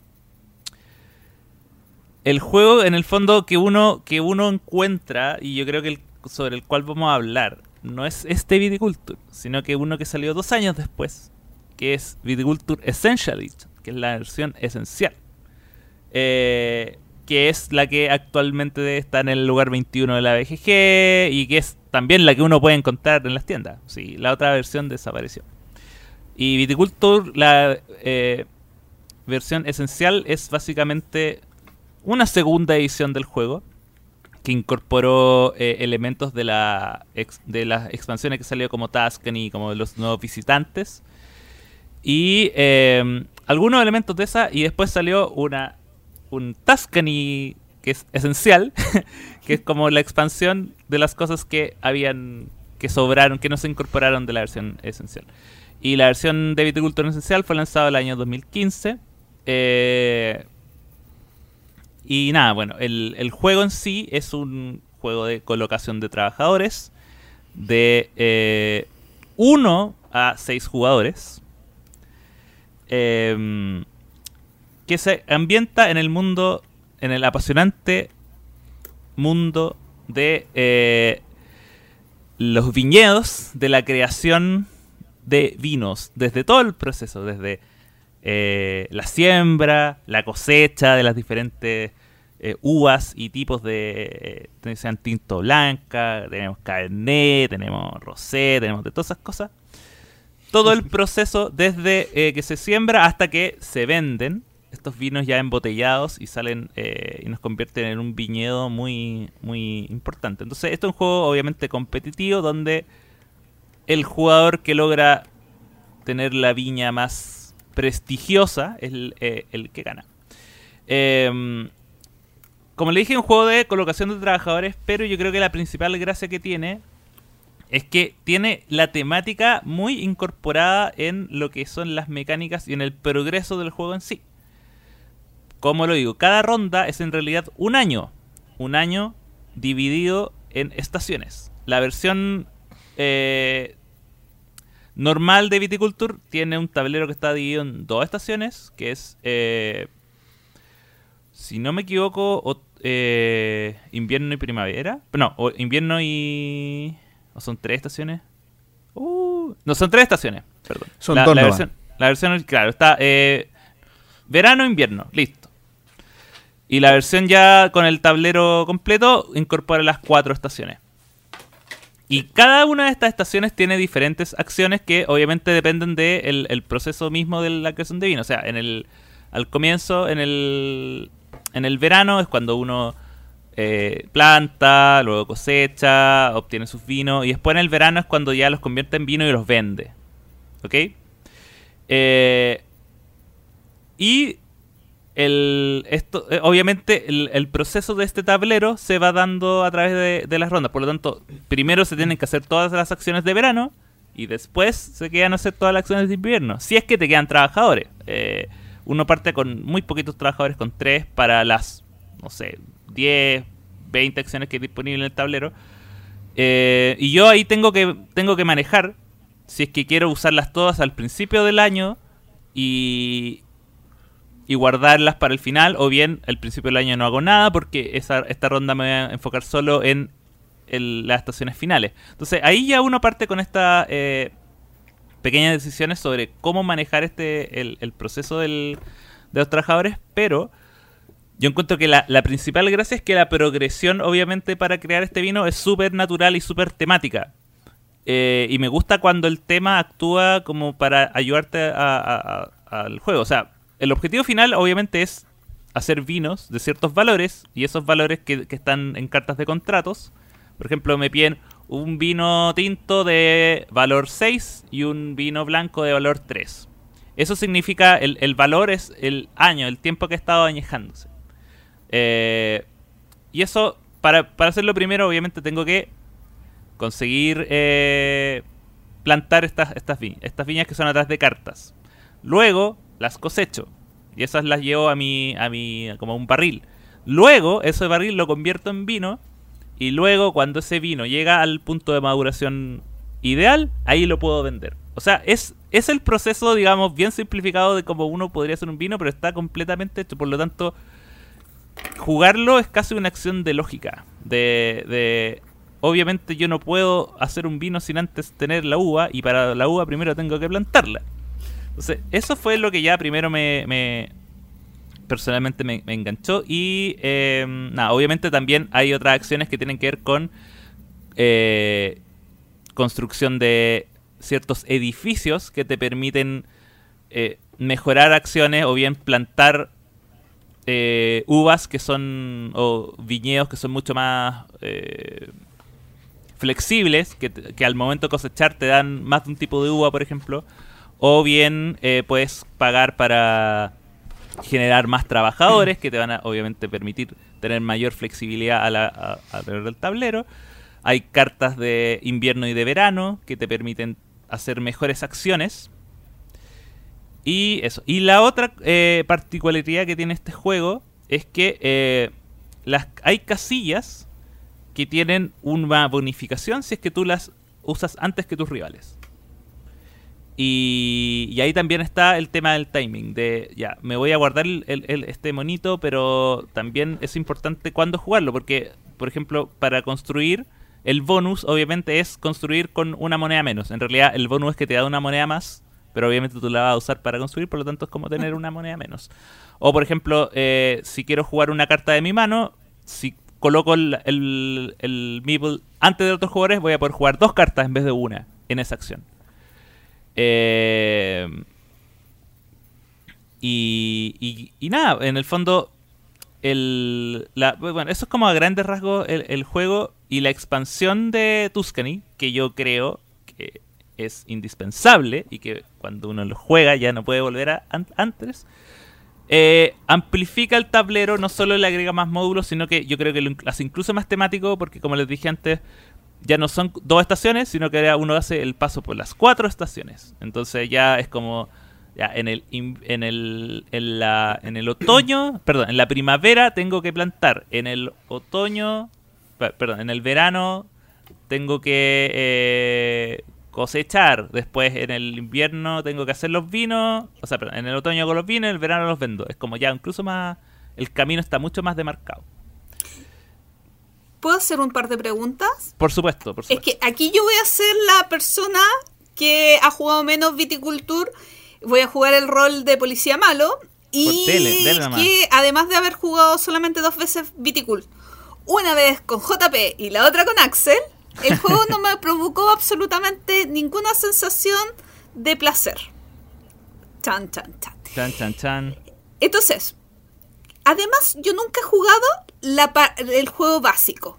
el juego en el fondo que uno, que uno encuentra, y yo creo que el, sobre el cual vamos a hablar, no es este Viticulture, sino que uno que salió dos años después, que es Viticulture Essential que es la versión esencial. Eh, que es la que actualmente está en el lugar 21 de la BGG y que es también la que uno puede encontrar en las tiendas. Sí, la otra versión desapareció. Y Viticulture, la eh, versión esencial, es básicamente una segunda edición del juego que incorporó eh, elementos de, la de las expansiones que salió como Tuscany, como los nuevos visitantes. Y eh, algunos elementos de esa. Y después salió una un Tuscany que es esencial, que es como la expansión de las cosas que habían. que sobraron, que no se incorporaron de la versión esencial. Y la versión de Viticultura Esencial fue lanzada el año 2015. Eh, y nada, bueno, el, juego en sí es un juego de colocación de trabajadores de 1 eh, a 6 jugadores. Em, que se ambienta en el mundo, en el apasionante mundo de eh, los viñedos, de la creación de vinos, desde todo el proceso, desde eh, la siembra, la cosecha de las diferentes eh, uvas y tipos de, sean tinto blanca, tenemos cabernet, tenemos rosé, tenemos de todas esas cosas. Todo el proceso desde que se siembra hasta que se venden estos vinos ya embotellados y salen y nos convierten en un viñedo muy, muy importante. Entonces, esto es un juego obviamente competitivo donde el jugador que logra tener la viña más prestigiosa es eh, el, que gana. Em, como le dije, un juego de colocación de trabajadores, pero yo creo que la principal gracia que tiene es que tiene la temática muy incorporada en lo que son las mecánicas y en el progreso del juego en sí. Como lo digo, cada ronda es en realidad un año. Un año dividido en estaciones. La versión eh, normal de Viticulture tiene un tablero que está dividido en dos estaciones, que es, eh, si no me equivoco, eh, invierno y primavera. No, o invierno y... ¿O son tres estaciones? Uh, no, son tres estaciones, perdón. Son la, dos la versión, la versión, claro, está eh, verano, invierno, listo. Y la versión ya con el tablero completo incorpora las cuatro estaciones. Y cada una de estas estaciones tiene diferentes acciones que obviamente dependen del de el proceso mismo de la creación de vino. O sea, en el, al comienzo, en el, en el verano es cuando uno eh, planta, luego cosecha, obtiene sus vinos. Y después en el verano es cuando ya los convierte en vino y los vende. ¿Ok? Eh, y el, esto, eh, obviamente el, proceso de este tablero se va dando a través de, las rondas. Por lo tanto, primero se tienen que hacer todas las acciones de verano y después se quedan a hacer todas las acciones de invierno. Si es que te quedan trabajadores. Eh, uno parte con muy poquitos trabajadores, con tres para las, no sé, 10, 20 acciones que hay disponibles en el tablero. Eh, y yo ahí tengo que, tengo que manejar si es que quiero usarlas todas al principio del año y, y guardarlas para el final, o bien al principio del año no hago nada porque esa, esta ronda me voy a enfocar solo en las estaciones finales. Entonces ahí ya uno parte con estas eh, pequeñas decisiones sobre cómo manejar este el, proceso del, de los trabajadores, pero yo encuentro que la, principal gracia es que la progresión, obviamente, para crear este vino es súper natural y súper temática. Eh, y me gusta cuando el tema actúa como para ayudarte al juego. O sea, el objetivo final obviamente es hacer vinos de ciertos valores y esos valores que, están en cartas de contratos. Por ejemplo, me piden un vino tinto de valor 6 y un vino blanco de valor 3. Eso significa, el, valor es el año, el tiempo que ha estado añejándose. Eh, y eso, para, hacerlo primero, obviamente tengo que conseguir eh, plantar estas, estas, estas viñas que son atrás de cartas. Luego, las cosecho. Y esas las llevo a mi, a mi, como un barril. Luego, ese barril lo convierto en vino. Y luego, cuando ese vino llega al punto de maduración ideal, ahí lo puedo vender. O sea, es, es el proceso, digamos, bien simplificado de cómo uno podría hacer un vino, pero está completamente hecho. Por lo tanto, jugarlo es casi una acción de lógica. De, de obviamente yo no puedo hacer un vino sin antes tener la uva, y para la uva primero tengo que plantarla. Eso fue lo que ya primero me, personalmente me, me enganchó. Y eh, nada, obviamente también hay otras acciones que tienen que ver con eh, construcción de ciertos edificios que te permiten eh, mejorar acciones o bien plantar eh, uvas que son o viñedos que son mucho más eh, flexibles que, que al momento cosechar te dan más de un tipo de uva por ejemplo o bien eh, puedes pagar para generar más trabajadores que te van a obviamente permitir tener mayor flexibilidad a la- a- alrededor del tablero hay cartas de invierno y de verano que te permiten hacer mejores acciones y eso. Y la otra eh, particularidad que tiene este juego es que eh, las, hay casillas que tienen una bonificación si es que tú las usas antes que tus rivales. Y, y ahí también está el tema del timing. De ya, me voy a guardar el- el- el- este monito, pero también es importante cuándo jugarlo. Porque, por ejemplo, para construir, el bonus obviamente es construir con una moneda menos. En realidad, el bonus es que te da una moneda más, pero obviamente tú la vas a usar para construir, por lo tanto es como tener una moneda menos. O, por ejemplo, eh, si quiero jugar una carta de mi mano, si coloco el, el, el meeple antes de otros jugadores, voy a poder jugar dos cartas en vez de una en esa acción. Eh, y, nada, en el fondo, el, bueno, eso es como a grandes rasgos el, juego y la expansión de Tuscany, que yo creo que es indispensable y que cuando uno lo juega ya no puede volver a an- antes. Eh, amplifica el tablero, no solo le agrega más módulos, sino que yo creo que lo hace incluso más temático, porque como les dije antes, ya no son dos estaciones, sino que uno hace el paso por las cuatro estaciones. Entonces ya es como ya en el en el en la en el otoño, perdón, en la primavera tengo que plantar, en el otoño, pe- perdón, en el verano tengo que eh, cosechar, después en el invierno tengo que hacer los vinos, o sea, perdón, en el otoño hago los vinos, en el verano los vendo. Es como ya incluso más el camino está mucho más demarcado. ¿Puedo hacer un par de preguntas? Por supuesto, por Es supuesto. que aquí yo voy a ser la persona que ha jugado menos Viticulture. Voy a jugar el rol de policía malo. Y que además de haber jugado solamente dos veces Viticul, una vez con JP y la otra con Axel, el juego no me provocó absolutamente ninguna sensación de placer. Chan, chan, chan. Chan, chan, chan. Entonces, además yo nunca he jugado la pa- el juego básico.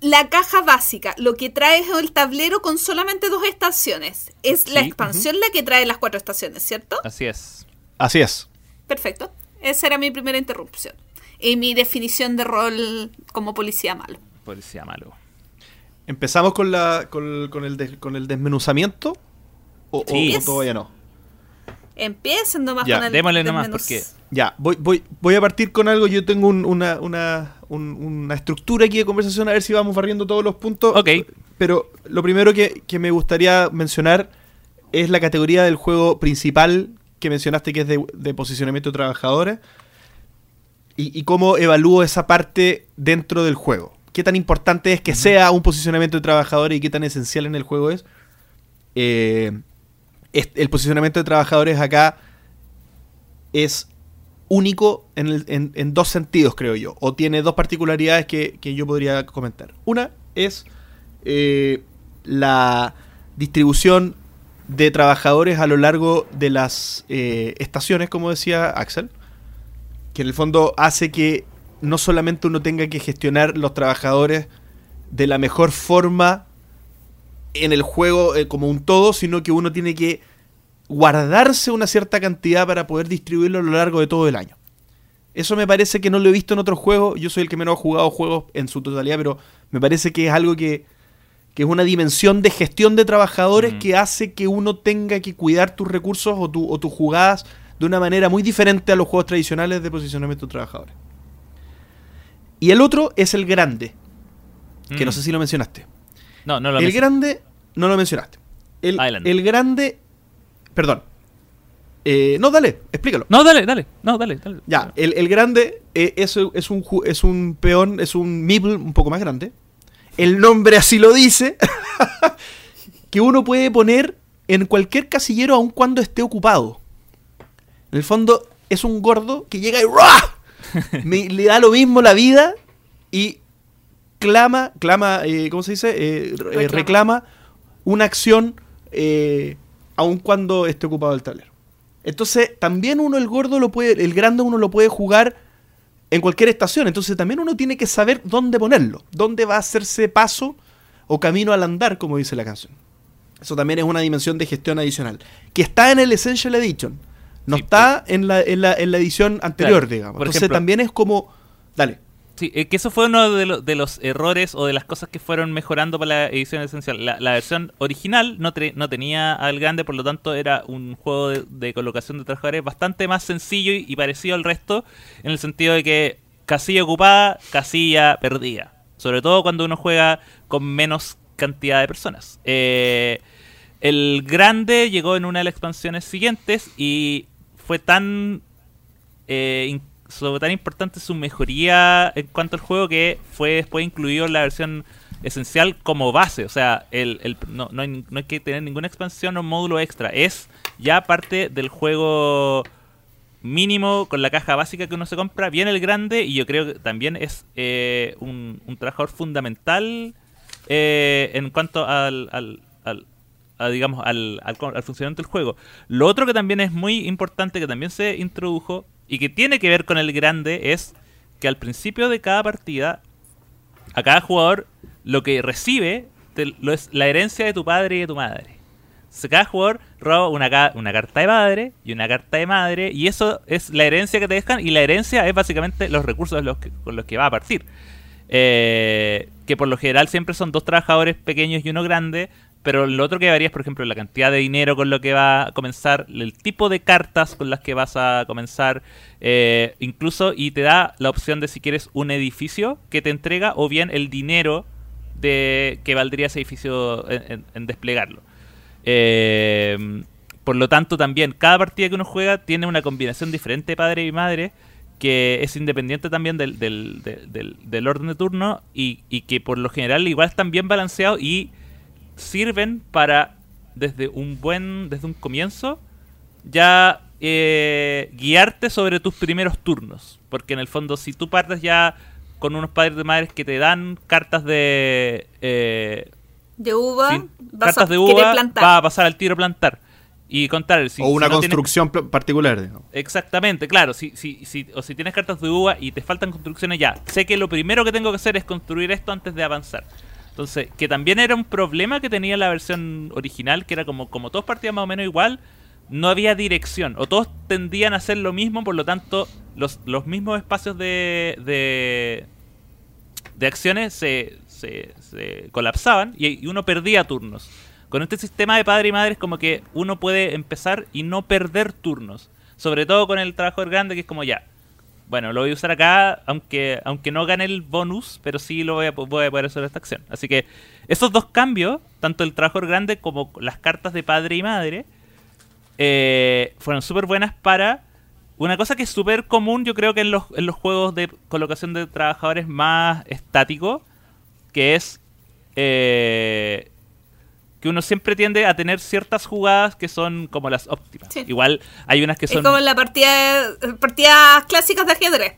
La caja básica, lo que trae es el tablero con solamente dos estaciones. Es la expansión la que trae las cuatro estaciones, ¿cierto? Así es. Así es. Perfecto. Esa era mi primera interrupción. Y mi definición de rol como policía malo. Policía malo. ¿Empezamos con, la, con, con el, con el desmenuzamiento? ¿O, o todavía no? Empiecen nomás Ya, con el démosle nomás, desmenuz. porque- Ya, voy, voy, voy a partir con algo. Yo tengo un- una, una, un- una estructura aquí de conversación, a ver si vamos barriendo todos los puntos. Ok. Pero lo primero que, que me gustaría mencionar es la categoría del juego principal que mencionaste, que es de, de posicionamiento de trabajadores. Y, y cómo evalúo esa parte dentro del juego. ¿Qué tan importante es que sea un posicionamiento de trabajadores y qué tan esencial en el juego es? Eh, es- el posicionamiento de trabajadores acá es único en, dos sentidos, creo yo. O tiene dos particularidades que, que yo podría comentar. Una es eh, la distribución de trabajadores a lo largo de las eh, estaciones, como decía Axel, que en el fondo hace que no solamente uno tenga que gestionar los trabajadores de la mejor forma en el juego eh, como un todo, sino que uno tiene que guardarse una cierta cantidad para poder distribuirlo a lo largo de todo el año. Eso me parece que no lo he visto en otros juegos. Yo soy el que menos ha jugado juegos en su totalidad, pero me parece que es algo que, que es una dimensión de gestión de trabajadores Mm. que hace que uno tenga que cuidar tus recursos o, tu- o tus jugadas de una manera muy diferente a los juegos tradicionales de posicionamiento de trabajadores. Y el otro es el grande, que Mm. no sé si lo mencionaste. No, no lo el mencioné. grande, no lo mencionaste. El, el grande, perdón. Eh, no, dale, explícalo. No, dale, dale. No, dale, dale. Ya, el, el grande eh, es, es, un, es un peón, es un meeple un poco más grande. El nombre así lo dice. que uno puede poner en cualquier casillero aun cuando esté ocupado. En el fondo, es un gordo que llega y ¡ruah! Me- le da lo mismo la vida y clama, clama, eh, ¿cómo se dice? Eh, re- Reclama. reclama una acción eh, aun cuando esté ocupado el tablero. Entonces, también uno, el gordo, lo puede, el grande uno lo puede jugar en cualquier estación. Entonces, también uno tiene que saber dónde ponerlo, dónde va a hacerse paso o camino al andar, como dice la canción. Eso también es una dimensión de gestión adicional. Que está en el Essential Edition. No Sí, está en, la, en, la, en la edición anterior, Claro, digamos. Entonces ejemplo- también es como. Dale. Sí, eh, que eso fue uno de, lo- de los errores o de las cosas que fueron mejorando para la edición esencial. La, versión original no, tenía al grande, por lo tanto era un juego de, colocación de trabajadores bastante más sencillo y, parecido al resto, en el sentido de que casilla ocupada, casilla perdida. Sobre todo cuando uno juega con menos cantidad de personas. Eh, el grande llegó en una de las expansiones siguientes y fue tan eh, sobre tan importante su mejoría en cuanto al juego que fue después incluido en la versión esencial como base. O sea, el, no, no hay, no hay que tener ninguna expansión o módulo extra. Es ya parte del juego mínimo con la caja básica que uno se compra. Viene el grande y yo creo que también es eh, un, trabajador fundamental eh, en cuanto al, al- al- digamos, al, al funcionamiento del juego. Lo otro que también es muy importante, que también se introdujo y que tiene que ver con el grande, es que al principio de cada partida, a cada jugador lo que recibe es la herencia de tu padre y de tu madre. Cada jugador roba una, una carta de padre y una carta de madre, y eso es la herencia que te dejan, y la herencia es básicamente los recursos con los que va a partir. Eh, que por lo general siempre son dos trabajadores pequeños y uno grande, pero lo otro que varía es, por ejemplo, la cantidad de dinero con lo que va a comenzar, el tipo de cartas con las que vas a comenzar, eh, incluso, y te da la opción de si quieres un edificio que te entrega o bien el dinero de que valdría ese edificio en, en- desplegarlo. Eh, por lo tanto, también cada partida que uno juega tiene una combinación diferente de padre y madre que es independiente también del, del, del- del- del orden de turno y, y que por lo general igual están bien balanceados y sirven para desde un buen desde un comienzo ya eh, guiarte sobre tus primeros turnos porque en el fondo si tú partes ya con unos padres de madres que te dan cartas de eh, De uva, sí, vas cartas a de uva plantar. va a pasar al tiro plantar y contrario si, o una si no tienes- construcción particular, digamos. Exactamente, claro. Si, si, si, o si tienes cartas de uva y te faltan construcciones ya. Sé que lo primero que tengo que hacer es construir esto antes de avanzar. Entonces, que también era un problema que tenía la versión original, que era como, como todos partían más o menos igual, no había dirección. O todos tendían a hacer lo mismo, por lo tanto, los, los mismos espacios de, de, de acciones se, se, se colapsaban y, uno perdía turnos. Con este sistema de padre y madre es como que uno puede empezar y no perder turnos. Sobre todo con el trabajador grande que es como ya. Bueno, lo voy a usar acá, aunque aunque no gane el bonus, pero sí lo voy a, voy a poder hacer esta acción. Así que esos dos cambios, tanto el trabajador grande como las cartas de padre y madre, eh, fueron súper buenas para una cosa que es súper común, yo creo que en los, en los juegos de colocación de trabajadores más estáticos, que es eh, que uno siempre tiende a tener ciertas jugadas que son como las óptimas. Sí. Igual hay unas que Es son... como en la partida, partidas clásicas de ajedrez.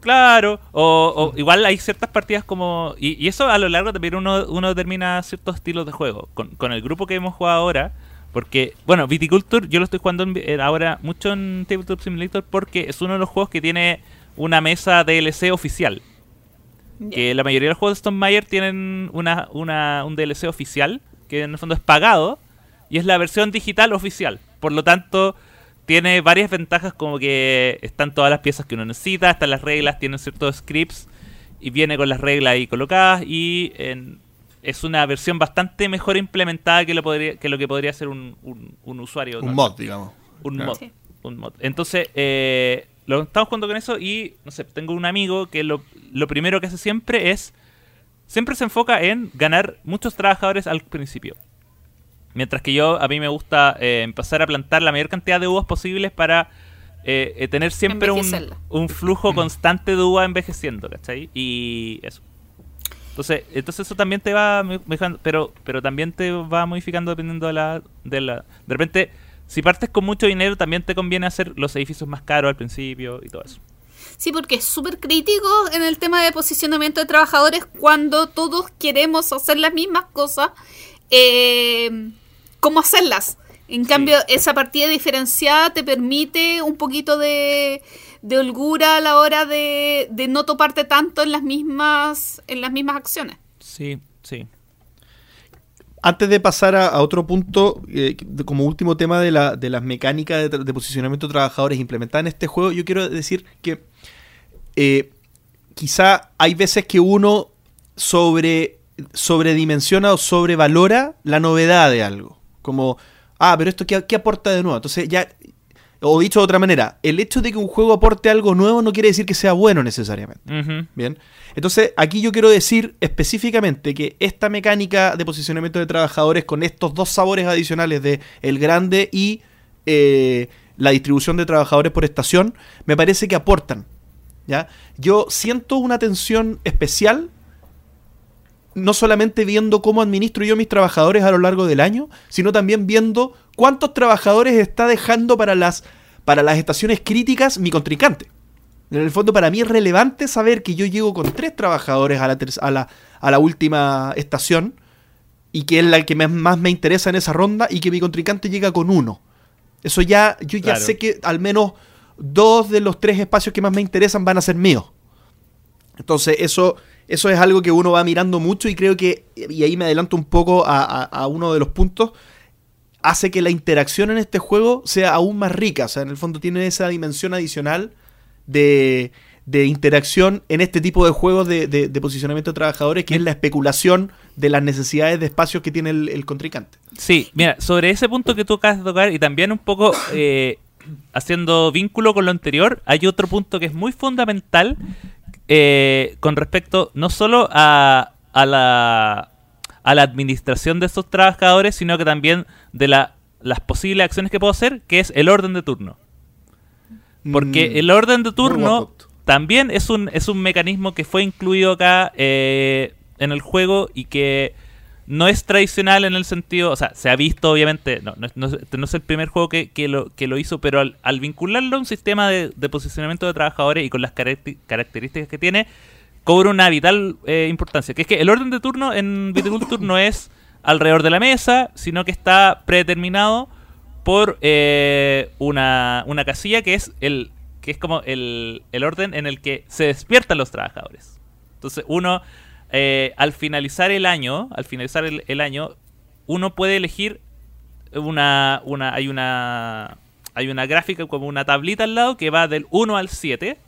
Claro, o, o igual hay ciertas partidas como... Y, y eso a lo largo también uno, uno determina ciertos estilos de juego. Con, con el grupo que hemos jugado ahora, porque, bueno, Viticulture yo lo estoy jugando en- en ahora mucho en Tabletop Simulator porque es uno de los juegos que tiene una mesa DLC oficial. Que la mayoría de los juegos de Stone Meyer tienen una, una, un DLC oficial, que en el fondo es pagado, y es la versión digital oficial. Por lo tanto, tiene varias ventajas como que están todas las piezas que uno necesita, están las reglas, tienen ciertos scripts, y viene con las reglas ahí colocadas, y en- es una versión bastante mejor implementada que lo, podría, que, lo que podría ser un, un- un usuario. Un mod, digamos. un Claro. mod. Sí. Un mod. Entonces, eh, lo estamos jugando con eso y, no sé, tengo un amigo que lo, lo primero que hace siempre es, siempre se enfoca en ganar muchos trabajadores al principio. Mientras que yo, a mí me gusta eh, empezar a plantar la mayor cantidad de uvas posibles para eh, eh, tener siempre un, un flujo constante de uva envejeciendo, ¿cachai? Y eso. Entonces, entonces eso también te va mejorando, pero, pero también te va modificando dependiendo de la, de la... De repente, si partes con mucho dinero, también te conviene hacer los edificios más caros al principio y todo eso. Sí, porque es súper crítico en el tema de posicionamiento de trabajadores cuando todos queremos hacer las mismas cosas, eh, cómo hacerlas. En cambio, esa partida diferenciada te permite un poquito de, de holgura a la hora de, de no toparte tanto en las mismas en las mismas acciones. Sí, sí. Antes de pasar a, otro punto, eh, como último tema de, la, de las mecánicas de, de posicionamiento de trabajadores implementadas en este juego, yo quiero decir que eh, quizá hay veces que uno sobre sobredimensiona o sobrevalora la novedad de algo. Como, ah, pero esto qué, qué aporta de nuevo. Entonces ya, o dicho de otra manera, el hecho de que un juego aporte algo nuevo no quiere decir que sea bueno necesariamente. Bien. Entonces, aquí yo quiero decir específicamente que esta mecánica de posicionamiento de trabajadores con estos dos sabores adicionales de el grande y eh, la distribución de trabajadores por estación, me parece que aportan. ¿ya? Yo siento una tensión especial, no solamente viendo cómo administro yo mis trabajadores a lo largo del año, sino también viendo cuántos trabajadores está dejando para las, para las estaciones críticas mi contrincante. En el fondo, para mí es relevante saber que yo llego con tres trabajadores a la, a la, a la última estación y que es la que me- más me interesa en esa ronda y que mi contrincante llega con uno. Eso ya, yo ya Claro. sé que al menos dos de los tres espacios que más me interesan van a ser míos. Entonces, eso, eso es algo que uno va mirando mucho y creo que, y ahí me adelanto un poco a, a- a uno de los puntos, hace que la interacción en este juego sea aún más rica. O sea, en el fondo tiene esa dimensión adicional de, de interacción en este tipo de juegos de, de- posicionamiento de trabajadores, que es la especulación de las necesidades de espacios que tiene el, el contrincante. Sí, mira, sobre ese punto que tú acabas de tocar y también un poco eh, haciendo vínculo con lo anterior, hay otro punto que es muy fundamental eh, con respecto no solo a, a la a la administración de estos trabajadores, sino que también de la, las posibles acciones que puedo hacer, que es el orden de turno. Porque Mm, el orden de turno también es un, es un mecanismo que fue incluido acá eh, en el juego y que no es tradicional en el sentido, o sea, se ha visto obviamente, no, no, es- no es- este no es el primer juego que, que lo, que lo hizo, pero al, al vincularlo a un sistema de, de posicionamiento de trabajadores y con las características que tiene, cobra una vital eh, importancia, que es que el orden de turno en Viticulture no es alrededor de la mesa, sino que está predeterminado por eh, una, una casilla que es el que es como el, el orden en el que se despiertan los trabajadores. Entonces uno, eh, al finalizar el año, al finalizar el, año, uno puede elegir una, una, hay una, hay una gráfica como una tablita al lado que va del 1 al 7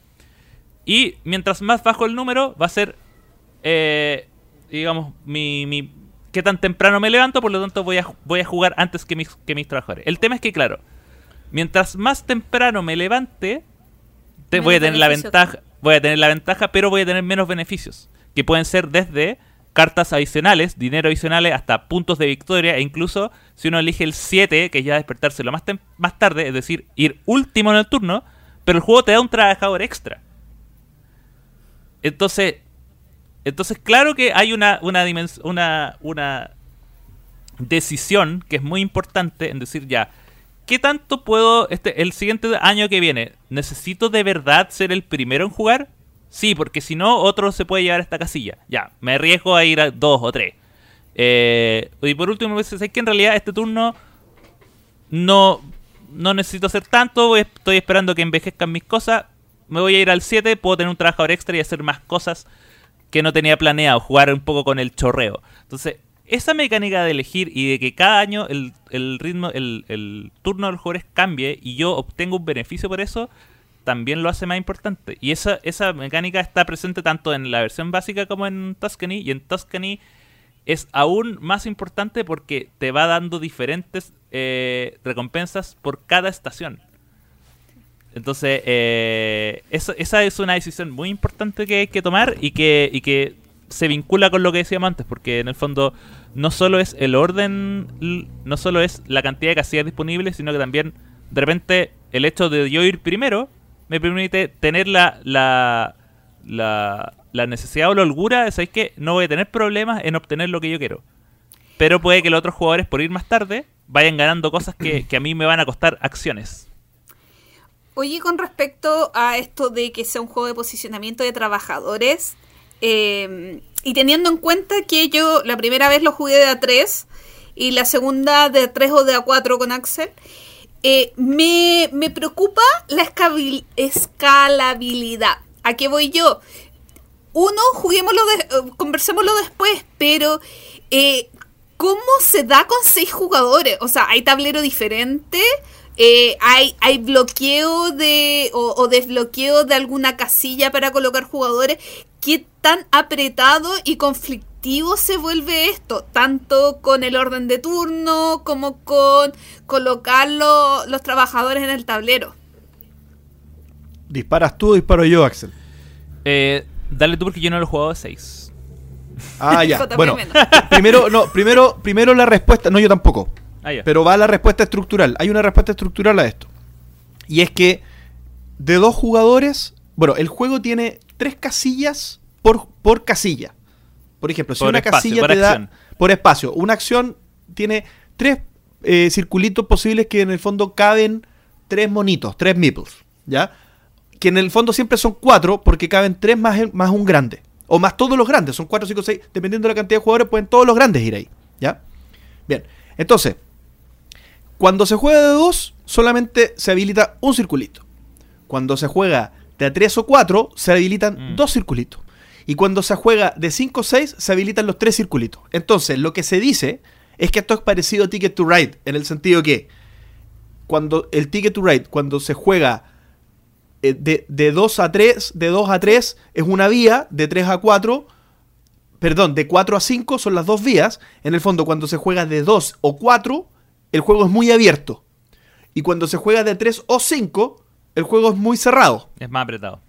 y mientras más bajo el número va a ser, eh, digamos, mi, mi, qué tan temprano me levanto, por lo tanto voy a, voy a jugar antes que mis, que mis trabajadores. El tema es que, claro, mientras más temprano me levante, te, voy a tener la ventaja, voy a tener la ventaja, pero voy a tener menos beneficios, que pueden ser desde cartas adicionales, dinero adicionales, hasta puntos de victoria, e incluso si uno elige el 7, que es ya despertarse lo más, más tarde, es decir, ir último en el turno, pero el juego te da un trabajador extra. Entonces, entonces claro que hay una, una, una, una decisión que es muy importante en decir ya, ¿qué tanto puedo, este, el siguiente año que viene, necesito de verdad ser el primero en jugar? Sí, porque si no, otro se puede llevar a esta casilla. Ya, me arriesgo a ir a dos o tres. Eh, y por último, es que en realidad este turno no, no necesito hacer tanto, estoy esperando que envejezcan mis cosas. Me voy a ir al 7, puedo tener un trabajador extra y hacer más cosas que no tenía planeado, jugar un poco con el chorreo. Entonces, esa mecánica de elegir y de que cada año el, el ritmo, el, el turno de los jugadores cambie y yo obtengo un beneficio por eso, también lo hace más importante. Y esa, esa mecánica está presente tanto en la versión básica como en Tuscany. Y en Tuscany es aún más importante porque te va dando diferentes eh, recompensas por cada estación. Entonces, eh, eso- esa es una decisión muy importante que hay que tomar y que, se vincula con lo que decíamos antes, porque en el fondo no solo es el orden, no solo es la cantidad de casillas disponibles, sino que también de repente el hecho de yo ir primero me permite tener la, la, la, necesidad o la holgura de saber que no voy a tener problemas en obtener lo que yo quiero. Pero puede que los otros jugadores, por ir más tarde, vayan ganando cosas que, que a mí me van a costar acciones. Oye, con respecto a esto de que sea un juego de posicionamiento de trabajadores, eh, y teniendo en cuenta que yo la primera vez lo jugué de A3 y la segunda de A3 o de A4 con Axel, eh, me, me preocupa la escalabilidad. ¿A qué voy yo? Uno, juguémoslo, de- eh, conversémoslo después, pero eh, ¿cómo se da con seis jugadores? O sea, hay tablero diferente, eh, hay, hay bloqueo de o, o desbloqueo de alguna casilla para colocar jugadores. ¿Qué tan apretado y conflictivo se vuelve esto? Tanto con el orden de turno como con colocar lo- los trabajadores en el tablero. ¿Disparas tú o disparo yo, Axel? Eh, dale tú porque yo no lo he jugado de 6. Ah, ya. Bueno, primero, no, primero, primero la respuesta. No, yo tampoco. Ah. Pero va la respuesta estructural. Hay una respuesta estructural a esto. Y es que de dos jugadores, bueno, el juego tiene tres casillas por, por casilla. Por ejemplo, si Por una espacio, casilla por te da acción. por espacio, una acción tiene tres eh, circulitos posibles que en el fondo caben tres monitos, tres meeples, ¿ya? Que en el fondo siempre son cuatro porque caben tres más, más un grande. O más todos los grandes, son cuatro, cinco, seis, dependiendo de la cantidad de jugadores, pueden todos los grandes ir ahí, ¿ya? Bien, entonces, cuando se juega de dos, solamente se habilita un circulito. Cuando se juega de 3 o 4, se habilitan Mm. dos circulitos. Y cuando se juega de 5 o 6, se habilitan los tres circulitos. Entonces, lo que se dice es que esto es parecido a Ticket to Ride, en el sentido que cuando el Ticket to Ride, cuando se juega eh, de, de 2 a 3, de 2 a 3 es una vía, de 3 a 4, perdón, de 4 a 5 son las dos vías. En el fondo, cuando se juega de 2 o 4, el juego es muy abierto. Y cuando se juega de 3 o 5, el juego es muy cerrado. Es más apretado.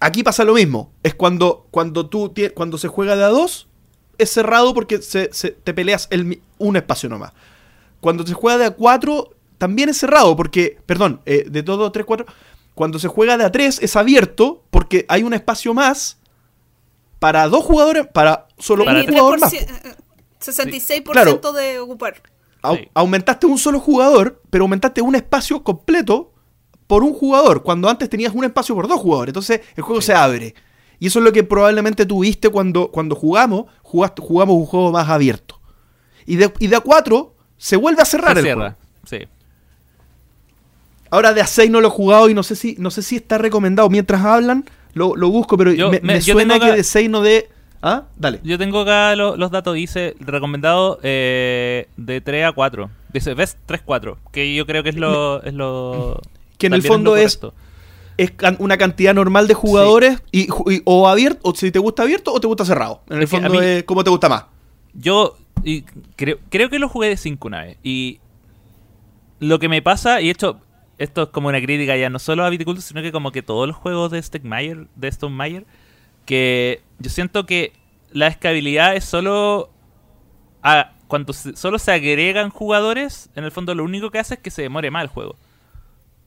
Aquí pasa lo mismo. Es cuando, cuando, tú, cuando se juega de a 2, es cerrado porque se, se- te peleas el un espacio nomás. Cuando se juega de a 4, también es cerrado porque, perdón, eh, de todo 3, 4. Cuando se juega de a 3 es abierto porque hay un espacio más para dos jugadores, para solo Para un tres. jugador más. 23%, eh, 66% Claro. de ocupar. Au- Sí. Aumentaste un solo jugador, pero aumentaste un espacio completo por un jugador, cuando antes tenías un espacio por dos jugadores. Entonces el juego Sí. se abre. Y eso es lo que probablemente tuviste cuando, cuando jugamos, jugaste- jugamos un juego más abierto. Y de, y de a 4 se vuelve a cerrar Se el cierra. juego. Sí. Ahora de a 6 no lo he jugado y no sé si, no sé si está recomendado. Mientras hablan, lo, lo busco, pero Yo- me, me- me yo suena que de 6 no de... ¿Ah? Dale. Yo tengo acá lo- los datos. Dice recomendado eh, de 3 a 4. Dice Best 3-4. Que yo creo que es lo. Es lo Que en el fondo es-. Es una cantidad normal de jugadores y, o abierto, o si te gusta abierto o te gusta cerrado. En el Es fondo mí- es como te gusta más. Yo y creo, creo que lo jugué de 5 una vez. Y lo que me pasa, y esto, esto es como una crítica ya no solo a Viticulture, sino que como que todos los juegos de Stegmaier, de Stone Meyer, que yo siento que la escalabilidad es solo a- cuando se- solo se agregan jugadores, en el fondo lo único que hace es que se demore más el juego.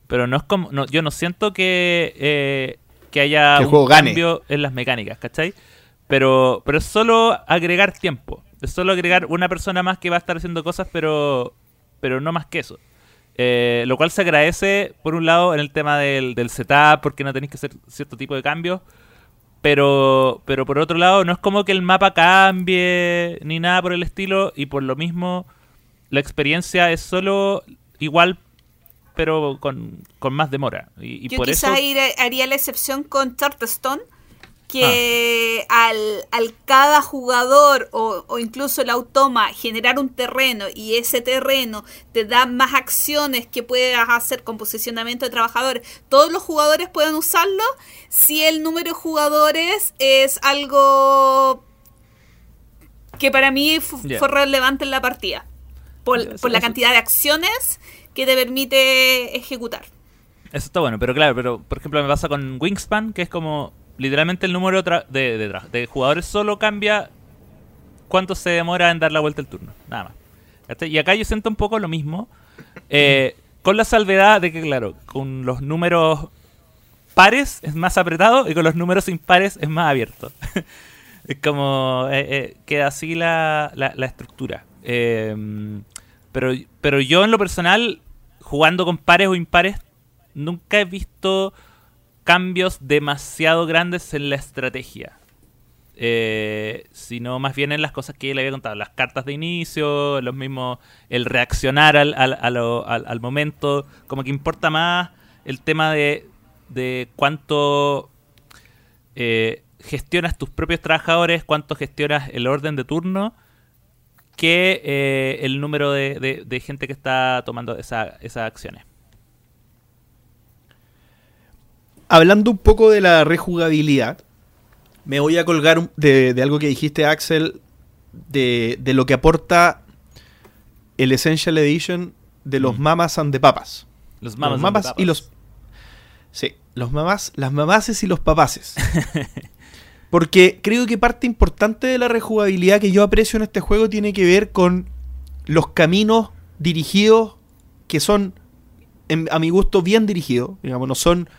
Pero no es como, no, yo no siento que, eh, que haya Que el un juego gane. cambio en las mecánicas, ¿cachai? Pero, pero es solo agregar tiempo. Es solo agregar una persona más que va a estar haciendo cosas, pero, pero no más que eso. Eh, lo cual se agradece, por un lado, en el tema del, del setup, porque no tenéis que hacer cierto tipo de cambios. Pero, pero por otro lado, no es como que el mapa cambie ni nada por el estilo. Y por lo mismo, la experiencia es solo igual, pero con, con más demora. Y, y Yo por quizás eso. haría la excepción con Charterstone, que al, al cada jugador o, o incluso el automa generar un terreno y ese terreno te da más acciones que puedas hacer con posicionamiento de trabajadores, todos los jugadores pueden usarlo si el número de jugadores es algo que para mí Ya. fue relevante en la partida, por, Ya, eso- por la eso- cantidad de acciones que te permite ejecutar. Eso está bueno, pero claro, pero por ejemplo me pasa con Wingspan, que es como literalmente el número de, de, de jugadores solo cambia cuánto se demora en dar la vuelta el turno, nada más. Y acá yo siento un poco lo mismo, eh, con la salvedad de que, claro, con los números pares es más apretado y con los números impares es más abierto. es como, eh, eh, queda así la, la, la estructura. Eh, Pero, pero yo en lo personal, jugando con pares o impares, nunca he visto cambios demasiado grandes en la estrategia. Eh, sino más bien en las cosas que le había contado, las cartas de inicio, los mismos, el reaccionar al, al, al, al momento, como que importa más el tema de, de cuánto eh, gestionas tus propios trabajadores, cuánto gestionas el orden de turno, que eh, el número de, de, gente que está tomando esa, esas acciones. Hablando un poco de la rejugabilidad, me voy a colgar de, de algo que dijiste, Axel, de, de, lo que aporta el Essential Edition de los mm. mamas and the papas. Los mamas, los mamas y los Sí, los mamás, las mamases y los papaces. Porque creo que parte importante de la rejugabilidad que yo aprecio en este juego tiene que ver con los caminos dirigidos que son, a mi gusto, bien dirigidos. Digamos, no son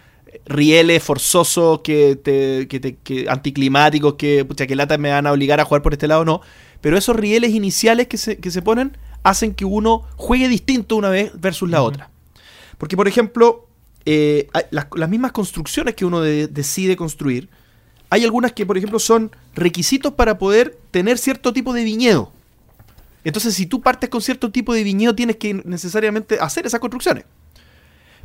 rieles forzosos que te, que te anticlimáticos que pucha, que lata me van a obligar a jugar por este lado no pero esos rieles iniciales que se, que se ponen hacen que uno juegue distinto una vez versus la otra porque por ejemplo eh, las, mismas construcciones que uno decide construir, hay algunas que, por ejemplo, son requisitos para poder tener cierto tipo de viñedo. Entonces, si tú partes con cierto tipo de viñedo, tienes que necesariamente hacer esas construcciones.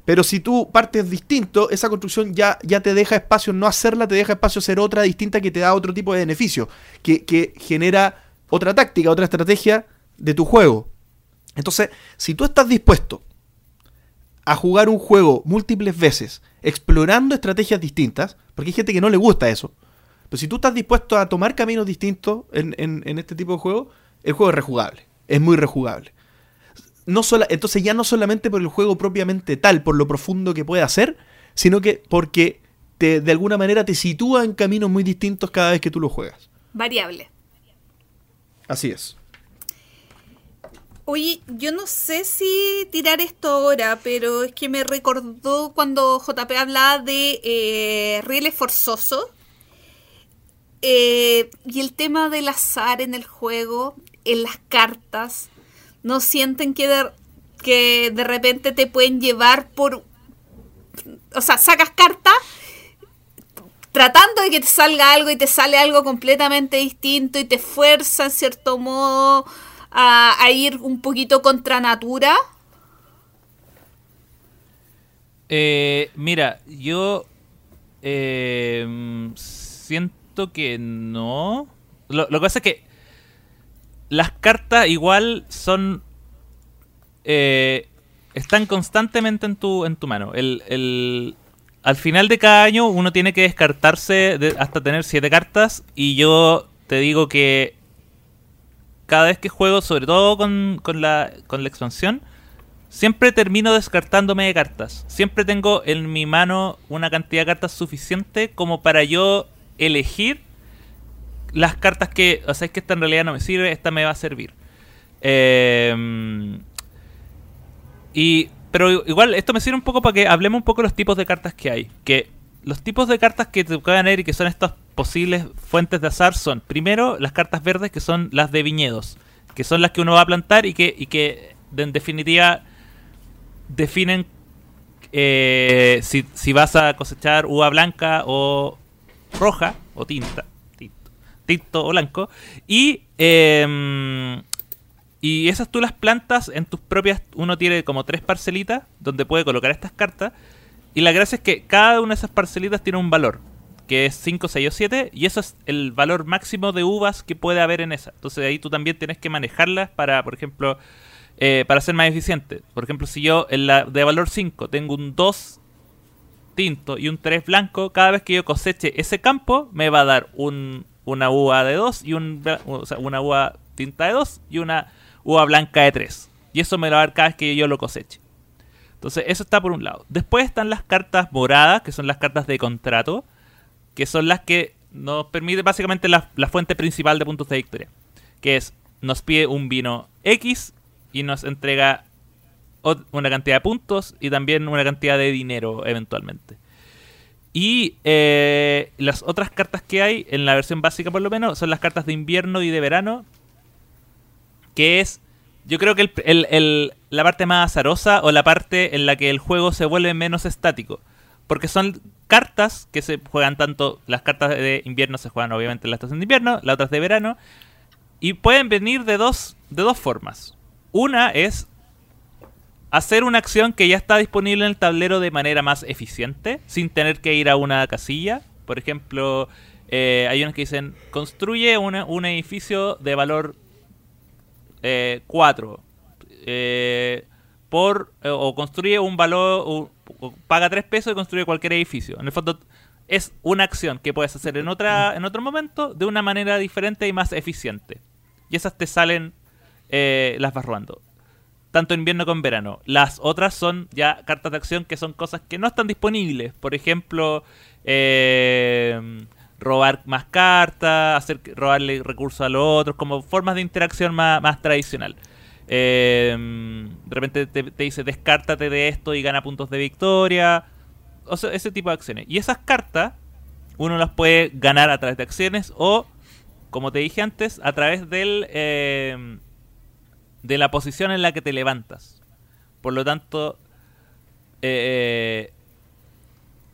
Pero si tú partes distinto, esa construcción ya, ya te deja espacio no hacerla, te deja espacio hacer otra distinta que te da otro tipo de beneficio, que, que genera otra táctica, otra estrategia de tu juego. Entonces, si tú estás dispuesto a jugar un juego múltiples veces, explorando estrategias distintas, porque hay gente que no le gusta eso. Pero si tú estás dispuesto a tomar caminos distintos en, este tipo de juego, el juego es rejugable. Es muy rejugable. No entonces ya no solamente por el juego propiamente tal, por lo profundo que puede hacer, sino que porque te, de alguna manera te sitúa en caminos muy distintos cada vez que tú lo juegas. Variable. Así es. Oye, yo no sé si tirar esto ahora, pero es que me recordó cuando JP hablaba de eh, rieles forzosos. Eh, y el tema del azar en el juego, en las cartas. ¿No sienten que de, que de repente te pueden llevar por... O sea, sacas cartas tratando de que te salga algo y te sale algo completamente distinto y te fuerza en cierto modo a, ir un poquito contra natura? Eh, mira, yo eh, siento que no. Lo, que pasa es que las cartas igual son... Eh, están constantemente en tu, en tu mano. El, al final de cada año uno tiene que descartarse hasta tener siete cartas y yo te digo que cada vez que juego, sobre todo con, la, con la expansión, siempre termino descartándome de cartas. Siempre tengo en mi mano una cantidad de cartas suficiente como para yo elegir las cartas que, o sea, es que esta en realidad no me sirve, esta me va a servir. Eh, y, pero igual, esto me sirve un poco para que hablemos un poco de los tipos de cartas que hay. Que los tipos de cartas que te pueden ir y que son estas posibles fuentes de azar son, primero, las cartas verdes que son las de viñedos, que son las que uno va a plantar y que, y que en definitiva definen eh, si, si, vas a cosechar uva blanca o roja o tinta, tinto, o blanco. Y, em, y esas tú las plantas en tus propias, uno tiene como tres parcelitas donde puede colocar estas cartas. Y la gracia es que cada una de esas parcelitas tiene un valor que es 5, 6 o 7, y eso es el valor máximo de uvas que puede haber en esa. Entonces ahí tú también tienes que manejarlas para, por ejemplo, eh, para ser más eficiente. Por ejemplo, si yo en la de valor 5 tengo un 2 tinto y un 3 blanco, cada vez que yo coseche ese campo me va a dar un, una uva de 2 y un, una uva tinta de 2 y una uva blanca de 3. Y eso me lo va a dar cada vez que yo lo coseche. Entonces, eso está por un lado. Después están las cartas moradas, que son las cartas de contrato, que son las que nos permite básicamente la, fuente principal de puntos de victoria, que es nos pide un vino X y nos entrega una cantidad de puntos y también una cantidad de dinero eventualmente. Y eh, las otras cartas que hay, en la versión básica por lo menos, son las cartas de invierno y de verano, que es Yo creo que el- el- la parte más azarosa o la parte en la que el juego se vuelve menos estático. Porque son cartas que se juegan tanto. Las cartas de invierno se juegan obviamente en la estación de invierno, las otras de verano. Y pueden venir de dos, de dos formas. Una es hacer una acción que ya está disponible en el tablero de manera más eficiente, sin tener que ir a una casilla. Por ejemplo, eh, hay unos que dicen, construye una- un edificio de valor 4 por eh, o construye un valor o, o paga 3 pesos y construye cualquier edificio. En el fondo es una acción que puedes hacer en otra en otro momento de una manera diferente y más eficiente. Y esas te salen eh, las vas robando. Tanto invierno como verano. Las otras son ya cartas de acción que son cosas que no están disponibles. Por ejemplo, eh, robar más cartas, hacer robarle recursos a los otros, como formas de interacción más, tradicional. Eh, de repente te, dice descártate de esto y gana puntos de victoria. O ese tipo de acciones. Y esas cartas uno las puede ganar a través de acciones o, como te dije antes, a través del eh, de la posición en la que te levantas. Por lo tanto, eh,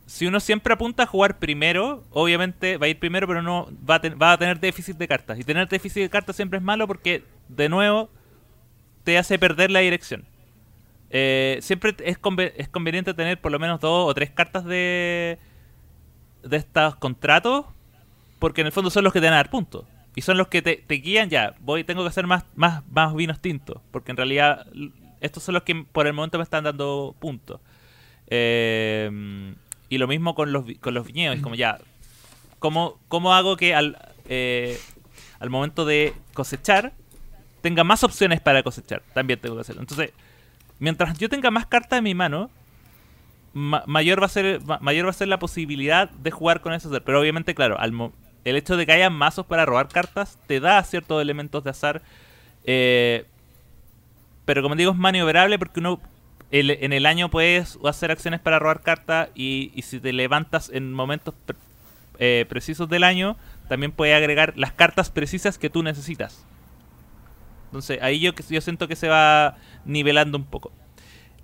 si uno siempre apunta a jugar primero, obviamente va a ir primero, pero no va a, tener déficit de cartas. Y tener déficit de cartas siempre es malo porque, de nuevo, te hace perder la dirección. Eh, siempre es, es conveniente tener por lo menos dos o tres cartas de, de estos contratos, porque en el fondo son los que te van a dar puntos. Y son los que te, te guían ya. Voy, tengo que hacer más, más, más vinos tintos, porque en realidad estos son los que por el momento me están dando puntos. Eh, y lo mismo con los, con los viñedos. Es como ya, ¿cómo, cómo hago que al, eh, al momento de cosechar tenga más opciones para cosechar? También tengo que hacerlo. Entonces, mientras yo tenga más cartas en mi mano, ma- mayor va a ser ma- mayor va a ser la posibilidad de jugar con eso. Pero obviamente, claro, al mo- el hecho de que haya mazos para robar cartas te da ciertos elementos de azar. eh, pero como digo, es maniobrable porque uno el- en el año puedes hacer acciones para robar cartas y, y si te levantas en momentos pre- eh, precisos del año, también puedes agregar las cartas precisas que tú necesitas. Entonces ahí yo, yo siento que se va nivelando un poco.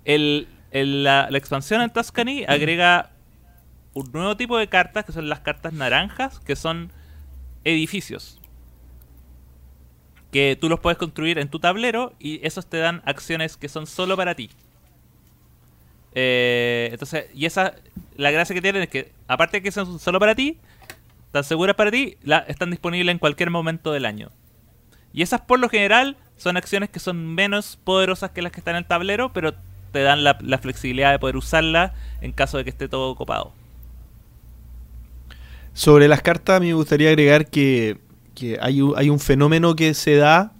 El, el- la, la expansión en Tuscany agrega un nuevo tipo de cartas que son las cartas naranjas, que son edificios. Que tú los puedes construir en tu tablero y esos te dan acciones que son solo para ti. Eh, entonces, y esa, la gracia que tienen es que, aparte de que son solo para ti, están seguras para ti, la, están disponibles en cualquier momento del año. Y esas, por lo general, son acciones que son menos poderosas que las que están en el tablero, pero te dan la, la flexibilidad de poder usarlas en caso de que esté todo copado. Sobre las cartas, a mí me gustaría agregar que, que hay, un, hay un fenómeno que se da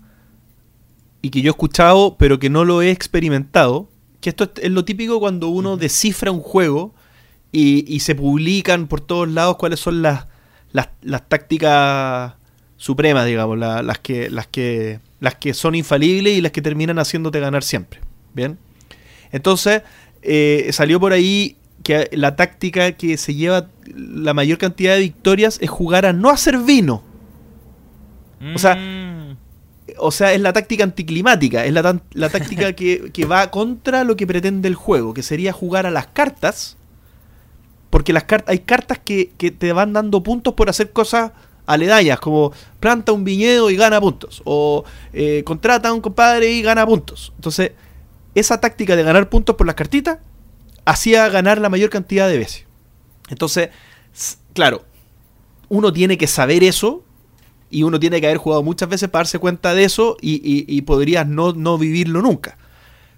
y que yo he escuchado, pero que no lo he experimentado. Que esto es, lo típico cuando uno descifra un juego y, y se publican por todos lados cuáles son las, las, las tácticas supremas, digamos, la- las, que, las, que, las que son infalibles y las que terminan haciéndote ganar siempre. Bien. Entonces, eh, salió por ahí que la táctica que se lleva la mayor cantidad de victorias es jugar a no hacer vino. O sea, Mm, O sea, es la táctica anticlimática, es la, la táctica que, que va contra lo que pretende el juego, que sería jugar a las cartas, porque las cartas hay cartas que, que te van dando puntos por hacer cosas aledañas, como planta un viñedo y gana puntos, o eh, contrata a un compadre y gana puntos. Entonces, esa táctica de ganar puntos por las cartitas hacía ganar la mayor cantidad de veces. Entonces, claro, uno tiene que saber eso y uno tiene que haber jugado muchas veces para darse cuenta de eso y, y- y podrías no, no vivirlo nunca.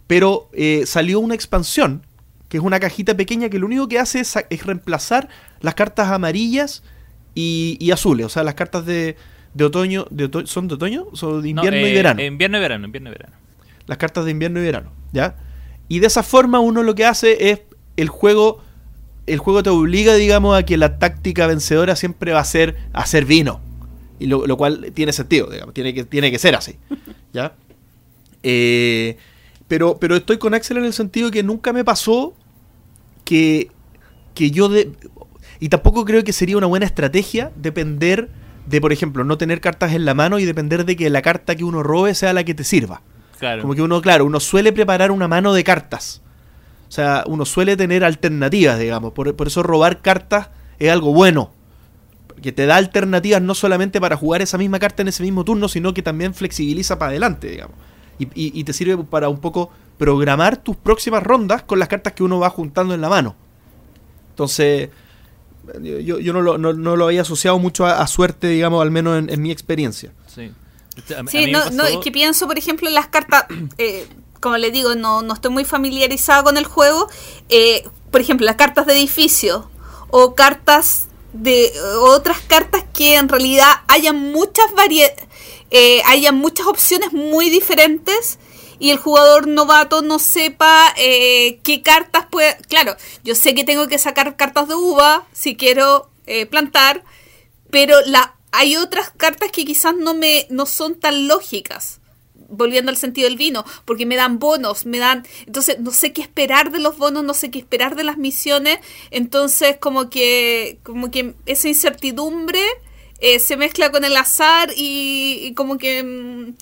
Pero eh, salió una expansión, que es una cajita pequeña que lo único que hace es, es reemplazar las cartas amarillas y, y azules, o sea, las cartas de, de otoño, de oto- ¿son de otoño? ¿Son de no, invierno y eh, verano? Invierno y verano, invierno y verano. las cartas de invierno y verano, ¿ya? Y de esa forma uno lo que hace es el juego el juego te obliga, digamos, a que la táctica vencedora siempre va a ser hacer vino. Y lo, lo cual tiene sentido, digamos, tiene que, tiene que ser así, ¿ya? Eh, pero, pero estoy con Axel en el sentido que nunca me pasó que, que yo de... Y tampoco creo que sería una buena estrategia depender de, por ejemplo, no tener cartas en la mano y depender de que la carta que uno robe sea la que te sirva. Claro. Como que uno, claro, uno suele preparar una mano de cartas. O sea, uno suele tener alternativas, digamos. Por, por eso robar cartas es algo bueno. Que te da alternativas no solamente para jugar esa misma carta en ese mismo turno, sino que también flexibiliza para adelante, digamos. Y, y- y te sirve para un poco programar tus próximas rondas con las cartas que uno va juntando en la mano. Entonces, yo, yo- no, lo, no- no lo había asociado mucho a, a suerte, digamos, al menos en, en mi experiencia. Sí. Este, a- Sí, no, no, es que pienso, por ejemplo, en las cartas, eh, como le digo, no, no estoy muy familiarizada con el juego. eh, por ejemplo, las cartas de edificio o cartas de otras cartas que en realidad hayan muchas variedades, hayan muchas opciones muy diferentes y el jugador novato no sepa eh, qué cartas puede... Claro, yo sé que tengo que sacar cartas de uva si quiero eh, plantar, pero la, hay otras cartas que quizás no me no son tan lógicas volviendo al sentido del vino porque me dan bonos me dan entonces no sé qué esperar de los bonos no sé qué esperar de las misiones entonces como que como que esa incertidumbre eh, se mezcla con el azar y, y como que mm,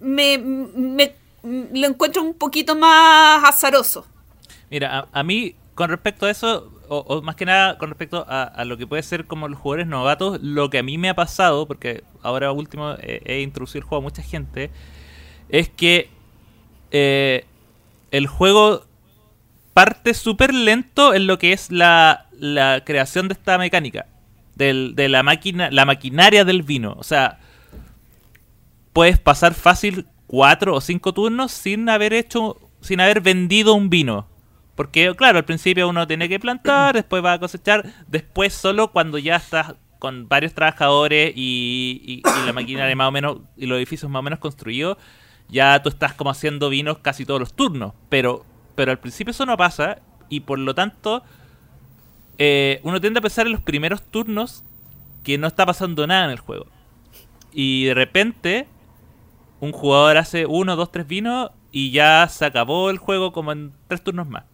me, me- lo encuentro un poquito más azaroso. Mira, a, a mí, con respecto a eso, o, o más que nada con respecto a, lo que puede ser como los jugadores novatos, lo que a mí me ha pasado, porque ahora último eh, he introducido el juego a mucha gente, es que eh, el juego parte súper lento en lo que es la, la creación de esta mecánica, del, de la máquina, la maquinaria del vino. O sea, puedes pasar fácil cuatro o cinco turnos sin haber hecho, sin haber vendido un vino. Porque, claro, al principio uno tiene que plantar, después va a cosechar, después solo cuando ya estás con varios trabajadores y, y- y la maquinaria más o menos, y los edificios más o menos construidos, ya tú estás como haciendo vinos casi todos los turnos. Pero, pero al principio eso no pasa, y por lo tanto, eh, uno tiende a pensar en los primeros turnos que no está pasando nada en el juego. Y de repente, un jugador hace uno, dos, tres vinos y ya se acabó el juego como en tres turnos más.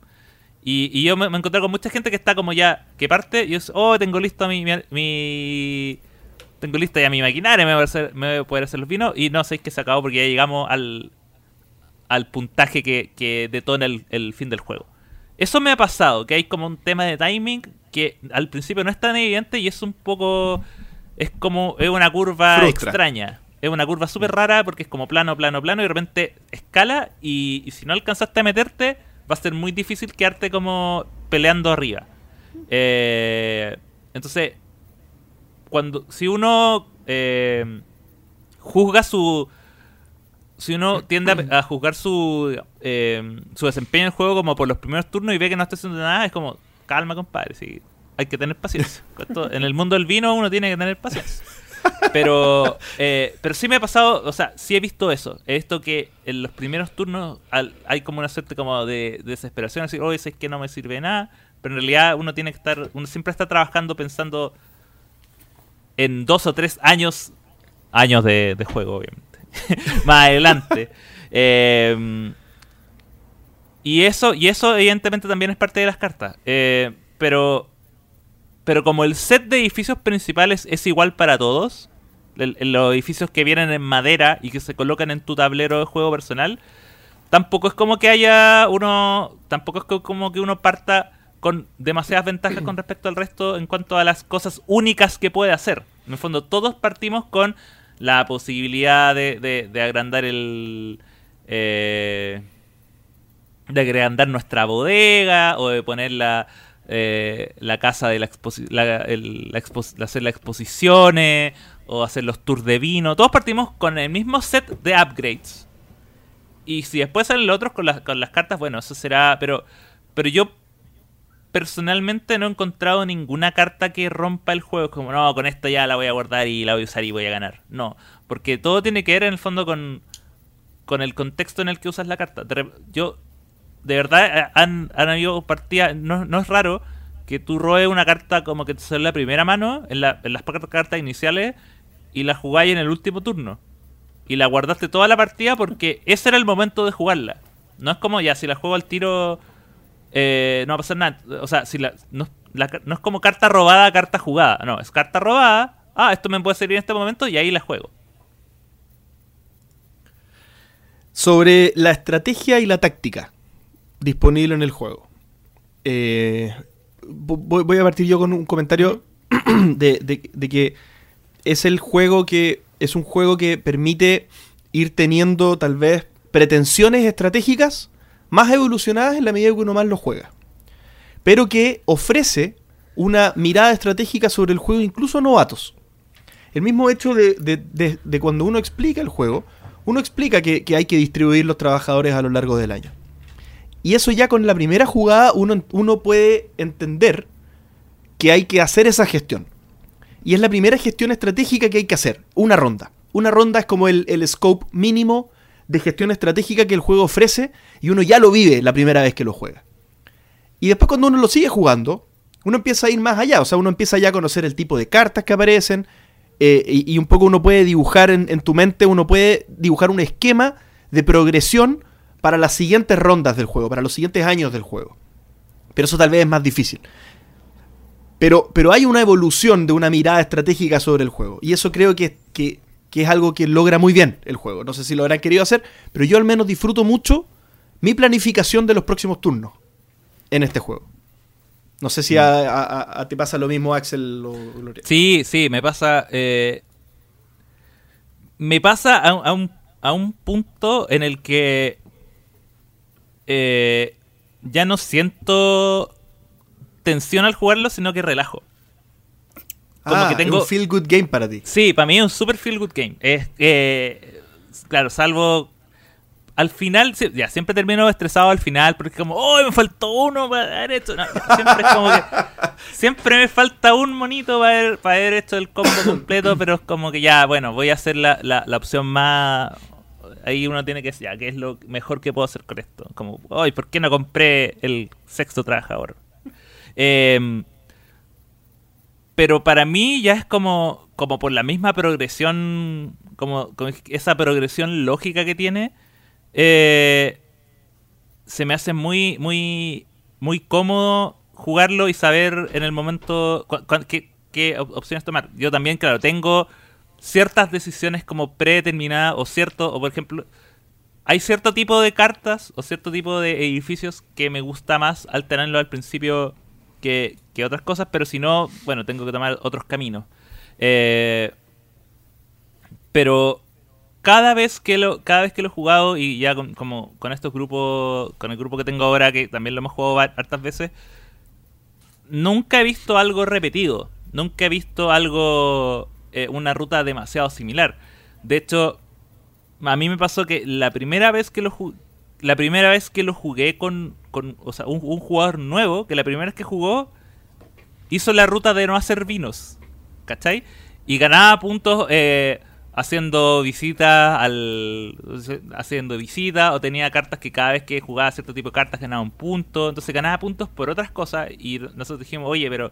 Y, y yo me, me encontré con mucha gente que está como ya, que parte y es, oh, tengo listo mi, mi, mi- tengo lista ya mi maquinaria, me voy, a hacer, me voy a poder hacer los vinos y no sé que se acabó porque ya llegamos al, al puntaje que, que detona el, el fin del juego. Eso me ha pasado, que hay como un tema de timing que al principio no es tan evidente y es un poco... Es como... Es una curva Frustra. extraña. Es una curva súper rara porque es como plano, plano, plano y de repente escala y, y si no alcanzaste a meterte va a ser muy difícil quedarte como peleando arriba. Eh, entonces, cuando si uno eh, juzga su si uno tiende a, juzgar su eh, su desempeño en el juego como por los primeros turnos y ve que no está haciendo nada es como calma compadre sí hay que tener paciencia en el mundo del vino uno tiene que tener paciencia pero eh, pero sí me ha pasado o sea sí he visto eso. He visto que en los primeros turnos al- hay como una suerte como de, de desesperación así oye es que no me sirve nada pero en realidad uno tiene que estar uno siempre está trabajando pensando en dos o tres años años de, de juego obviamente más adelante. Eh, y eso y eso evidentemente también es parte de las cartas. Eh, pero pero como el set de edificios principales es igual para todos los edificios que vienen en madera y que se colocan en tu tablero de juego personal tampoco es como que haya uno tampoco es co- como que uno parta con demasiadas ventajas con respecto al resto en cuanto a las cosas únicas que puede hacer. En el fondo todos partimos con la posibilidad de, de- de agrandar el eh, de agrandar nuestra bodega o de poner la, eh, la casa de la exposición, hacer las exposiciones o hacer los tours de vino. Todos partimos con el mismo set de upgrades. Y si después salen los otros con las, con las cartas, bueno, eso será... Pero, pero yo personalmente no he encontrado ninguna carta que rompa el juego. Como, no, con esta ya la voy a guardar y la voy a usar y voy a ganar. No, porque todo tiene que ver en el fondo con, con el contexto en el que usas la carta. Yo, de verdad, eh, han, han habido partidas, no, no es raro que tú robes una carta como que te sale la primera mano, en, la- en las cartas iniciales, y la jugáis en el último turno. Y la guardaste toda la partida porque ese era el momento de jugarla. No es como ya, si la juego al tiro, eh, no va a pasar nada. O sea, si la, no, la no es como carta robada, carta jugada. No, es carta robada. Ah, esto me puede servir en este momento y ahí la juego. sobre la estrategia y la táctica disponible en el juego. Eh, voy, a partir yo con un comentario de, de- que es el juego que es un juego que permite ir teniendo tal vez pretensiones estratégicas más evolucionadas en la medida que uno más lo juega. Pero que ofrece una mirada estratégica sobre el juego incluso a novatos. El mismo hecho de- de cuando uno explica el juego, uno explica que, que hay que distribuir los trabajadores a lo largo del año. Y eso ya con la primera jugada uno, uno puede entender que hay que hacer esa gestión. Y es la primera gestión estratégica que hay que hacer, una ronda. Una ronda es como el, el scope mínimo de gestión estratégica que el juego ofrece y uno ya lo vive la primera vez que lo juega. Y después cuando uno lo sigue jugando, uno empieza a ir más allá, o sea, uno empieza ya a conocer el tipo de cartas que aparecen eh, y, y un poco uno puede dibujar en, en tu mente, uno puede dibujar un esquema de progresión para las siguientes rondas del juego, para los siguientes años del juego. Pero eso tal vez es más difícil. Pero, pero hay una evolución de una mirada estratégica sobre el juego. Y eso creo que, que, que es algo que logra muy bien el juego. No sé si lo habrán querido hacer, pero yo al menos disfruto mucho mi planificación de los próximos turnos en este juego. No sé si a, a- a- te pasa lo mismo, Axel o Gloria. Sí, sí, me pasa. eh, me pasa a, a un, a un punto en el que eh, ya no siento tensión al jugarlo, sino que relajo. como ah, que tengo- un feel good game para ti. Sí, para mí es un super feel good game. Es eh, claro, salvo al final, ya siempre termino estresado al final porque es como, oh, me faltó uno para haber hecho. No, siempre es como que siempre me falta un monito para haber, para haber hecho el combo completo, pero es como que ya, bueno, voy a hacer la, la, la opción más. Ahí uno tiene que decir, ¿qué es lo mejor que puedo hacer con esto? Como, ay, ¿por qué no compré el sexto trabajador? Eh, pero para mí ya es como, como por la misma progresión, como, esa progresión lógica que tiene, eh, se me hace muy, muy, muy cómodo jugarlo y saber en el momento qué, qué op- opciones tomar. Yo también, claro, tengo ciertas decisiones como predeterminadas o cierto, o por ejemplo, hay cierto tipo de cartas o cierto tipo de edificios que me gusta más alternarlo al principio que, que otras cosas, pero si no, bueno, tengo que tomar otros caminos. Eh, pero cada vez que lo cada vez que lo he jugado y ya con, como con estos grupos con el grupo que tengo ahora que también lo hemos jugado hartas veces nunca he visto algo repetido nunca he visto algo eh, una ruta demasiado similar de hecho a mí me pasó que la primera vez que lo la primera vez que lo jugué con, con o sea, un, un jugador nuevo que la primera vez que jugó hizo la ruta de no hacer vinos ¿cachai? y ganaba puntos eh, haciendo visitas al haciendo visitas o tenía cartas que cada vez que jugaba cierto tipo de cartas ganaba un punto entonces ganaba puntos por otras cosas y nosotros dijimos oye pero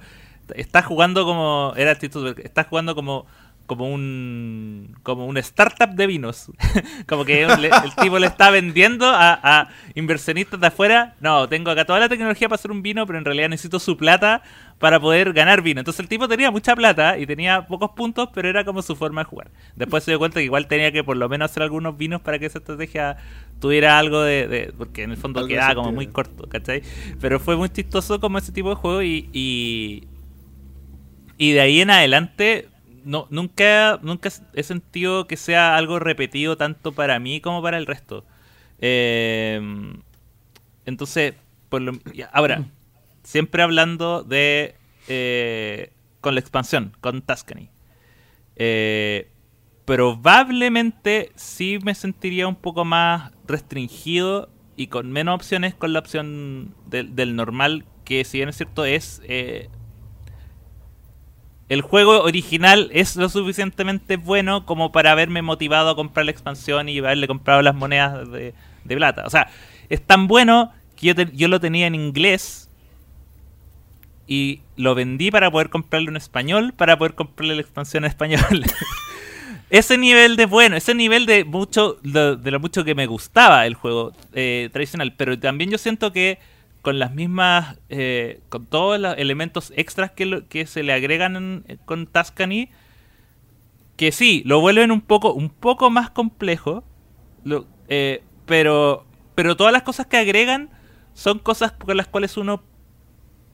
estás jugando como era el título estás jugando como como un como un startup de vinos. Como que le- el tipo le está vendiendo a, a inversionistas de afuera no tengo acá toda la tecnología para hacer un vino pero en realidad necesito su plata para poder ganar vino entonces el tipo tenía mucha plata y tenía pocos puntos pero era como su forma de jugar. Después se dio cuenta que igual tenía que por lo menos hacer algunos vinos para que esa estrategia tuviera algo de, de- porque en el fondo Algo quedaba como muy corto ¿cachai? pero fue muy chistoso como ese tipo de juego y, y y de ahí en adelante, no, nunca, nunca he sentido que sea algo repetido tanto para mí como para el resto. Eh, entonces, por lo- ahora, siempre hablando de. eh, con la expansión, con Tuscany. Eh, probablemente sí me sentiría un poco más restringido y con menos opciones con la opción del normal, que si bien es cierto es. eh, el juego original es lo suficientemente bueno como para haberme motivado a comprar la expansión y haberle comprado las monedas de, de plata. O sea, es tan bueno que yo, te- yo lo tenía en inglés y lo vendí para poder comprarlo en español, para poder comprarle la expansión en español. ese nivel de bueno, ese nivel de mucho de, lo mucho que me gustaba el juego eh, tradicional, pero también yo siento que con las mismas, eh, con todos los elementos extras que, lo- que se le agregan en- con Tuscany, que sí, lo vuelven un poco, un poco más complejo, eh, pero, pero todas las cosas que agregan son cosas con las cuales uno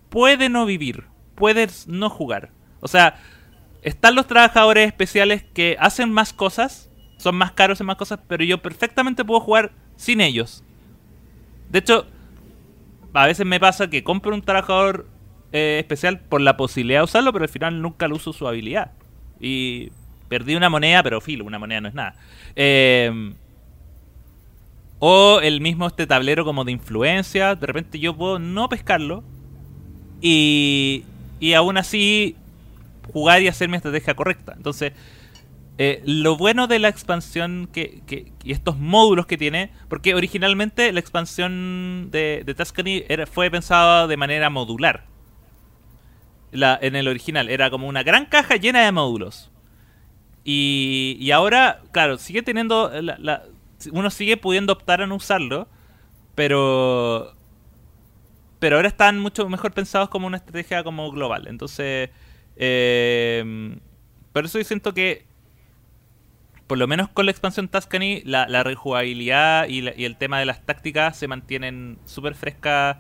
puede no vivir, puede no jugar. O sea, están los trabajadores especiales que hacen más cosas, son más caros en más cosas, pero yo perfectamente puedo jugar sin ellos. De hecho, a veces me pasa que compro un trabajador eh, especial por la posibilidad de usarlo, pero al final nunca lo uso su habilidad. Y perdí una moneda, pero filo, una moneda no es nada. Eh, o el mismo este tablero como de influencia, de repente yo puedo no pescarlo y, y aún así jugar y hacer mi estrategia correcta. Entonces, eh, lo bueno de la expansión que, y estos módulos que tiene, porque originalmente la expansión de, de Tuscany fue pensada de manera modular. La, en el original era como una gran caja llena de módulos. Y, y ahora, claro, sigue teniendo. la- uno sigue pudiendo optar a no usarlo, pero. Pero ahora están mucho mejor pensados como una estrategia como global. Entonces. eh, por eso yo siento que. Por lo menos con la expansión Tuscany, la, la rejugabilidad y, la- y el tema de las tácticas se mantienen súper frescas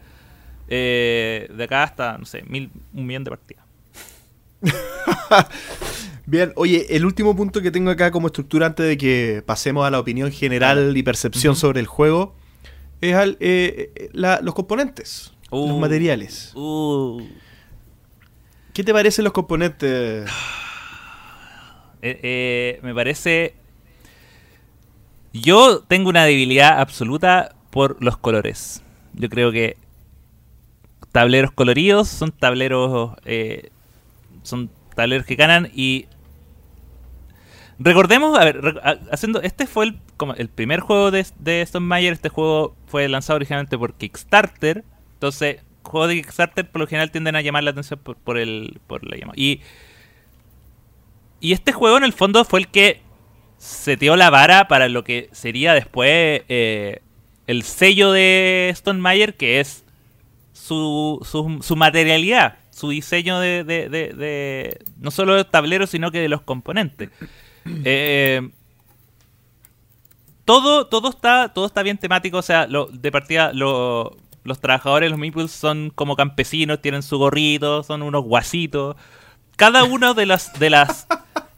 eh, de acá hasta, no sé, mil, un millón de partidas. Bien, oye, el último punto que tengo acá como estructura antes de que pasemos a la opinión general y percepción sobre el juego es al- eh, eh, la- los componentes, Uh. los materiales. Uh, ¿Qué te parecen los componentes? eh, eh, me parece. Yo tengo una debilidad absoluta por los colores. Yo creo que tableros coloridos son tableros. eh, son tableros que ganan y. Recordemos, a ver, haciendo. Este fue el, como el primer juego de, de Stone Mayer. Este juego fue lanzado originalmente por Kickstarter. Entonces, juegos de Kickstarter por lo general tienden a llamar la atención por, por el, por la llamada. Y y este juego en el fondo fue el que seteó la vara para lo que sería después eh, el sello de Stone Mayer, que es su, su, materialidad, su diseño de, de- de- de- no solo de tableros, sino que de los componentes. Eh, todo, todo está, todo está bien temático, o sea, lo, de partida lo- los trabajadores, los meeples son como campesinos, tienen su gorrito, son unos guasitos. Cada uno de las de las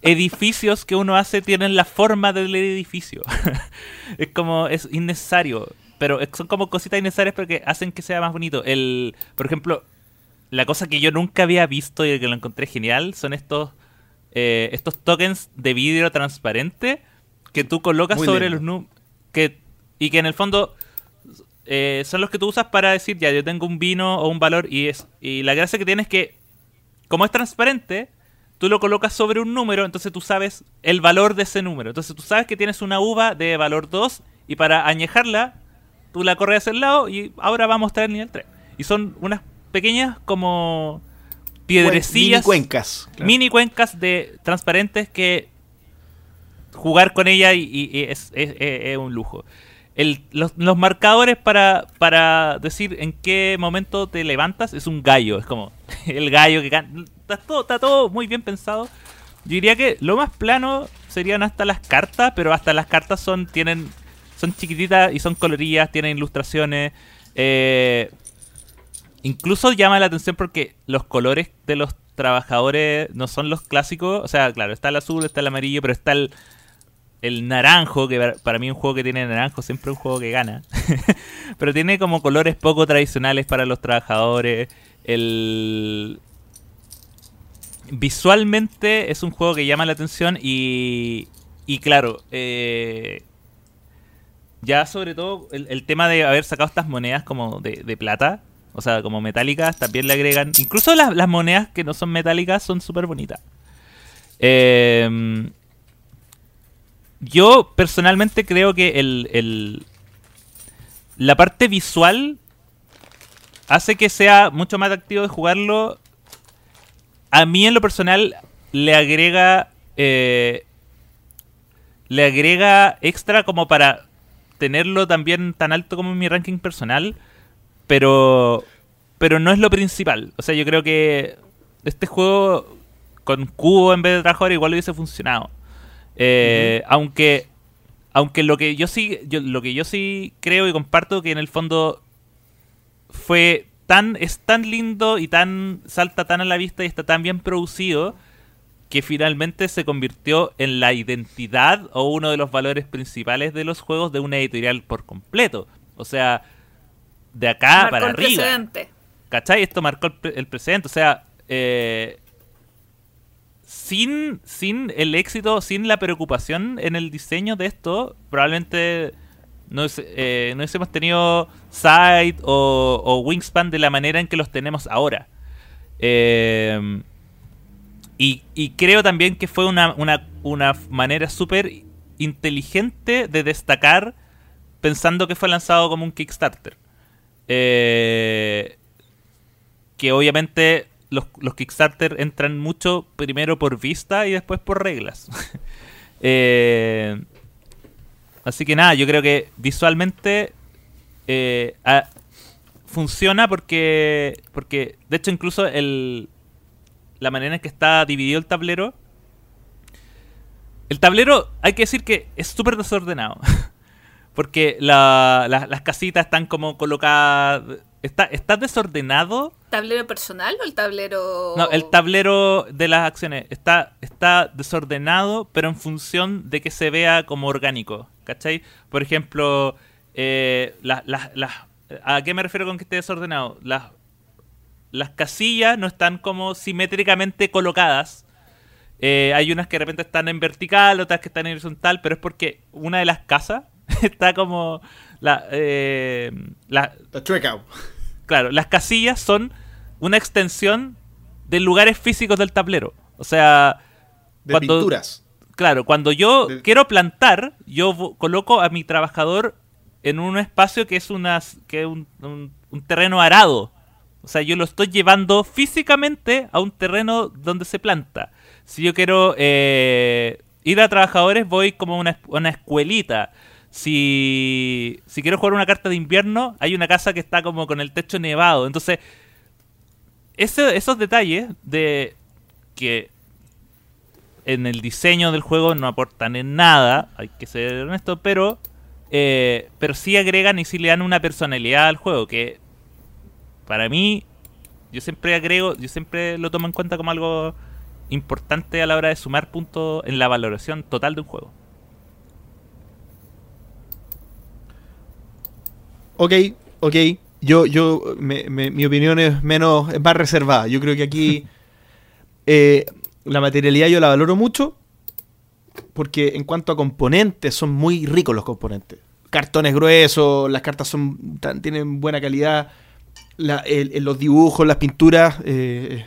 edificios que uno hace tienen la forma del edificio. es como es innecesario, pero son como cositas innecesarias pero que hacen que sea más bonito. El, por ejemplo, la cosa que yo nunca había visto y que lo encontré genial son estos eh, estos tokens de vidrio transparente que tú colocas Muy sobre lindo. los que y que en el fondo eh, son los que tú usas para decir ya yo tengo un vino o un valor y es y la gracia que tiene es que como es transparente tú lo colocas sobre un número entonces tú sabes el valor de ese número entonces tú sabes que tienes una uva de valor 2 y para añejarla tú la corres hacia el lado y ahora va a mostrar el nivel 3 y son unas pequeñas como piedrecillas Mini cuencas. claro. mini cuencas de transparentes que jugar con ella y, y- y es, es- es- es un lujo. El- los, los marcadores para, para decir en qué momento te levantas es un gallo. Es como el gallo que can- está todo, está todo muy bien pensado. Yo diría que lo más plano serían hasta las cartas, pero hasta las cartas son tienen son chiquititas y son coloridas, tienen ilustraciones. eh, incluso llama la atención porque los colores de los trabajadores no son los clásicos. O sea, claro, está el azul, está el amarillo, pero está el, el naranjo, que para- mí un juego que tiene naranjo siempre es un juego que gana. pero tiene como colores poco tradicionales para los trabajadores. El... Visualmente es un juego que llama la atención y, y claro, eh, ya sobre todo el, el tema de haber sacado estas monedas como de, de plata, o sea, como metálicas, también le agregan. Incluso las, las monedas que no son metálicas son súper bonitas. Eh, yo personalmente creo que el, la parte visual hace que sea mucho más atractivo de jugarlo. A mí en lo personal le agrega eh, le agrega extra como para tenerlo también tan alto como en mi ranking personal, pero pero no es lo principal. O sea, yo creo que este juego con cubo en vez de trabajador igual hubiese funcionado. Eh, Aunque aunque lo que yo sí, yo, lo que yo sí creo y comparto que en el fondo fue tan, es tan lindo y tan, salta tan a la vista y está tan bien producido que finalmente se convirtió en la identidad o uno de los valores principales de los juegos de una editorial por completo. O sea, de acá Marcó para el arriba. precedente. ¿Cachai? Esto marcó el, pre- el precedente. O sea, eh, sin, sin el éxito, sin la preocupación en el diseño de esto, probablemente no, eh, no hubiésemos tenido Side o, o Wingspan de la manera en que los tenemos ahora. Eh, y, y creo también que fue una, una, una manera súper inteligente de destacar pensando que fue lanzado como un Kickstarter. Eh, que obviamente los, los Kickstarter entran mucho primero por vista y después por reglas. Eh, así que nada, yo creo que visualmente eh, funciona porque, porque de hecho incluso el, la manera en que está dividido el tablero, el tablero hay que decir que es súper desordenado. Porque la- la- las casitas están como colocadas... Está, está desordenado ¿Tablero personal o el tablero.? no, el tablero de las acciones está, está desordenado, pero en función de que se vea como orgánico. ¿Cachai? Por ejemplo, eh, las- las- las- ¿a qué me refiero con que esté desordenado? Las, las casillas no están como simétricamente colocadas. Eh, hay unas que de repente están en vertical, otras que están en horizontal, pero es porque una de las casas está como... La, eh, la, chueca. Claro, las casillas son una extensión de lugares físicos del tablero. O sea, De cuando, pinturas. claro, cuando yo De- quiero plantar, yo coloco a mi trabajador en un espacio que es unas, que un, un- un terreno arado. O sea, yo lo estoy llevando físicamente a un terreno donde se planta. Si yo quiero eh, ir a trabajadores, voy como a una, una escuelita. Si, si quiero jugar una carta de invierno, hay una casa que está como con el techo nevado. Entonces, ese- esos detalles de que en el diseño del juego no aportan en nada, hay que ser honesto, pero eh, pero sí agregan y sí le dan una personalidad al juego que para mí yo siempre agrego, yo siempre lo tomo en cuenta como algo importante a la hora de sumar puntos en la valoración total de un juego. Ok, ok. Yo, yo, me- me- mi opinión es menos, es más reservada. Yo creo que aquí eh, la materialidad yo la valoro mucho porque en cuanto a componentes son muy ricos los componentes. Cartones gruesos, las cartas son tienen buena calidad, la- el- el- los dibujos, las pinturas, eh,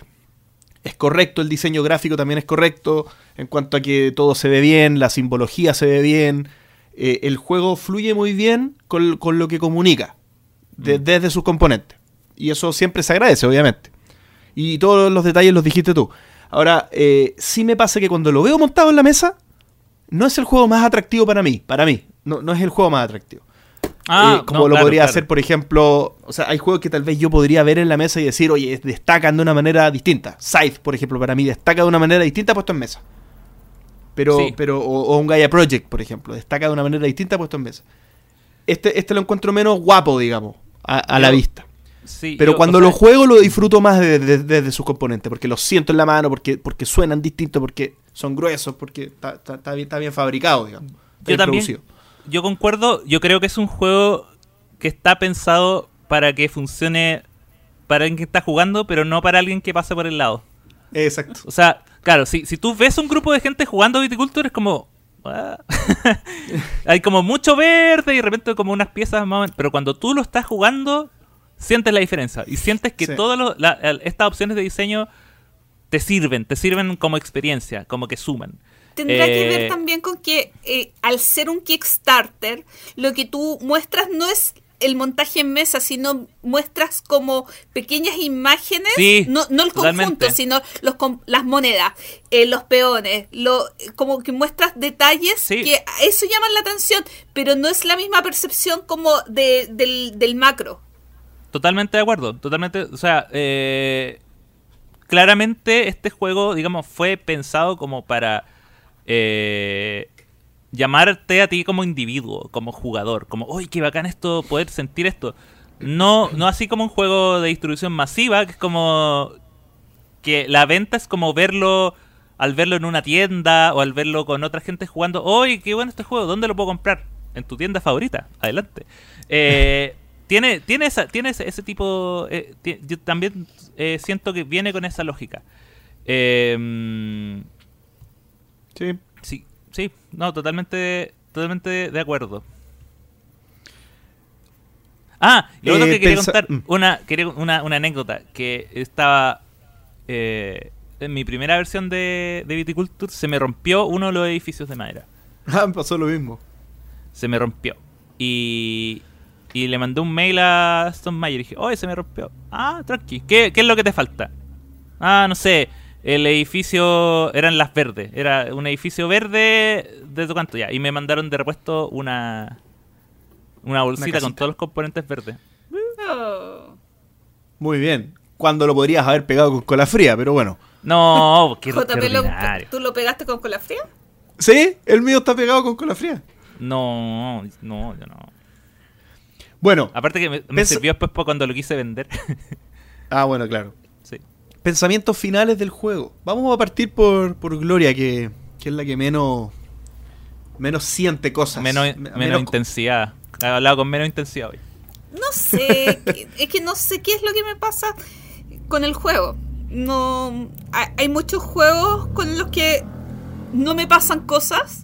es correcto, el diseño gráfico también es correcto, en cuanto a que todo se ve bien, la simbología se ve bien, eh, el juego fluye muy bien con, con lo que comunica, de- Mm. desde sus componentes. Y eso siempre se agradece, obviamente. Y todos los detalles los dijiste tú. Ahora, eh, sí me pasa que cuando lo veo montado en la mesa, no es el juego más atractivo para mí, para mí, no, no es el juego más atractivo. Eh, como no, lo claro, podría claro. hacer, por ejemplo, o sea, hay juegos que tal vez yo podría ver en la mesa y decir, oye, destacan de una manera distinta. Scythe, por ejemplo, para mí destaca de una manera distinta puesto en mesa. Pero, Sí. pero o, o un Gaia Project, por ejemplo, destaca de una manera distinta puesto en mesa. Este, este lo encuentro menos guapo, digamos, a, a la vista. Sí, Pero yo- cuando o sea, lo juego lo disfruto más de- de- desde sus componentes, porque los siento en la mano, porque, porque suenan distintos, porque son gruesos, porque está, está- está bien, está bien fabricado, digamos. Yo también, producido. yo concuerdo, yo creo que es un juego que está pensado para que funcione para alguien que está jugando, pero no para alguien que pase por el lado. Exacto. O sea, claro, si, si tú ves un grupo de gente jugando Viticulture es como... "Ah". Hay como mucho verde y de repente como unas piezas más... o menos- Pero cuando tú lo estás jugando, sientes la diferencia. Y sientes que Sí. todas estas opciones de diseño te sirven, te sirven como experiencia, como que suman. Tendrá que Eh, ver también con que eh, al ser un Kickstarter, lo que tú muestras no es el montaje en mesa, sino muestras como pequeñas imágenes, Sí, no, no el totalmente. conjunto, sino los las monedas, eh, los peones, lo, como que muestras detalles Sí. que a eso llaman la atención, pero no es la misma percepción como de, del, del macro. Totalmente de acuerdo, totalmente, o sea, eh, claramente este juego, digamos, fue pensado como para eh, llamarte a ti como individuo, como jugador, como, uy, qué bacán esto, poder sentir esto. No, no así como un juego de distribución masiva, que es como que la venta es como verlo al verlo en una tienda o al verlo con otra gente jugando, uy, qué bueno este juego, ¿dónde lo puedo comprar? En tu tienda favorita, adelante. Eh, tiene, tiene, esa, tiene ese, tipo, eh, yo también eh, siento que viene con esa lógica. Eh, Sí. Sí, no, totalmente, totalmente de acuerdo. Ah, lo otro Eh, que quería contar, mm. una, quería una, una anécdota, que estaba eh, en mi primera versión de, de Viticulture, se me rompió uno de los edificios de madera. Ah, me pasó lo mismo. Se me rompió. Y, y le mandé un mail a Stone Mayer y dije, oye, se me rompió. Ah, tranqui, ¿qué, qué es lo que te falta? Ah, no sé, el edificio eran las verdes, era un edificio verde de tu cuánto ya. Y me mandaron de repuesto una, una bolsita con todos los componentes verdes. Oh. Muy bien. Cuando lo podrías haber pegado con cola fría, pero bueno. No, qué, qué lo-. ¿tú lo pegaste con cola fría? ¿Sí? El mío está pegado con cola fría. No, no, yo no. Bueno. Aparte que me, me sirvió después para cuando lo quise vender. Ah, bueno, claro. Pensamientos finales del juego. Vamos a partir por, por Gloria, que, que es la que menos menos siente cosas. Menos, Me- menos intensidad. He hablado con menos intensidad hoy. No sé, es que no sé qué es lo que me pasa con el juego. No, hay, muchos juegos con los que no me pasan cosas,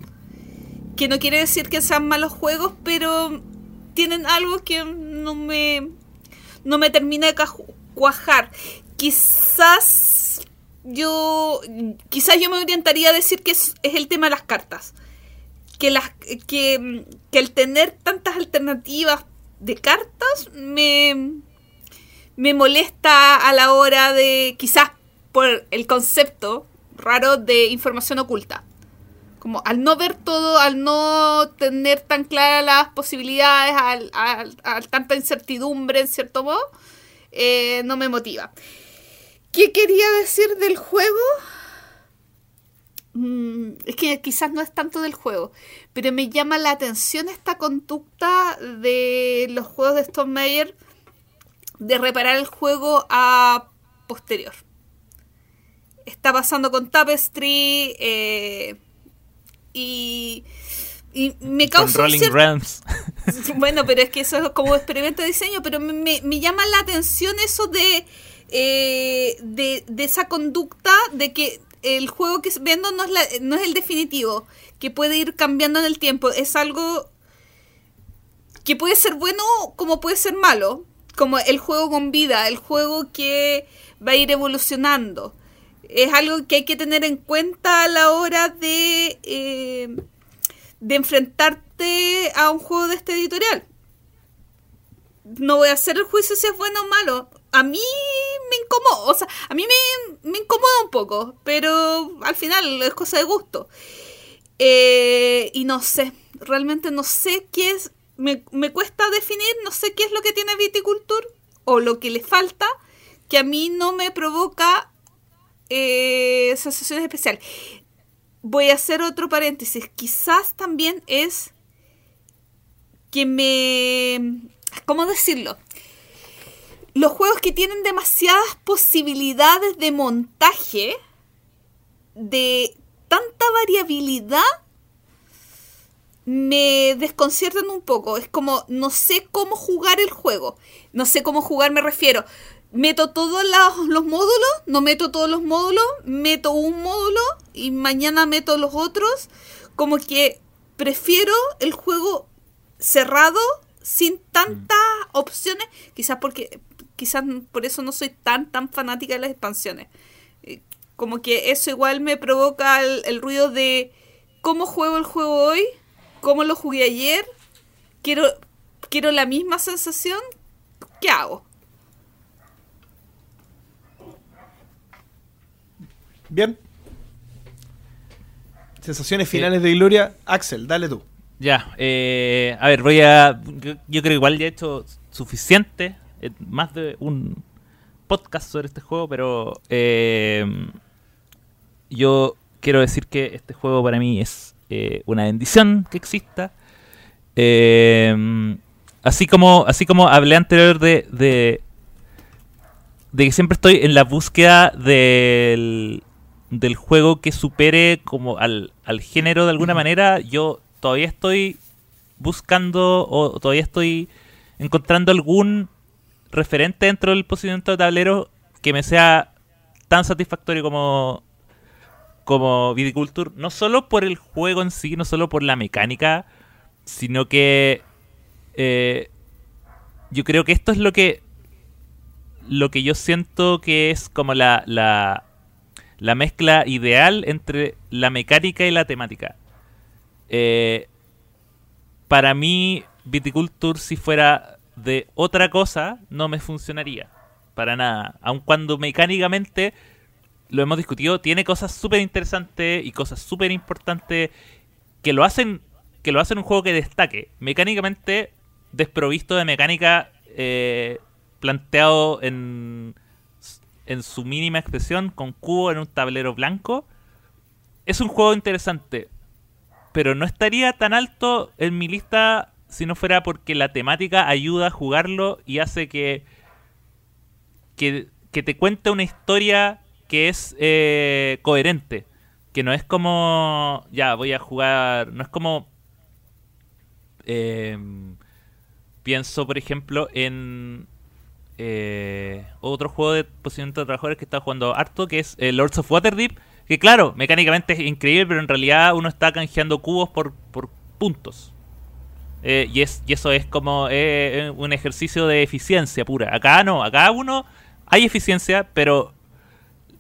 que no quiere decir que sean malos juegos, pero tienen algo que no me no me termina de cuajar. Quizás yo quizás yo me orientaría a decir que es, el tema de las cartas. Que el tener tantas alternativas de cartas me molesta a la hora de quizás por el concepto raro de información oculta. Como al no ver todo al no tener tan claras las posibilidades al tanta incertidumbre en cierto modo eh, no me motiva ¿qué quería decir del juego? Mm, es que quizás no es tanto del juego, pero me llama la atención esta conducta de los juegos de Stone Meyer de reparar el juego a posterior. Está pasando con Tapestry eh, y, y me Con causa un Rolling cierto- Realms. bueno, pero es que eso es como experimento de diseño, pero me, me- me llama la atención eso de, eh, de, esa conducta de que el juego que vendo no es, la- no es el definitivo, que puede ir cambiando en el tiempo. Es algo que puede ser bueno como puede ser malo, como el juego con vida, el juego que va a ir evolucionando. Es algo que hay que tener en cuenta a la hora de... eh, de enfrentarte a un juego de este editorial. No voy a hacer el juicio si es bueno o malo. A mí me incomoda, o sea, a mí me, me incomoda un poco, pero al final es cosa de gusto. Eh, y no sé, realmente no sé qué es, me, me cuesta definir, no sé qué es lo que tiene Viticulture o lo que le falta, que a mí no me provoca eh, sensaciones especiales voy a hacer otro paréntesis. Quizás también es que me... ¿Cómo decirlo? Los juegos que tienen demasiadas posibilidades de montaje, de tanta variabilidad, me desconciertan un poco. Es como, no sé cómo jugar el juego. No sé cómo jugar, me refiero. Meto todos los, los módulos, no meto todos los módulos, meto un módulo y mañana meto los otros. Como que prefiero el juego cerrado, sin tantas opciones. Quizás porque, quizás por eso no soy tan, tan fanática de las expansiones. Eh, Como que eso igual me provoca el, el ruido de cómo juego el juego hoy, cómo lo jugué ayer, quiero, quiero la misma sensación, ¿qué hago? Bien. Sensaciones finales de Gloria. Axel, dale tú. Ya, eh, a ver, voy a. Yo, yo creo que igual ya he hecho suficiente, más de un podcast sobre este juego, pero eh, yo quiero decir que este juego para mí es eh, una bendición que exista. Eh, así como así como hablé anterior de, de, de que siempre estoy en la búsqueda del, del juego que supere como al, al género de alguna manera, yo todavía estoy buscando o todavía estoy encontrando algún referente dentro del posicionamiento de tablero que me sea tan satisfactorio como como Viticulture, no solo por el juego en sí, no solo por la mecánica, sino que eh, yo creo que esto es lo que lo que yo siento que es como la, la, la mezcla ideal entre la mecánica y la temática. Eh, para mí, Viticulture, si fuera de otra cosa, no me funcionaría. Para nada. Aun cuando mecánicamente, lo hemos discutido, tiene cosas súper interesantes y cosas súper importantes que lo hacen que lo hacen un juego que destaque. Mecánicamente, desprovisto de mecánica eh, planteado en, en su mínima expresión, con cubo en un tablero blanco. Es un juego interesante, pero no estaría tan alto en mi lista si no fuera porque la temática ayuda a jugarlo y hace que, que, que te cuente una historia que es eh, coherente. Que no es como, ya, voy a jugar, no es como... Eh, pienso, por ejemplo, en eh, otro juego de posicionamiento de trabajadores que está jugando harto, que es eh, Lords of Waterdeep. Que claro, mecánicamente es increíble, pero en realidad uno está canjeando cubos por, por puntos. Eh, y, es, y eso es como eh, un ejercicio de eficiencia pura. Acá no, acá uno hay eficiencia, pero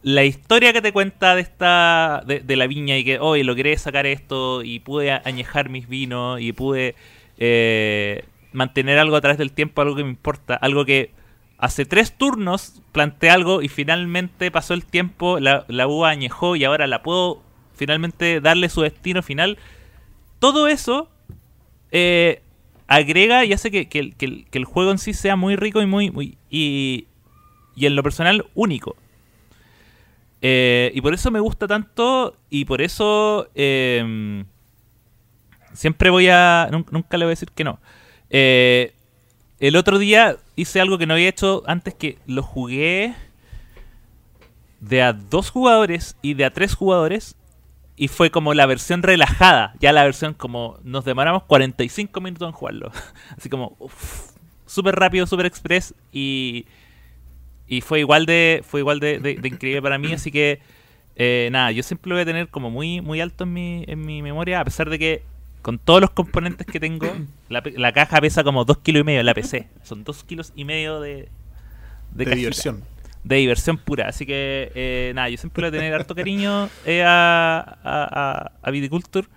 la historia que te cuenta de esta de, la viña y que hoy logré sacar esto y pude añejar mis vinos y pude eh, mantener algo a través del tiempo, algo que me importa, algo que hace tres turnos planteé algo y finalmente pasó el tiempo, la, la uva añejó y ahora la puedo finalmente darle su destino final. Todo eso eh, agrega y hace que, el- juego en sí sea muy rico y muy, y, y en lo personal único. Eh, y por eso me gusta tanto y por eso eh, siempre voy a... nun- Nunca le voy a decir que no. Eh, el otro día hice algo que no había hecho antes que lo jugué de a dos jugadores y de a tres jugadores y fue como la versión relajada, ya la versión como nos demoramos 45 minutos en jugarlo. Así como súper rápido, súper express y y fue igual de fue igual de, de- de increíble para mí, así que eh, nada, yo siempre lo voy a tener como muy muy alto en mi en mi memoria a pesar de que con todos los componentes que tengo, la, la caja pesa como 2 kilos y medio, la PC. Son 2 kilos y medio de, de, de diversión. De diversión pura. Así que, eh, nada, yo siempre voy a tener harto cariño eh, a, a, a, Viticulture.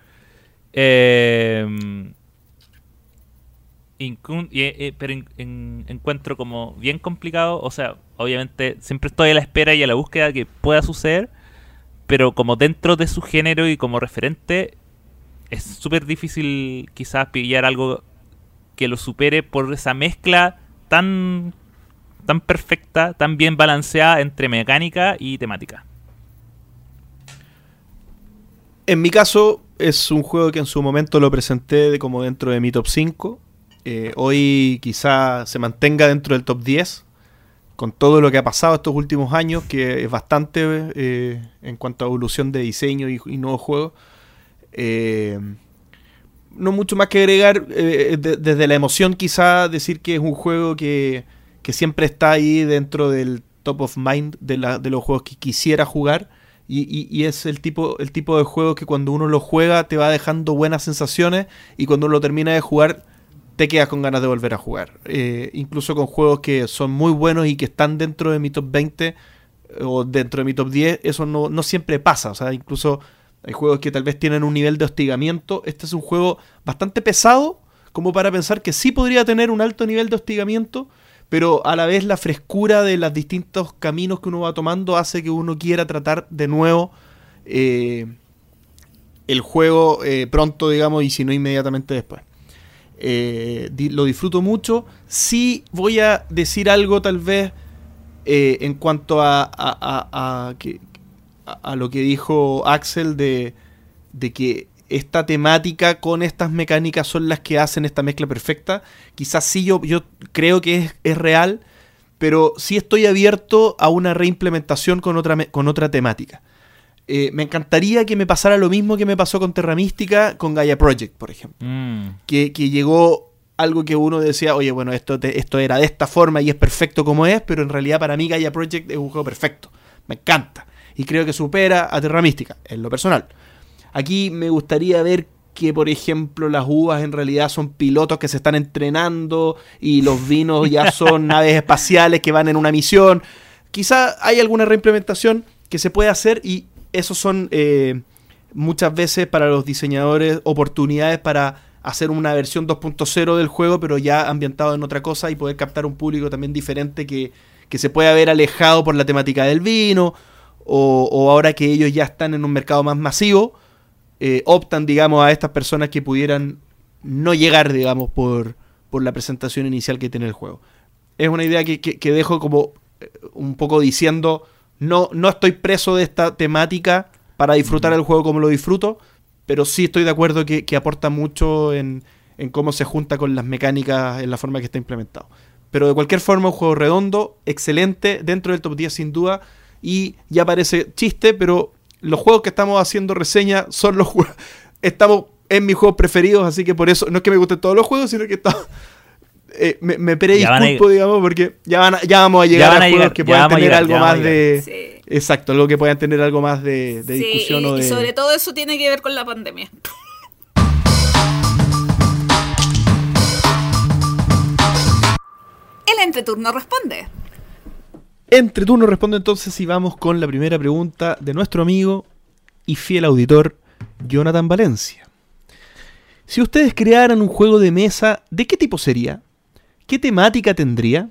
Eh, eh, pero en- en- encuentro como bien complicado. O sea, obviamente siempre estoy a la espera y a la búsqueda que pueda suceder. Pero como dentro de su género y como referente, es súper difícil quizás pillar algo que lo supere por esa mezcla tan tan perfecta, tan bien balanceada entre mecánica y temática. En mi caso, es un juego que en su momento lo presenté como dentro de mi top 5. Eh, hoy quizá se mantenga dentro del top 10. Con todo lo que ha pasado estos últimos años, que es bastante eh, en cuanto a evolución de diseño y, nuevos juegos. Eh, no mucho más que agregar. de- desde la emoción, quizá decir que es un juego que, que siempre está ahí dentro del top of mind de, los juegos que quisiera jugar. Y es el tipo, el tipo de juego que cuando uno lo juega te va dejando buenas sensaciones y cuando uno lo termina de jugar te quedas con ganas de volver a jugar. Eh, incluso con juegos que son muy buenos y que están dentro de mi top 20 eh, o dentro de mi top 10, eso no, no siempre pasa. O sea, incluso hay juegos que tal vez tienen un nivel de hostigamiento. Este es un juego bastante pesado como para pensar que sí podría tener un alto nivel de hostigamiento, pero a la vez la frescura de los distintos caminos que uno va tomando hace que uno quiera tratar de nuevo eh, el juego eh, pronto, digamos, y si no inmediatamente después. Eh, lo disfruto mucho. Sí voy a decir algo tal vez en cuanto a, a- a- a- a lo que dijo Axel de, de que esta temática con estas mecánicas son las que hacen esta mezcla perfecta. Quizás sí yo, yo creo que es, es real, pero sí estoy abierto a una reimplementación con otra, con otra temática. Eh, me encantaría que me pasara lo mismo que me pasó con Terra Mística, con Gaia Project, por ejemplo. Mm. Que, que llegó algo que uno decía, oye, bueno, esto, te- esto era de esta forma y es perfecto como es, pero en realidad para mí Gaia Project es un juego perfecto. Me encanta. Y creo que supera a Terra Mística, en lo personal. Aquí me gustaría ver que, por ejemplo, las uvas en realidad son pilotos que se están entrenando y los vinos ya son naves espaciales que van en una misión. Quizá hay alguna reimplementación que se puede hacer y esos son eh, muchas veces para los diseñadores oportunidades para hacer una versión 2.0 del juego, pero ya ambientado en otra cosa y poder captar un público también diferente que, que se puede haber alejado por la temática del vino o, o ahora que ellos ya están en un mercado más masivo, eh, optan, digamos, a estas personas que pudieran no llegar, digamos, por, por la presentación inicial que tiene el juego. Es una idea que, que- que dejo como eh, un poco diciendo, no, no estoy preso de esta temática para disfrutar el juego como lo disfruto, pero sí estoy de acuerdo que, que aporta mucho en, en cómo se junta con las mecánicas en la forma que está implementado. Pero de cualquier forma, un juego redondo, excelente, dentro del top 10 sin duda, y ya parece chiste, pero los juegos que estamos haciendo reseña son los juegos. Estamos en mis juegos preferidos, así que por eso, no es que me gusten todos los juegos, sino que estamos. eh, me, me predisculpo, digamos, porque ya, van a- ya vamos a llegar van a, a juegos llegar, que puedan tener llegar, algo más de. Sí. Exacto, algo que puedan tener algo más de, de Sí, discusión y, o de. y sobre todo eso tiene que ver con la pandemia. El entreturno responde. Entre turno responde entonces y vamos con la primera pregunta de nuestro amigo y fiel auditor Jonathan Valencia. Si ustedes crearan un juego de mesa, ¿de qué tipo sería? ¿Qué temática tendría?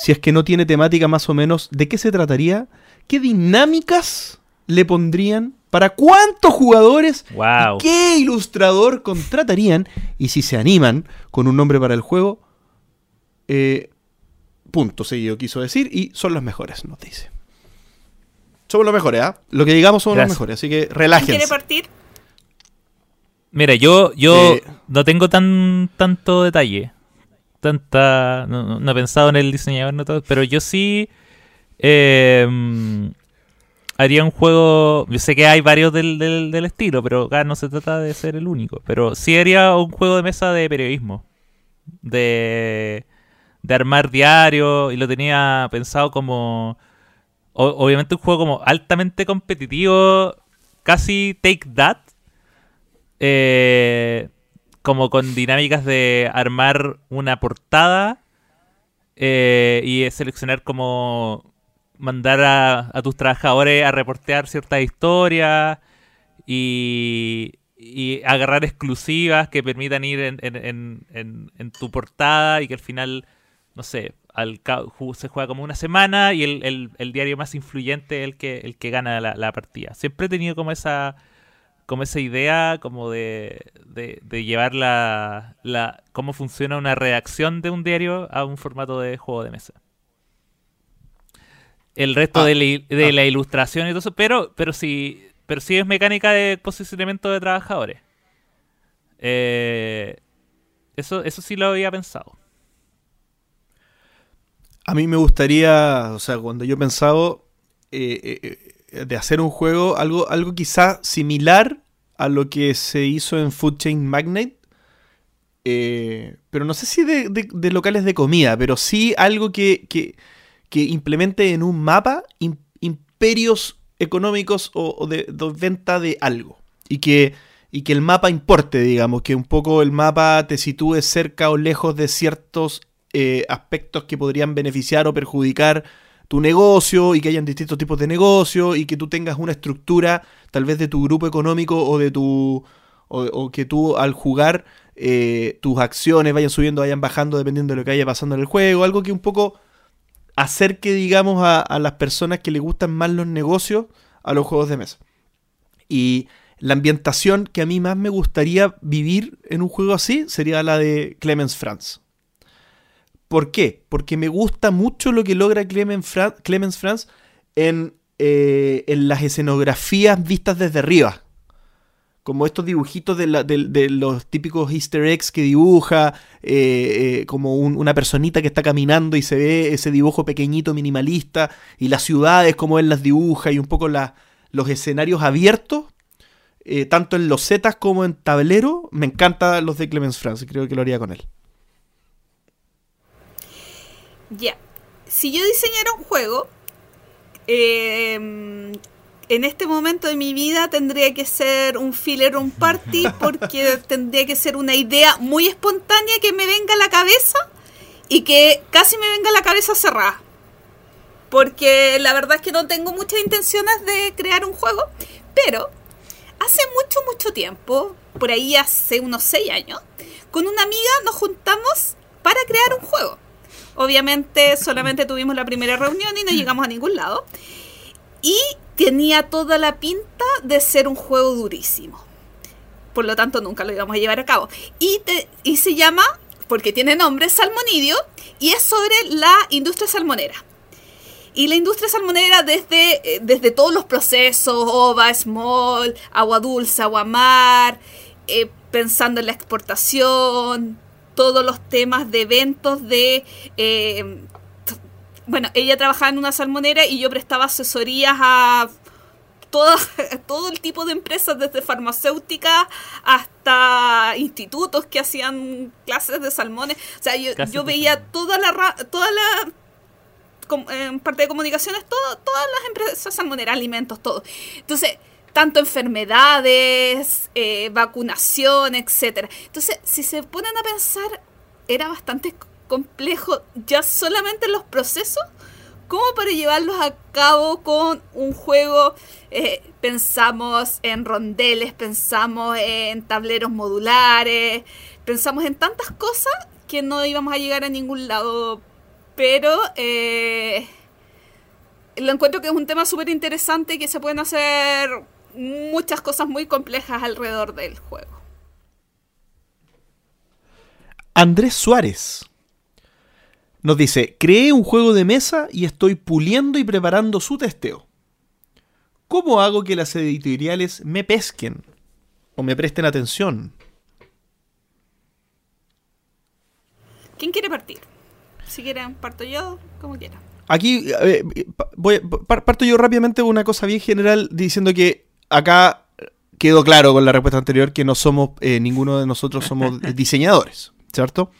Si es que no tiene temática más o menos, ¿de qué se trataría? ¿Qué dinámicas le pondrían? ¿Para cuántos jugadores? Wow. ¿Y ¿Qué ilustrador contratarían? Y si se animan con un nombre para el juego, eh, punto seguido quiso decir, y son los mejores, nos dice. Somos los mejores, ¿ah? Lo que digamos somos Gracias. los mejores, así que ¿Quién relájense. quiere partir? Mira, yo, yo Eh. no tengo tan tanto detalle. Tanta. No, he pensado en el diseñador, no todo, pero yo sí. eh, mm, haría un juego. Yo sé que hay varios del, del, del estilo, pero acá no se trata de ser el único. Pero sí haría un juego de mesa de periodismo. De. De armar diario. Y lo tenía pensado como. obviamente un juego como altamente competitivo. Casi take that eh, como con dinámicas de armar una portada eh, y seleccionar como mandar a, tus trabajadores a reportear ciertas historias y, y agarrar exclusivas que permitan ir en- en tu portada y que al final, no sé, al se juega como una semana y el, el- el diario más influyente es el que, el que gana la, la partida. Siempre he tenido como esa como esa idea como de, de, de llevar la, la cómo funciona una redacción de un diario a un formato de juego de mesa. El resto Ah, de, la, i- de ah. la ilustración y todo eso, pero, pero sí, pero sí es mecánica de posicionamiento de trabajadores. Eh, eso, eso sí lo había pensado. A mí me gustaría, o sea, cuando yo he eh, eh, de hacer un juego, algo, algo quizá similar a lo que se hizo en Food Chain Magnate, eh, pero no sé si de, locales de comida, pero sí algo que, que, implemente en un mapa im- imperios económicos o, o de, de venta de algo. Y que, y que el mapa importe, digamos, que un poco el mapa te sitúe cerca o lejos de ciertos eh, aspectos que podrían beneficiar o perjudicar tu negocio y que hayan distintos tipos de negocio y que tú tengas una estructura tal vez de tu grupo económico o de tu o, que tú al jugar eh, tus acciones vayan subiendo vayan bajando dependiendo de lo que vaya pasando en el juego. Algo que un poco acerque digamos a, a las personas que les gustan más los negocios a los juegos de mesa. Y la ambientación que a mí más me gustaría vivir en un juego así sería la de Clemens Franz ¿Por qué? Porque me gusta mucho lo que logra Clemens Franz, en, eh, en las escenografías vistas desde arriba. como estos dibujitos de, los típicos easter eggs que dibuja, eh, eh, como un- una personita que está caminando y se ve ese dibujo pequeñito, minimalista, y las ciudades como él las dibuja, y un poco los escenarios abiertos, tanto en los zetas como en tablero, me encantan los de Clemens Franz, creo que lo haría con él. Ya. Si yo diseñara un juego, eh, en este momento de mi vida tendría que ser un filler un party porque tendría que ser una idea muy espontánea que me venga a la cabeza y que casi me venga a la cabeza cerrada. Porque la verdad es que no tengo muchas intenciones de crear un juego, pero hace mucho, mucho tiempo, por ahí hace unos 6 años, con una amiga nos juntamos para crear un juego. Obviamente solamente tuvimos la primera reunión y no llegamos a ningún lado. Y tenía toda la pinta de ser un juego durísimo. Por lo tanto, nunca lo íbamos a llevar a cabo. Y, te- y se llama, porque tiene nombre, Salmonidio, y es sobre la industria salmonera. Y la industria salmonera desde, eh, desde todos los procesos, ova, small, agua dulce, agua mar, eh, pensando en la exportación, todos los temas de eventos de... eh, bueno, ella trabajaba en una salmonera y yo prestaba asesorías a todo, todo el tipo de empresas, desde farmacéuticas hasta institutos que hacían clases de salmones. O sea, yo, yo veía toda la, toda la com- en parte de comunicaciones, todo, todas las empresas salmoneras, alimentos, todo. Entonces, tanto enfermedades, eh, vacunación, etcétera. Entonces, si se ponen a pensar, era bastante complejo ya solamente los procesos como para llevarlos a cabo con un juego. eh, pensamos en rondeles, pensamos en tableros modulares, pensamos en tantas cosas que no íbamos a llegar a ningún lado. Pero eh, lo encuentro que es un tema súper interesante que se pueden hacer muchas cosas muy complejas alrededor del juego. Andrés Suárez nos dice, creé un juego de mesa y estoy puliendo y preparando su testeo. ¿Cómo hago que las editoriales me pesquen o me presten atención? ¿Quién quiere partir? Si quieren, parto yo, como quieran. Aquí eh, voy- pa- parto yo rápidamente una cosa bien general diciendo que acá quedó claro con la respuesta anterior que no somos, eh, ninguno de nosotros somos diseñadores, ¿cierto?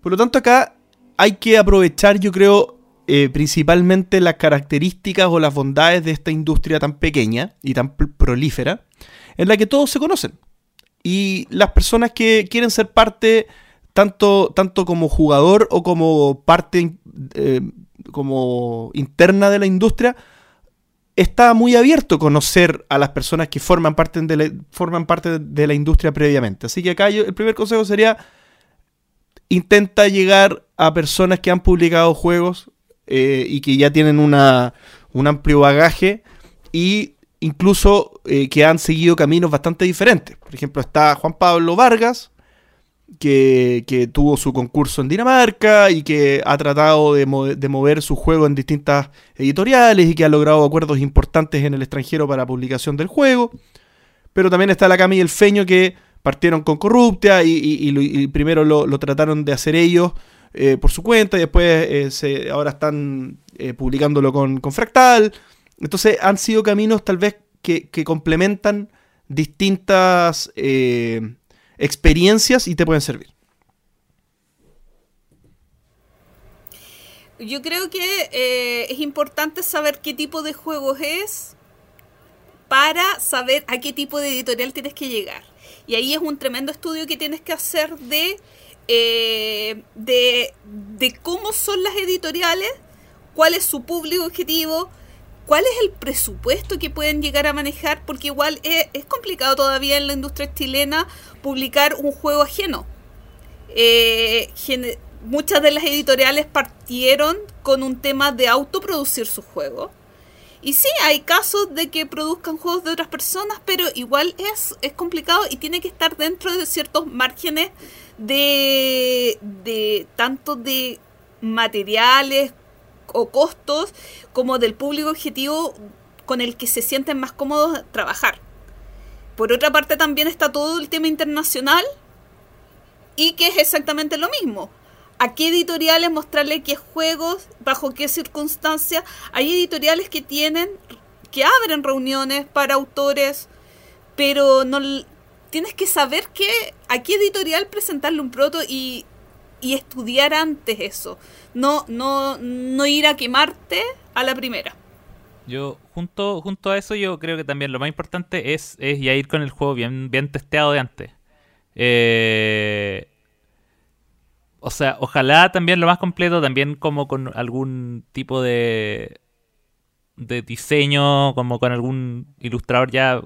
Por lo tanto acá hay que aprovechar, yo creo, eh, principalmente las características o las bondades de esta industria tan pequeña y tan pr- prolífera, en la que todos se conocen. Y las personas que quieren ser parte, tanto, tanto como jugador o como parte eh, como interna de la industria, está muy abierto conocer a las personas que forman parte de la, forman parte de la industria previamente. Así que acá yo- el primer consejo sería intenta llegar a personas que han publicado juegos eh, y que ya tienen una, un amplio bagaje y incluso eh, que han seguido caminos bastante diferentes. Por ejemplo, está Juan Pablo Vargas, que, tuvo su concurso en Dinamarca y que ha tratado de, mo- de mover su juego en distintas editoriales y que ha logrado acuerdos importantes en el extranjero para publicación del juego. Pero también está la Cami y el Feño que partieron con Corruptia y, primero lo, trataron de hacer ellos eh, por su cuenta y después eh, se, ahora están eh, publicándolo con, con Fractal. Entonces han sido caminos tal vez que, complementan distintas experiencias y te pueden servir. Yo creo que eh, es importante saber qué tipo de juegos es para saber a qué tipo de editorial tienes que llegar. Y ahí es un tremendo estudio que tienes que hacer de, eh, de, de cómo son las editoriales, cuál es su público objetivo, cuál es el presupuesto que pueden llegar a manejar, porque igual es, complicado todavía en la industria chilena publicar un juego ajeno. Eh, muchas de las editoriales partieron con un tema de autoproducir su juego. Y sí, hay casos de que produzcan juegos de otras personas, pero igual es, es complicado y tiene que estar dentro de ciertos márgenes de, de tanto de materiales o costos como del público objetivo con el que se sienten más cómodos trabajar. por otra parte también está todo el tema internacional y que es exactamente lo mismo. ¿A qué editoriales mostrarle qué juegos, bajo qué circunstancias? Hay editoriales que tienen, que abren reuniones para autores, pero no tienes que saber que a qué editorial presentarle un proto y, y estudiar antes eso. No, no, no ir a quemarte a la primera. Yo, junto, junto a eso, yo creo que también lo más importante es, es ya ir con el juego bien, bien testeado de antes. Eh, o sea, ojalá también lo más completo, también como con algún tipo de, de diseño, como con algún ilustrador ya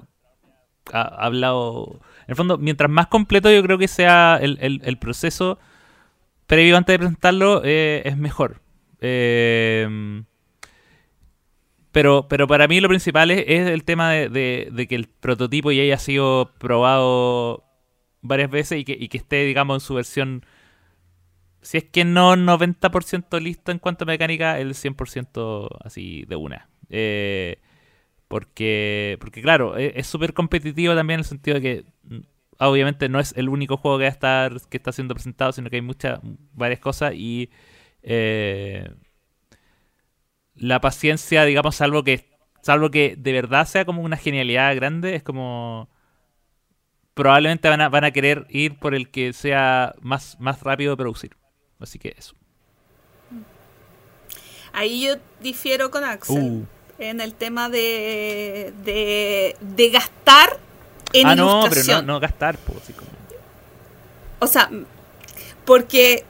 ha, hablado. En el fondo, mientras más completo yo creo que sea el, el, proceso previo antes de presentarlo, eh, es mejor. Eh, pero, pero para mí lo principal es, el tema de, de, que el prototipo ya haya sido probado varias veces y que, y que esté, digamos, en su versión si es que no 90% listo en cuanto a mecánica, el 100% así de una. Eh, porque, porque claro, e, es súper competitivo también en el sentido de que obviamente no es el único juego que, va a estar, que está siendo presentado, sino que hay muchas, varias cosas y eh, la paciencia, digamos, salvo que, salvo que de verdad sea como una genialidad grande, es como probablemente van a, van a querer ir por el que sea más, más rápido de producir. Así que eso. Ahí yo difiero con Axel uh. en el tema de, de, gastar en ah, no, pero no, no gastar. Pues, O sea, porque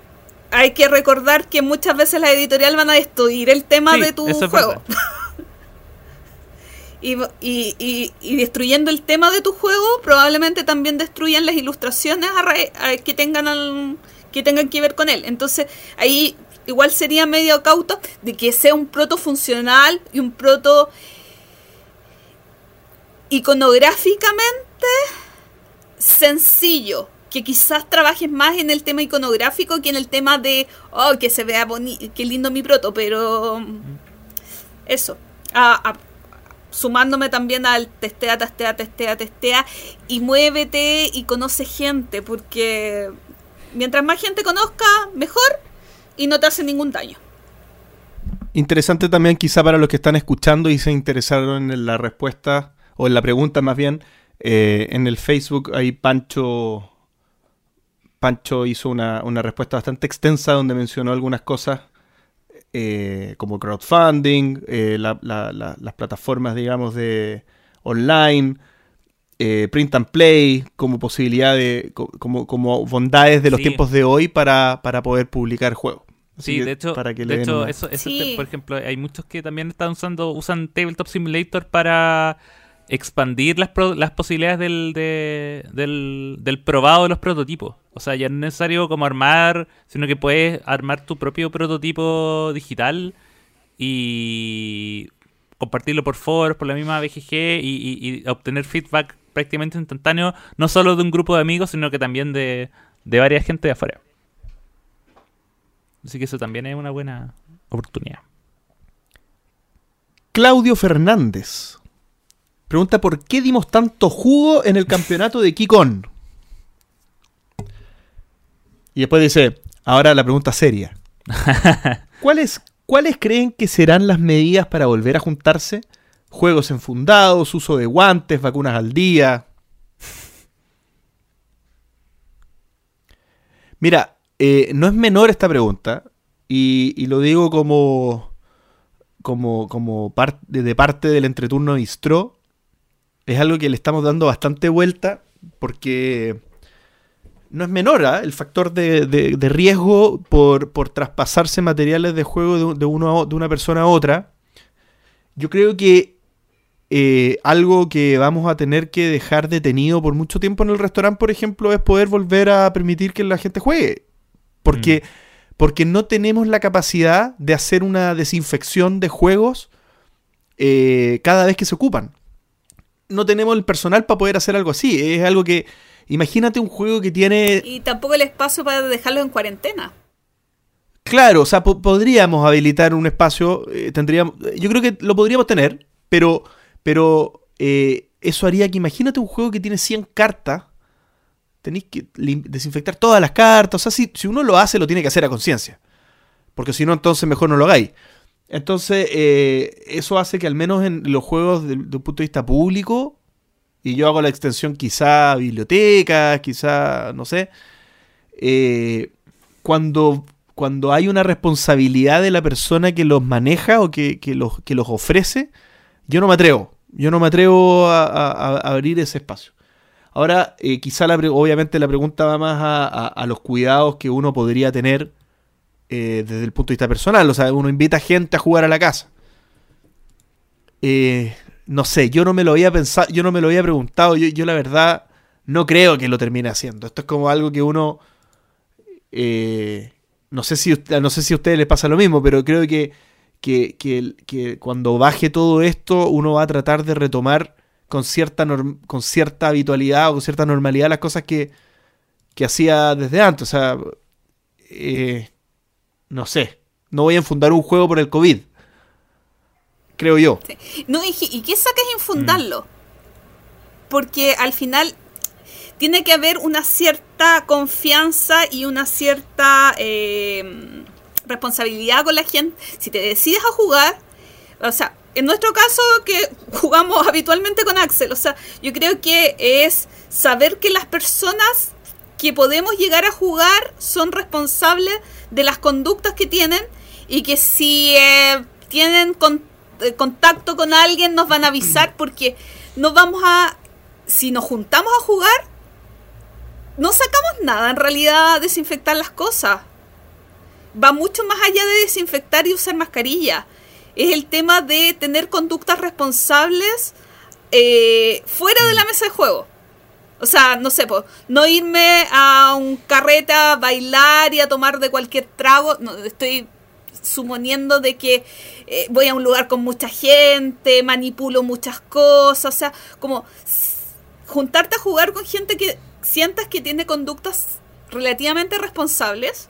hay que recordar que muchas veces las editoriales van a destruir el tema de tu juego. y, y, y, destruyendo el tema de tu juego, probablemente también destruyan las ilustraciones que tengan al, que tengan que ver con él. Entonces, ahí igual sería medio cauto de que sea un proto funcional y un proto iconográficamente sencillo. Que quizás trabajes más en el tema iconográfico que en el tema de, oh, que se vea bonito, que lindo mi proto, pero eso. sumándome también al testea, testea, testea, testea y muévete y conoce gente, porque mientras más gente conozca, mejor y no te hace ningún daño. Interesante también quizá para los que están escuchando y se interesaron en la respuesta, o en la pregunta más bien, eh, en el Facebook ahí Pancho, Pancho hizo una, respuesta bastante extensa donde mencionó algunas cosas eh, como crowdfunding, eh, las plataformas digamos de online, eh, print and play como posibilidad de, como, como bondades de los tiempos de hoy para, poder publicar juegos. sí, de hecho, para que de hecho eso, por ejemplo, hay muchos que también están usando, usan Tabletop Simulator para expandir las, las posibilidades del, probado de los prototipos. O sea, ya no es necesario como armar, sino que puedes armar tu propio prototipo digital y compartirlo por foros, por la misma BGG y obtener feedback prácticamente instantáneo, no solo de un grupo de amigos, sino que también de, de varias gente de afuera. Así que eso también es una buena oportunidad. Claudio Fernández pregunta por qué dimos tanto jugo en el campeonato de Kikon. Y después dice, ahora la pregunta seria. ¿Cuáles, ¿Cuáles creen que serán las medidas para volver a juntarse? juegos enfundados, uso de guantes, vacunas al día. Mira, eh, no es menor esta pregunta y, lo digo como, como, como de parte del entreturno Bistro. Es algo que le estamos dando bastante vuelta porque no es menor ¿ah? el factor de, riesgo por, traspasarse materiales de juego de, uno de una persona a otra. Yo creo que eh, algo que vamos a tener que dejar detenido por mucho tiempo en el restaurante, por ejemplo, es poder volver a permitir que la gente juegue. Porque, mm. porque no tenemos la capacidad de hacer una desinfección de juegos eh, cada vez que se ocupan. No tenemos el personal para poder hacer algo así. Es algo que. Imagínate un juego que tiene. Y tampoco el espacio para dejarlo en cuarentena. Claro, o sea, podríamos habilitar un espacio. Eh, tendríamos, yo creo que lo podríamos tener, pero pero eh, eso haría que imagínate un juego que tiene 100 cartas, tenéis que desinfectar todas las cartas, o sea, si, si uno lo hace, lo tiene que hacer a conciencia, porque si no, entonces mejor no lo hagáis. Entonces, eh, eso hace que al menos en los juegos de, de un punto de vista público, y yo hago la extensión quizá a bibliotecas, quizá, no sé, eh, cuando, cuando hay una responsabilidad de la persona que los maneja o que, que los, que los ofrece, yo no me atrevo. Yo no me atrevo a, abrir ese espacio. Ahora, eh, quizá la obviamente la pregunta va más a los cuidados que uno podría tener eh, desde el punto de vista personal. O sea, uno invita gente a jugar a la casa. Eh, no sé, yo no me lo había pensado, yo no me lo había preguntado. Yo, yo la verdad no creo que lo termine haciendo. Esto es como algo que uno eh, no sé si usted- no sé si a ustedes les pasa lo mismo, pero creo que, que, cuando baje todo esto, uno va a tratar de retomar con cierta con cierta habitualidad o con cierta normalidad las cosas que, que hacía desde antes. O sea, no sé. No voy a enfundar un juego por el COVID. Creo yo. No, y, ¿y qué sacas infundarlo? Porque al final tiene que haber una cierta confianza y una cierta eh, responsabilidad con la gente. Si te decides a jugar, o sea, en nuestro caso que jugamos habitualmente con Axel, o sea, yo creo que es saber que las personas que podemos llegar a jugar son responsables de las conductas que tienen y que si eh, tienen con- eh, contacto con alguien nos van a avisar porque no vamos a si nos juntamos a jugar no sacamos nada en realidad a desinfectar las cosas. Va mucho más allá de desinfectar y usar mascarilla. Es el tema de tener conductas responsables eh, fuera de la mesa de juego o sea, no sé, no irme a un carrete a bailar y a tomar de cualquier trago. No, estoy suponiendo de que eh, voy a un lugar con mucha gente, manipulo muchas cosas. O sea, como juntarte a jugar con gente que sientas que tiene conductas relativamente responsables.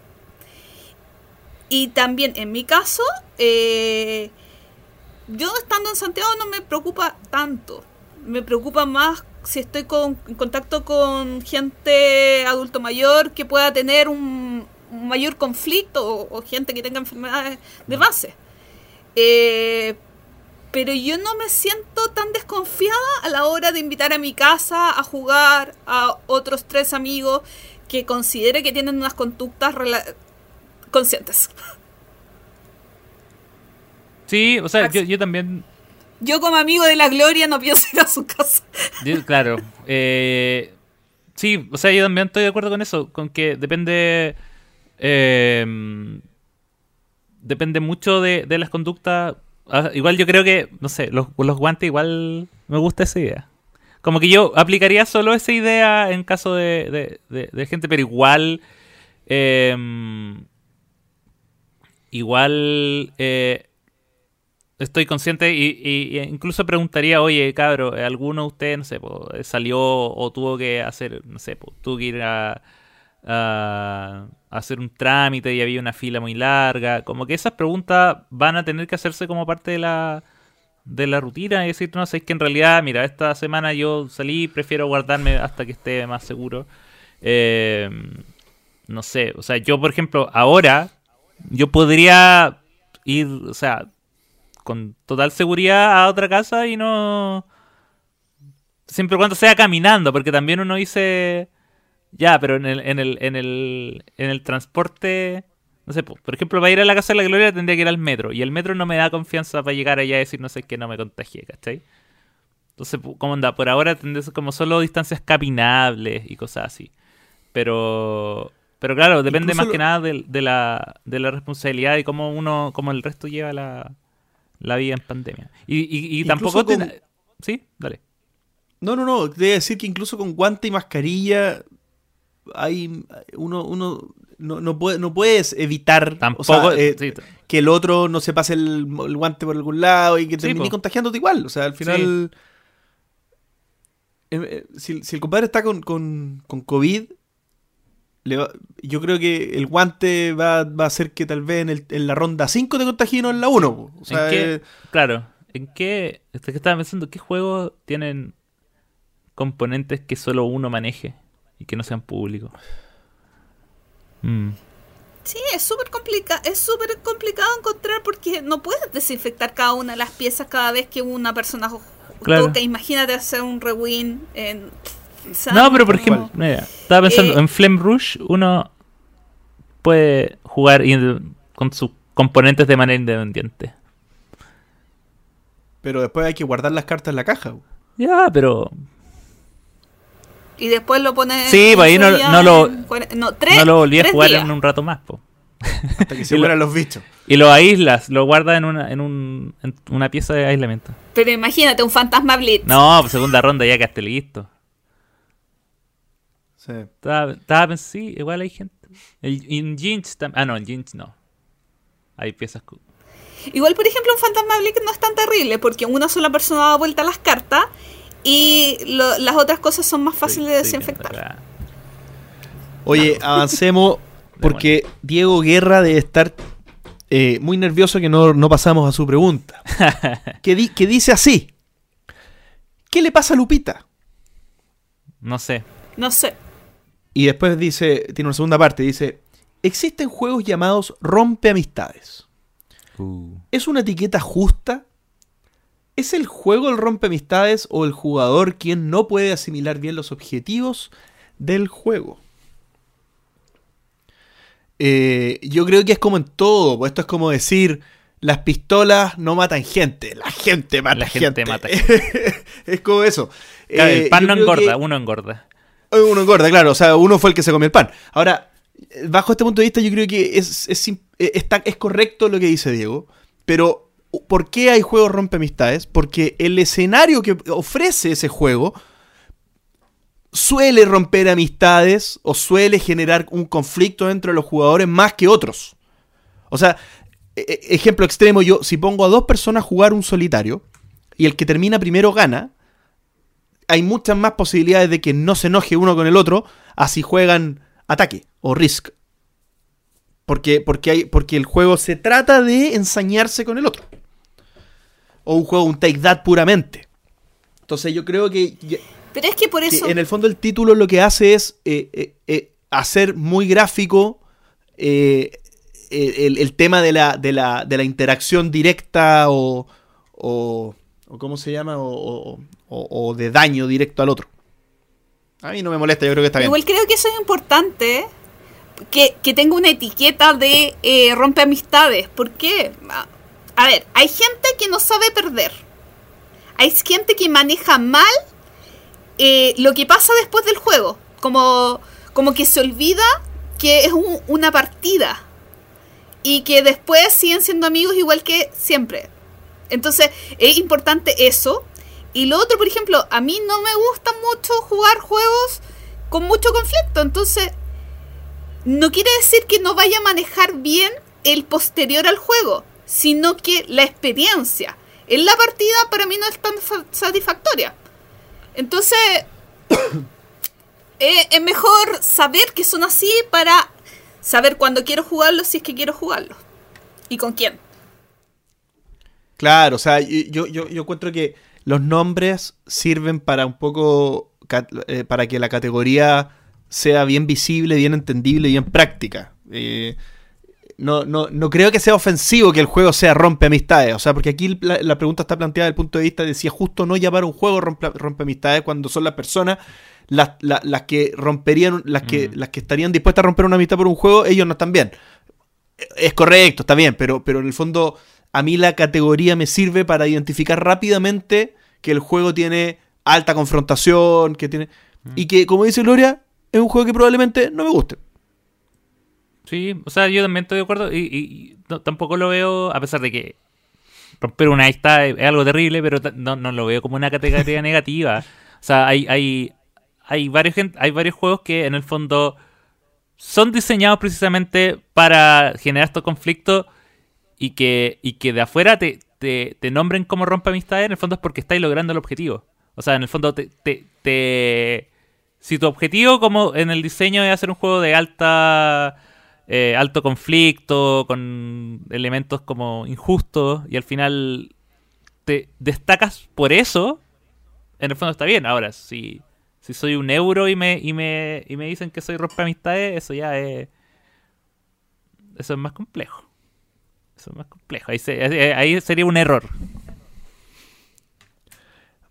Y también, en mi caso, eh, yo estando en Santiago no me preocupa tanto. Me preocupa más si estoy con, en contacto con gente adulto mayor que pueda tener un, un mayor conflicto o, o gente que tenga enfermedades de base. Eh, pero yo no me siento tan desconfiada a la hora de invitar a mi casa a jugar a otros tres amigos que considere que tienen unas conductas conscientes. Sí, o sea, yo también Yo como amigo de la Gloria no pienso ir a su casa. Claro. eh, sí, o sea, yo también estoy de acuerdo con eso, con que depende... eh, depende mucho de, las conductas. Ah, igual yo creo que, no sé, los, guantes igual me gusta esa idea. Como que yo aplicaría solo esa idea en caso de, de- gente, pero igual... eh, igual... eh, estoy consciente y, y- incluso preguntaría, oye, cabro, ¿alguno de ustedes, no sé, po, salió o tuvo que hacer, no sé, po, tuvo que ir a- a hacer un trámite y había una fila muy larga? Como que esas preguntas van a tener que hacerse como parte de la de la rutina y decir, no sé, es que en realidad, mira, esta semana yo salí, prefiero guardarme hasta que esté más seguro. Eh, no sé, o sea, yo por ejemplo, ahora yo podría ir, o sea, con total seguridad a otra casa y no. Siempre cuando sea caminando, porque también uno dice. Ya, pero en el, en el, en el, en el transporte. No sé, po, por ejemplo, para ir a la casa de la Gloria tendría que ir al metro. Y el metro no me da confianza para llegar allá y decir, no sé, que no me contagié, ¿cachai? Entonces, ¿cómo anda? Por ahora ser como solo distancias caminables y cosas así. Pero. Pero claro, depende Incluso más lo- que nada de, de la, de la responsabilidad y cómo uno, cómo el resto lleva la, la vida en pandemia. Y, y, y tampoco con- te- ¿Sí? Dale. No, no, no. Debe decir que incluso con guante y mascarilla hay uno, uno no, no, puede, no puedes evitar Tampoco. o sea, eh, sí, que el otro no se pase el, el guante por algún lado y que Sí, termine po. contagiándote igual. O sea, al final. eh, eh, si, si el compadre está con, con, con COVID, le va- yo creo que el guante va, va a hacer que tal vez en, el- en la ronda 5 te contagie no en la 1. po. O sea, ¿En qué? eh, Claro. ¿En qué? Este que estaba pensando, ¿qué juegos tienen componentes que solo uno maneje y que no sean públicos. Mm. Sí, es súper complicado, es súper complicado encontrar porque no puedes desinfectar cada una de las piezas cada vez que una persona Claro. toca. Imagínate hacer un rewind en... No, pero por ejemplo, mira, estaba pensando, Eh, en Flame Rush uno puede jugar con sus componentes de manera independiente. Pero después hay que guardar las cartas en la caja. Ya, pero Y después lo pones... Sí, pues ahí no- no lo- No, tres, no lo volví a jugar días. en un rato más, po. Hasta que se Y lo- mueran los bichos. Y lo aíslas, lo guardas en una, en, un, en una pieza de aislamiento. Pero imagínate, un fantasma blitz. No, pues segunda ronda ya quedaste listo. Sí. Estaba, sí, igual hay gente. El, en Jinx tam- Ah, no, en Jinx no. Hay piezas. Igual, por ejemplo, un fantasma blitz no es tan terrible porque una sola persona da vuelta a las cartas y lo- las otras cosas son más fáciles de desinfectar. Oye, avancemos porque Diego Guerra debe estar eh, muy nervioso que no, no pasamos a su pregunta. que, di- que dice así. ¿Qué le pasa a Lupita? No sé. No sé. Y después dice, tiene una segunda parte, dice, existen juegos llamados rompe amistades. ¿Es una etiqueta justa? ¿Es el juego el rompe amistades o el jugador quien no puede asimilar bien los objetivos del juego? Eh, yo creo que es como en todo, pues esto es como decir, las pistolas no matan gente, la gente mata La gente gente. mata es como eso. Claro, Eh, el pan no engorda, que- uno engorda. Uno engorda, claro. O sea, uno fue el que se comió el pan. Ahora, bajo este punto de vista, yo creo que es, es, eh, es correcto lo que dice Diego. Pero, ¿por qué hay juegos rompe amistades? Porque el escenario que ofrece ese juego suele romper amistades o suele generar un conflicto dentro de los jugadores más que otros. O sea, e- e- ejemplo extremo, yo si pongo a dos personas a jugar un solitario y el que termina primero gana, hay muchas más posibilidades de que no se enoje uno con el otro así juegan ataque o risk. Porque, porque, hay, porque el juego se trata de ensañarse con el otro. O un juego, un take that puramente. Entonces yo creo que, que Pero es que por eso... en el fondo el título lo que hace es eh, eh, eh, hacer muy gráfico el, el tema de la, de, la, de la interacción directa o, o, o ¿cómo se llama? O, o- de daño directo al otro. A mí no me molesta, yo creo que está bien. Igual creo que eso es importante, que, que tenga una etiqueta de eh, rompe amistades. ¿Por qué? A ver, hay gente que no sabe perder. Hay gente que maneja mal eh, lo que pasa después del juego. Como, como que se olvida que es un- una partida. Y que después siguen siendo amigos igual que siempre. Entonces, es importante eso. Y lo otro, por ejemplo, a mí no me gusta mucho jugar juegos con mucho conflicto. Entonces, no quiere decir que no vaya a manejar bien el posterior al juego, sino que la experiencia en la partida para mí no es tan fa- satisfactoria. Entonces, eh, es mejor saber que son así para saber cuándo quiero jugarlos si es que quiero jugarlos. ¿Y con quién? Claro, o sea, yo, yo, yo encuentro que los nombres sirven para un poco, eh, para que la categoría sea bien visible, bien entendible bien práctica. Eh, no, no, no creo que sea ofensivo que el juego sea rompe amistades, o sea, porque aquí la, la pregunta está planteada desde el punto de vista de si es justo o no llamar un juego rompe, rompe amistades cuando son las personas las, la- las que romperían, las que, Mm. las que estarían dispuestas a romper una amistad por un juego, ellos no están bien. Es correcto, está bien, pero, pero en el fondo a mí la categoría me sirve para identificar rápidamente que el juego tiene alta confrontación, que tiene... Y que, como dice Gloria, es un juego que probablemente no me guste. Sí, o sea, yo también estoy de acuerdo y, y- no- tampoco lo veo, a pesar de que romper una amistad es, algo terrible, pero no, no lo veo como una categoría negativa. O sea, hay, hay, hay, varios, hay varios juegos que en el fondo son diseñados precisamente para generar estos conflictos y que, y que de afuera te, te, te nombren como rompe amistades, en el fondo es porque estáis logrando el objetivo. O sea, en el fondo te, te, te- si tu objetivo como en el diseño es hacer un juego de alta eh, alto conflicto, con elementos como injustos, y al final te destacas por eso, en el fondo está bien. Ahora, si, si soy un euro y me, y me, y me dicen que soy rompe amistades, eso ya es. Eso es más complejo. Eso es más complejo. Ahí, se- ahí- ahí sería un error.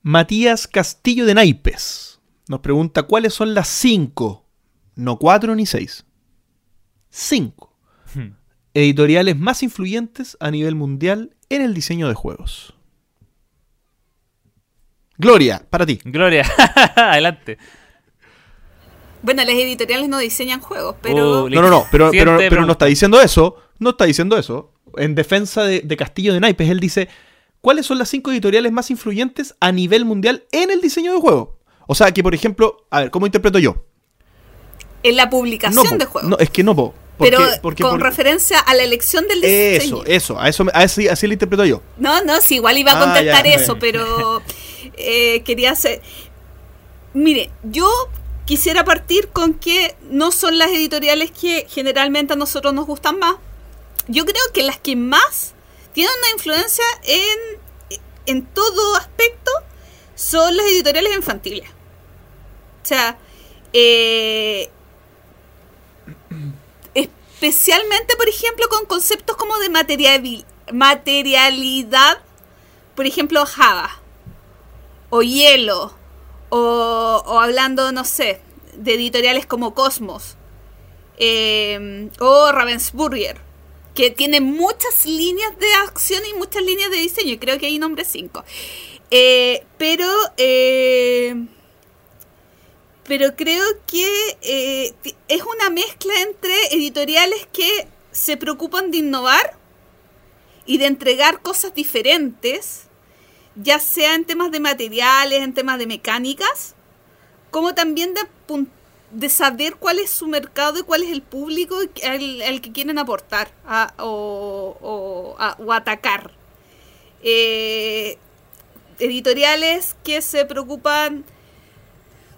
Matías Castillo de Naipes nos pregunta cuáles son las cinco, no cuatro ni seis, cinco Hmm. editoriales más influyentes a nivel mundial en el diseño de juegos. Gloria, para ti. Gloria, adelante. Bueno, las editoriales no diseñan juegos, pero Uh, No, no, no, pero, pero, pero no está diciendo eso. No está diciendo eso. En defensa de, de Castillo de Naipes, él dice: ¿Cuáles son las cinco editoriales más influyentes a nivel mundial en el diseño de juegos? O sea, que por ejemplo, a ver, ¿cómo interpreto yo? en la publicación de juegos. No, es que no, po, porque- pero porque con por- referencia a la elección del diseño. Eso, eso, a eso, me- así, así lo interpreto yo. No, no, sí, igual iba a Ah, contestar ya, eso, pero eh, quería hacer... Mire, yo quisiera partir con que no son las editoriales que generalmente a nosotros nos gustan más. Yo creo que las que más tienen una influencia en, en todo aspecto son las editoriales infantiles. O sea, eh, especialmente, por ejemplo, con conceptos como de materiali- materialidad, por ejemplo, Java, o Hielo, o, o hablando, no sé, de editoriales como Cosmos, eh, o Ravensburger, que tiene muchas líneas de acción y muchas líneas de diseño, y creo que hay nombre 5. pero... eh, pero creo que eh, es una mezcla entre editoriales que se preocupan de innovar y de entregar cosas diferentes, ya sea en temas de materiales, en temas de mecánicas, como también de, apun- de saber cuál es su mercado y cuál es el público al, que quieren aportar a- o, o atacar. Eh, editoriales que se preocupan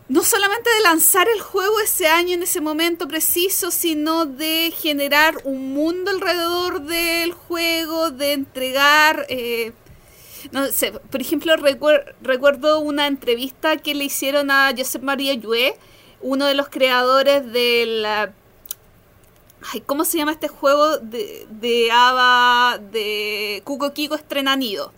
no solamente de lanzar el juego ese año en ese momento preciso, sino de generar un mundo alrededor del juego, de entregar... eh, por ejemplo, recuer- recuerdo una entrevista que le hicieron a Josep María Yue, uno de los creadores del... ah, Ay, ¿Cómo se llama este juego de, de Ava de Cuco Kiko Estrenanido?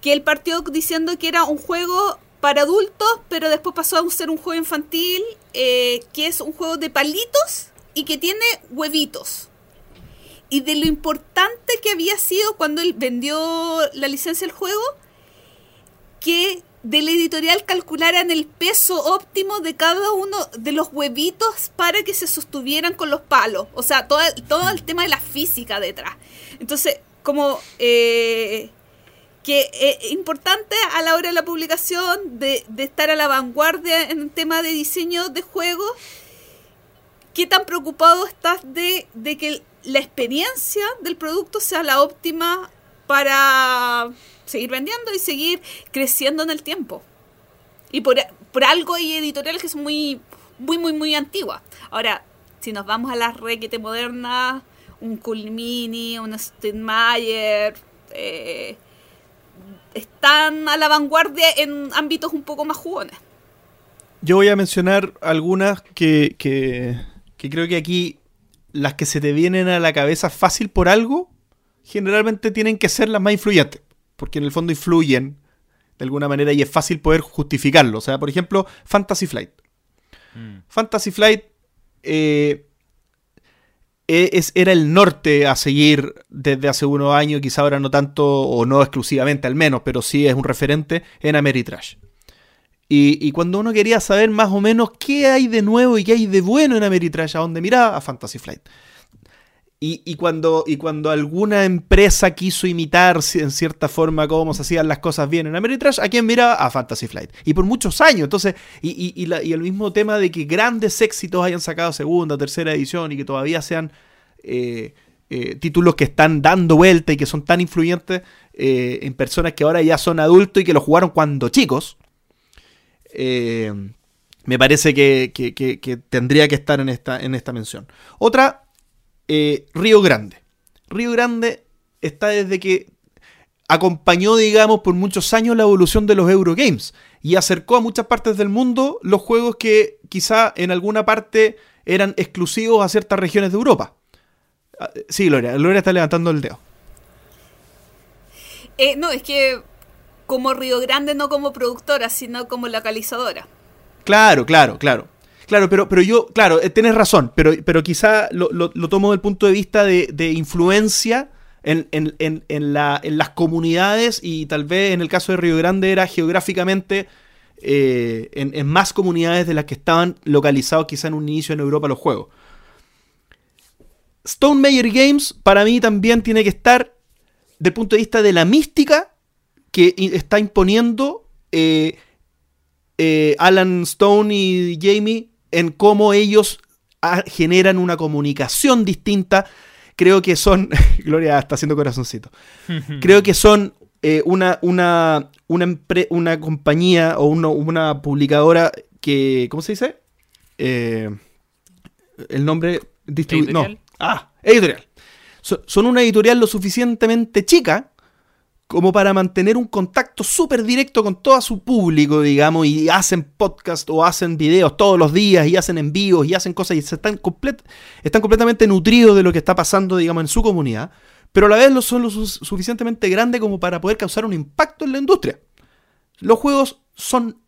Que él partió diciendo que era un juego para adultos, pero después pasó a ser un juego infantil, eh, que es un juego de palitos y que tiene huevitos. Y de lo importante que había sido cuando él vendió la licencia del juego, que de la editorial calcularan el peso óptimo de cada uno de los huevitos para que se sostuvieran con los palos. O sea, todo, todo el tema de la física detrás. Entonces, como... eh, que es importante a la hora de la publicación de, de estar a la vanguardia en el tema de diseño de juegos. ¿Qué tan preocupado estás de, de que la experiencia del producto sea la óptima para seguir vendiendo y seguir creciendo en el tiempo? Y por, por algo hay editoriales que son muy, muy, muy, muy antiguas. Ahora, si nos vamos a las requete modernas, un Culmini, un Steinmeier, eh, están a la vanguardia en ámbitos un poco más jugones. Yo voy a mencionar algunas que, que, que creo que aquí las que se te vienen a la cabeza fácil por algo, generalmente tienen que ser las más influyentes, porque en el fondo influyen de alguna manera y es fácil poder justificarlo. O sea, por ejemplo, Fantasy Flight. Mm. Fantasy Flight eh, e- es, era el norte a seguir desde hace unos años, quizá ahora no tanto, o no exclusivamente al menos, pero sí es un referente en Ameritrash. Y, y cuando uno quería saber más o menos qué hay de nuevo y qué hay de bueno en Ameritrash, a dónde miraba, a Fantasy Flight. Y, cuando, y cuando alguna empresa quiso imitar en cierta forma cómo se hacían las cosas bien en Ameritrash, ¿a quién miraba? A Fantasy Flight. Y por muchos años. Entonces, y, el mismo tema de que grandes éxitos hayan sacado segunda, tercera edición y que todavía sean eh, eh, títulos que están dando vuelta y que son tan influyentes eh, en personas que ahora ya son adultos y que lo jugaron cuando chicos. me parece que- que tendría que estar en esta, en esta mención. Otra, eh, Río Grande. Río Grande está desde que acompañó, digamos, por muchos años la evolución de los Eurogames y acercó a muchas partes del mundo los juegos que quizá en alguna parte eran exclusivos a ciertas regiones de Europa. Ah, Sí, Gloria, Gloria está levantando el dedo. Eh, no, es que como Río Grande, no como productora, sino como localizadora. Claro, claro, claro. Claro, pero, pero yo, claro, eh, tienes razón, pero, pero quizá lo, lo- lo tomo del punto de vista de, de influencia en, en- en- en la- en las comunidades y tal vez en el caso de Río Grande era geográficamente eh, en, más comunidades de las que estaban localizados quizá en un inicio en Europa los juegos. Stone Meyer Games para mí también tiene que estar del punto de vista de la mística que está imponiendo eh, Alan Stone y Jamie en cómo ellos ah, generan una comunicación distinta. Creo que son. Gloria está haciendo corazoncito. Creo que son eh, una, una, una, una compañía o uno- una publicadora que. ¿Cómo se dice? Eh, el nombre. no. ¿Editorial? Ah, editorial. So- son una editorial lo suficientemente chica como para mantener un contacto súper directo con todo su público, digamos, y hacen podcast o hacen videos todos los días y hacen envíos y hacen cosas y se están, complet- están completamente nutridos de lo que está pasando, digamos, en su comunidad, pero a la vez lo son lo su- suficientemente grandes como para poder causar un impacto en la industria. Los juegos son,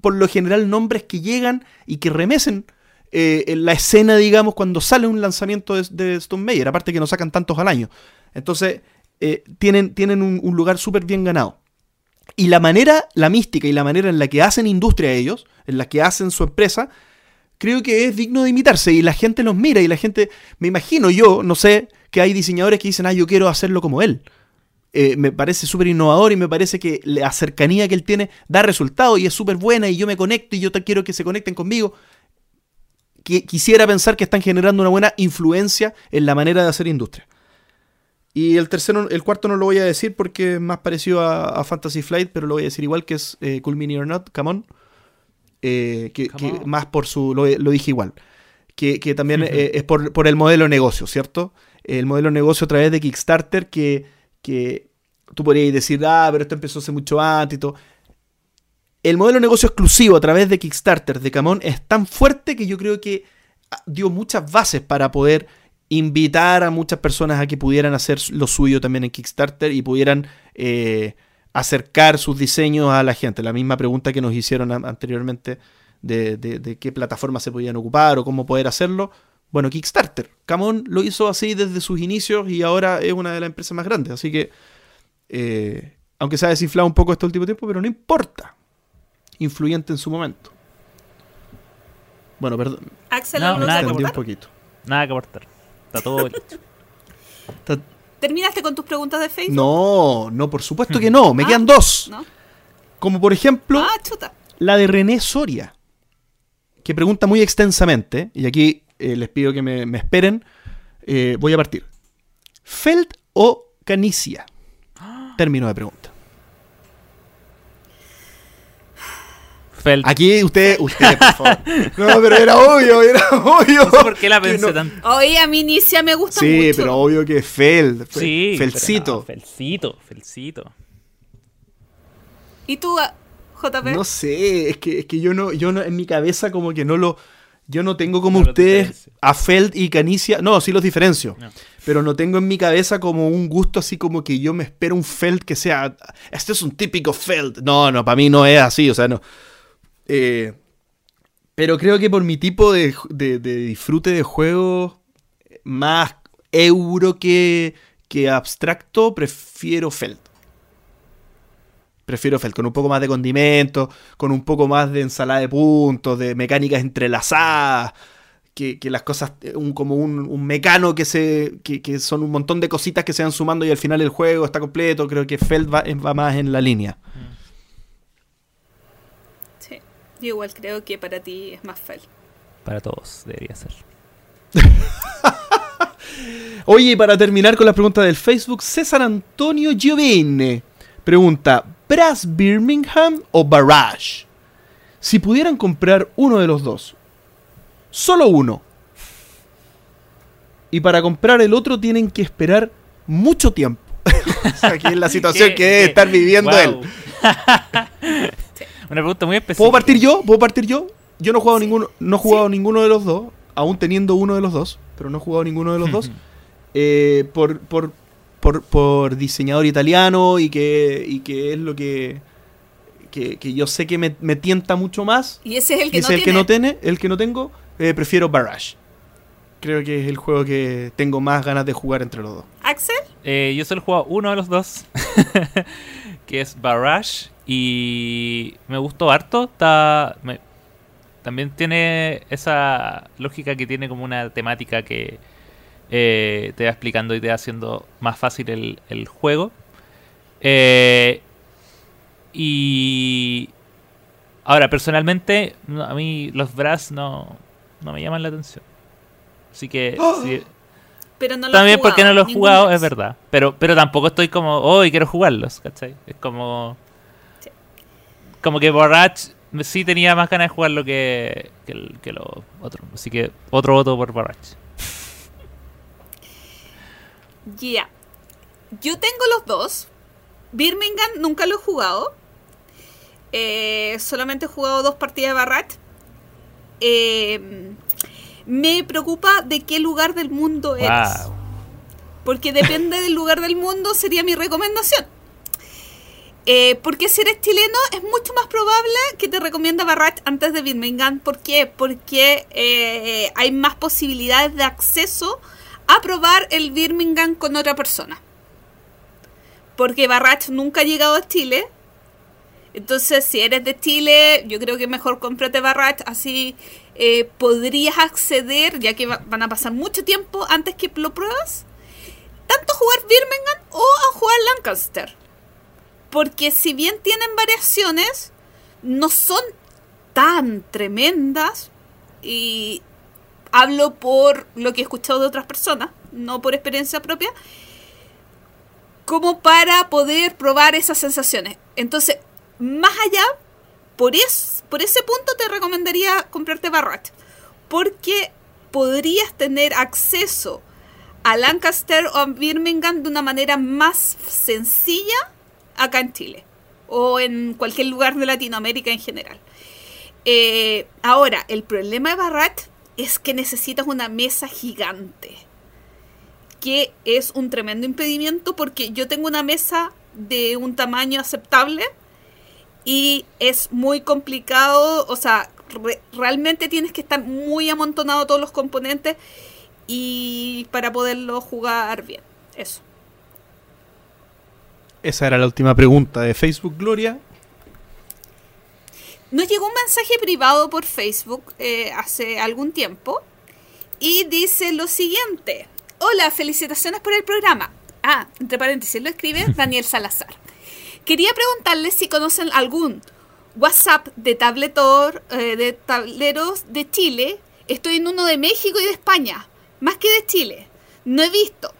por lo general, nombres que llegan y que remecen eh, en la escena, digamos, cuando sale un lanzamiento de, de Stone Meyer, aparte que no sacan tantos al año. Entonces, eh, tienen, tienen un, lugar súper bien ganado. Y la manera, la mística y la manera en la que hacen industria ellos, en la que hacen su empresa, creo que es digno de imitarse y la gente los mira y la gente, me imagino yo, no sé, que hay diseñadores que dicen, ah, yo quiero hacerlo como él. Eh, me parece súper innovador y me parece que la cercanía que él tiene da resultado y es súper buena y yo me conecto y yo te quiero que se conecten conmigo. Qui- Quisiera pensar que están generando una buena influencia en la manera de hacer industria. Y el tercero, el cuarto no lo voy a decir porque es más parecido a, a Fantasy Flight, pero lo voy a decir igual que es eh, Cool Mini or Not, Come On. Eh, que, Come que on. más por su. Lo, lo dije igual. Que, que también eh, es por, por el modelo de negocio, ¿cierto? El modelo de negocio a través de Kickstarter que, que tú podrías decir, ah, pero esto empezó hace mucho antes y todo. El modelo de negocio exclusivo a través de Kickstarter de Camón es tan fuerte que yo creo que ah, dio muchas bases para poder invitar a muchas personas a que pudieran hacer lo suyo también en Kickstarter y pudieran eh, acercar sus diseños a la gente. La misma pregunta que nos hicieron anteriormente de, de- de qué plataformas se podían ocupar o cómo poder hacerlo. Bueno, Kickstarter. Camón lo hizo así desde sus inicios y ahora es una de las empresas más grandes. Así que, eh, aunque se ha desinflado un poco este último tiempo, pero no importa. Influyente en su momento. Bueno, perdón, Axel, No, ¿algo que nada, extendí un aportar? poquito. Nada que aportar. Está todo listo. Está- ¿Terminaste con tus preguntas de Facebook? No, no, por supuesto que no. Me Ah, quedan dos. ¿No? Como por ejemplo, Ah, chuta. la de René Soria, que pregunta muy extensamente, y aquí eh, les pido que me, me esperen, eh, voy a partir. ¿Feld o Canicia? Término de pregunta. Felt. Aquí usted, usted, por favor. No, pero era obvio, era obvio. No sé por qué la pensé no- tanto. Oye, a mí Inicia me gusta Sí, mucho. pero obvio que Feld. Fe- Sí. Felcito. no, Felcito, Felcito. ¿Y tú, ah, JP? No sé, es que, es que yo no, yo no, en mi cabeza como que no lo, yo no tengo como No ustedes a Feld y Canicia, no, sí los diferencio, No. pero no tengo en mi cabeza como un gusto así como que yo me espero un Feld que sea, este es un típico Feld, no, no, para mí no es así, o sea, no. Eh, pero creo que por mi tipo de, disfrute de juego más euro que, que abstracto, prefiero Feld. Prefiero Feld, con un poco más de condimento, con un poco más de ensalada de puntos, de mecánicas entrelazadas, que, las cosas, eh, un, como un, mecano que se. Que, son un montón de cositas que se van sumando y al final el juego está completo. Creo que Feld va, va más en la línea. Sí. Yo igual creo que para ti es más fel. Para todos debería ser. Oye, y para terminar con las preguntas del Facebook, César Antonio Giovene pregunta: ¿Brass Birmingham o Barrage? Si pudieran comprar uno de los dos, solo uno, y para comprar el otro tienen que esperar mucho tiempo, Aquí es la situación ¿Qué? que debe estar viviendo Wow. él. Una pregunta muy específica. ¿Puedo partir yo? ¿Puedo partir yo? Yo no he jugado ninguno, no he jugado ninguno de los dos, aún teniendo uno de los dos, pero no he jugado ninguno de los dos. eh, por, por, por, por diseñador italiano y que, y que es lo que, que, que yo sé que me, me tienta mucho más. Y ese es el Y que ese no es el que tiene. no tiene, el que no tengo, eh, prefiero Barrage. Creo que es el juego que tengo más ganas de jugar entre los dos. Axel, Eh, yo solo he jugado uno de los dos, que es Barrage, y me gustó harto. Está, me- también tiene esa lógica que tiene como una temática que eh, te va explicando y te va haciendo más fácil el, el juego. Eh, y ahora, personalmente, no, a mí los Brass no, no me llaman la atención. Así que... ¡Oh! si- pero no lo también porque no lo he jugado, vez. es verdad. Pero, pero tampoco estoy como, oh, y quiero jugarlos, ¿cachai? Es como. Como que Barrage sí tenía más ganas de jugarlo que, que, el- que lo otro. Así que otro voto por Barrage. Ya. Yo tengo los dos. Birmingham nunca lo he jugado. Eh, solamente he jugado dos partidas de Barrat. Eh, me preocupa de qué lugar del mundo eres. Wow. Porque depende del lugar del mundo, sería mi recomendación. Eh, porque si eres chileno, es mucho más probable que te recomienda Barrat antes de Birmingham. ¿Por qué? Porque eh, hay más posibilidades de acceso a probar el Birmingham con otra persona. Porque Barrat nunca ha llegado a Chile. Entonces, si eres de Chile, yo creo que mejor cómprate Barrat. Así eh, podrías acceder, ya que va- van a pasar mucho tiempo antes que lo pruebas tanto a jugar Birmingham o a jugar Lancaster. Porque si bien tienen variaciones, no son tan tremendas. Y hablo por lo que he escuchado de otras personas, no por experiencia propia. Como para poder probar esas sensaciones. Entonces, más allá, por, es, por ese punto te recomendaría comprarte Barrat. Porque podrías tener acceso a Lancaster o a Birmingham de una manera más sencilla acá en Chile o en cualquier lugar de Latinoamérica en general. Eh, ahora, el problema de Barrat es que necesitas una mesa gigante, que es un tremendo impedimento porque yo tengo una mesa de un tamaño aceptable y es muy complicado, o sea, re- realmente tienes que estar muy amontonado todos los componentes y para poderlo jugar bien. Eso. Esa era la última pregunta de Facebook, Gloria. Nos llegó un mensaje privado por Facebook eh, hace algún tiempo y dice lo siguiente. Hola, felicitaciones por el programa. Ah, entre paréntesis lo escribe Daniel Salazar. Quería preguntarles si conocen algún WhatsApp de tabletor, eh, de tableros de Chile. Estoy en uno de México y de España, más que de Chile. No he visto.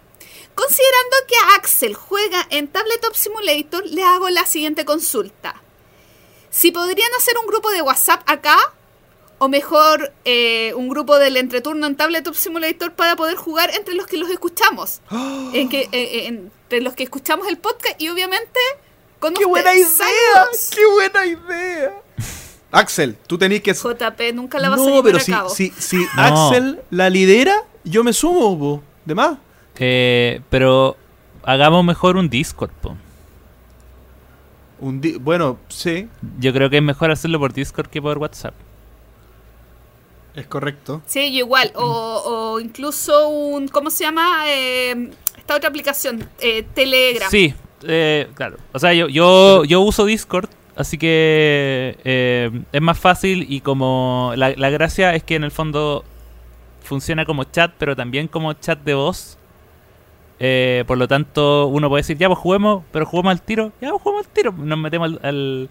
Considerando que Axel juega en Tabletop Simulator, le hago la siguiente consulta. Si podrían hacer un grupo de WhatsApp acá, o mejor eh, un grupo del entreturno en Tabletop Simulator para poder jugar entre los que los escuchamos. En que, eh, eh, entre los que escuchamos el podcast y obviamente con ¡Qué buena idea! ¡Saludos! ¡Qué buena idea! Axel, tú tenés que... JP nunca la vas a No, llevar pero a si, cabo. si, si No. Axel la lidera, yo me sumo. ¿De más? Eh, pero hagamos mejor un Discord, po. Un di- bueno, sí, Yo creo que es mejor hacerlo por Discord que por WhatsApp. es correcto. Sí, yo igual. O, o incluso un. ¿Cómo se llama? Eh, esta otra aplicación. Eh, Telegram. Sí, eh, claro. O sea, yo, yo, yo uso Discord, así que eh, es más fácil y como la, la gracia es que en el fondo funciona como chat, pero también como chat de voz. Eh, por lo tanto, uno puede decir, ya pues juguemos, pero juguemos al tiro. Ya pues juguemos al tiro. Nos metemos al,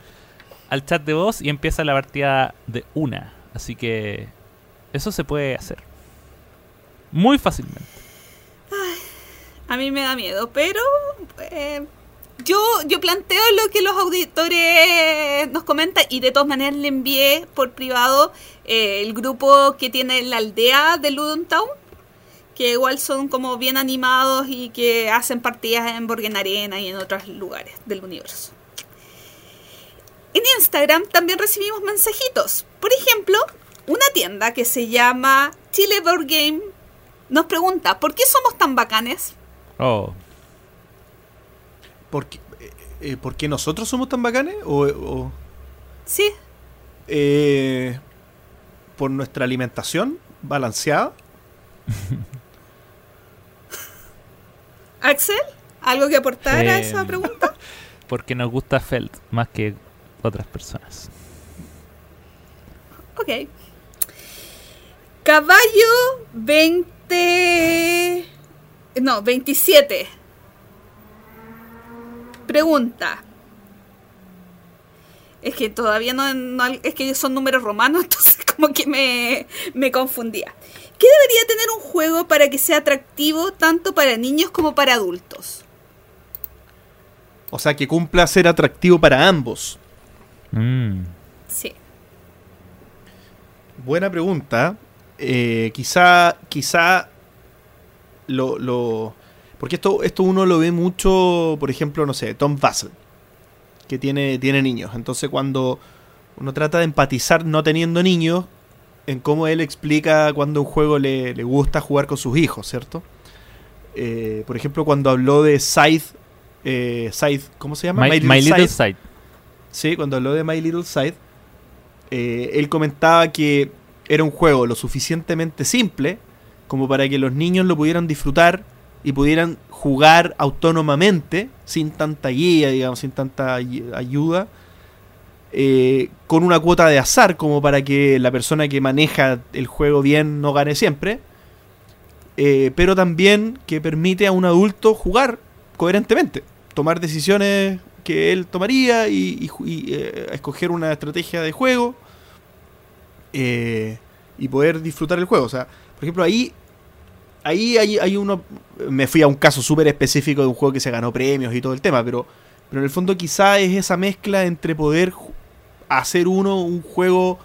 al, chat de voz y empieza la partida de una. Así que eso se puede hacer. Muy fácilmente. A mí me da miedo, pero eh, yo, yo planteo lo que los auditores nos comentan y de todas maneras le envié por privado eh, el grupo que tiene la aldea de Ludon Town, que igual son como bien animados y que hacen partidas en Borgen Arena y en otros lugares del universo. En Instagram también recibimos mensajitos. Por ejemplo, una tienda que se llama Chile Board Game nos pregunta, ¿por qué somos tan bacanes? Oh. ¿Por qué, eh, eh, ¿por qué nosotros somos tan bacanes? ¿O, o, Sí, eh, por nuestra alimentación balanceada? Axel, ¿algo que aportar a esa pregunta? Porque nos gusta Feld más que otras personas. Ok. Caballo 20... No, 27. Pregunta. Es que todavía no, no- Es que son números romanos, entonces como que me, me confundía. ¿Qué debería tener un juego para que sea atractivo tanto para niños como para adultos? O sea, que cumpla ser atractivo para ambos. Mm. Sí. Buena pregunta. Eh, quizá, quizá lo, lo- porque esto, esto uno lo ve mucho, por ejemplo, no sé, Tom Vassell, que tiene, tiene niños. Entonces cuando uno trata de empatizar no teniendo niños, en cómo él explica cuando un juego le, le gusta jugar con sus hijos, ¿cierto? Eh, por ejemplo, cuando habló de Scythe, eh, Scythe, ¿cómo se llama? My, My Little Scythe. Side. Sí, cuando habló de My Little Side, eh, él comentaba que era un juego lo suficientemente simple como para que los niños lo pudieran disfrutar y pudieran jugar autónomamente, sin tanta guía, digamos, sin tanta ay- ayuda, eh, con una cuota de azar, como para que la persona que maneja el juego bien no gane siempre, eh, pero también que permite a un adulto jugar coherentemente, tomar decisiones que él tomaría y, y eh, escoger una estrategia de juego y poder disfrutar el juego. O sea, por ejemplo, ahí, ahí hay, hay uno. Me fui a un caso súper específico de un juego que se ganó premios y todo el tema, pero, pero en el fondo quizá es esa mezcla entre poder hacer uno un juego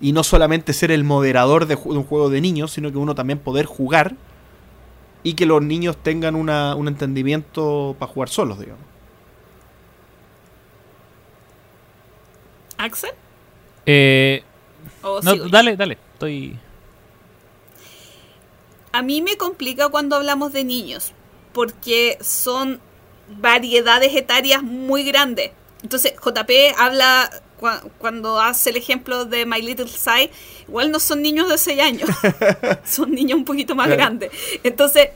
y no solamente ser el moderador de, un juego de niños, sino que uno también poder jugar y que los niños tengan una- un entendimiento para jugar solos, digamos. ¿Axel? Eh, dale, dale. Estoy. A mí me complica cuando hablamos de niños, porque son variedades etarias muy grandes. Entonces, JP habla cua- cuando hace el ejemplo de My Little Side, igual no son niños de 6 años, son niños un poquito más Claro. grandes. Entonces,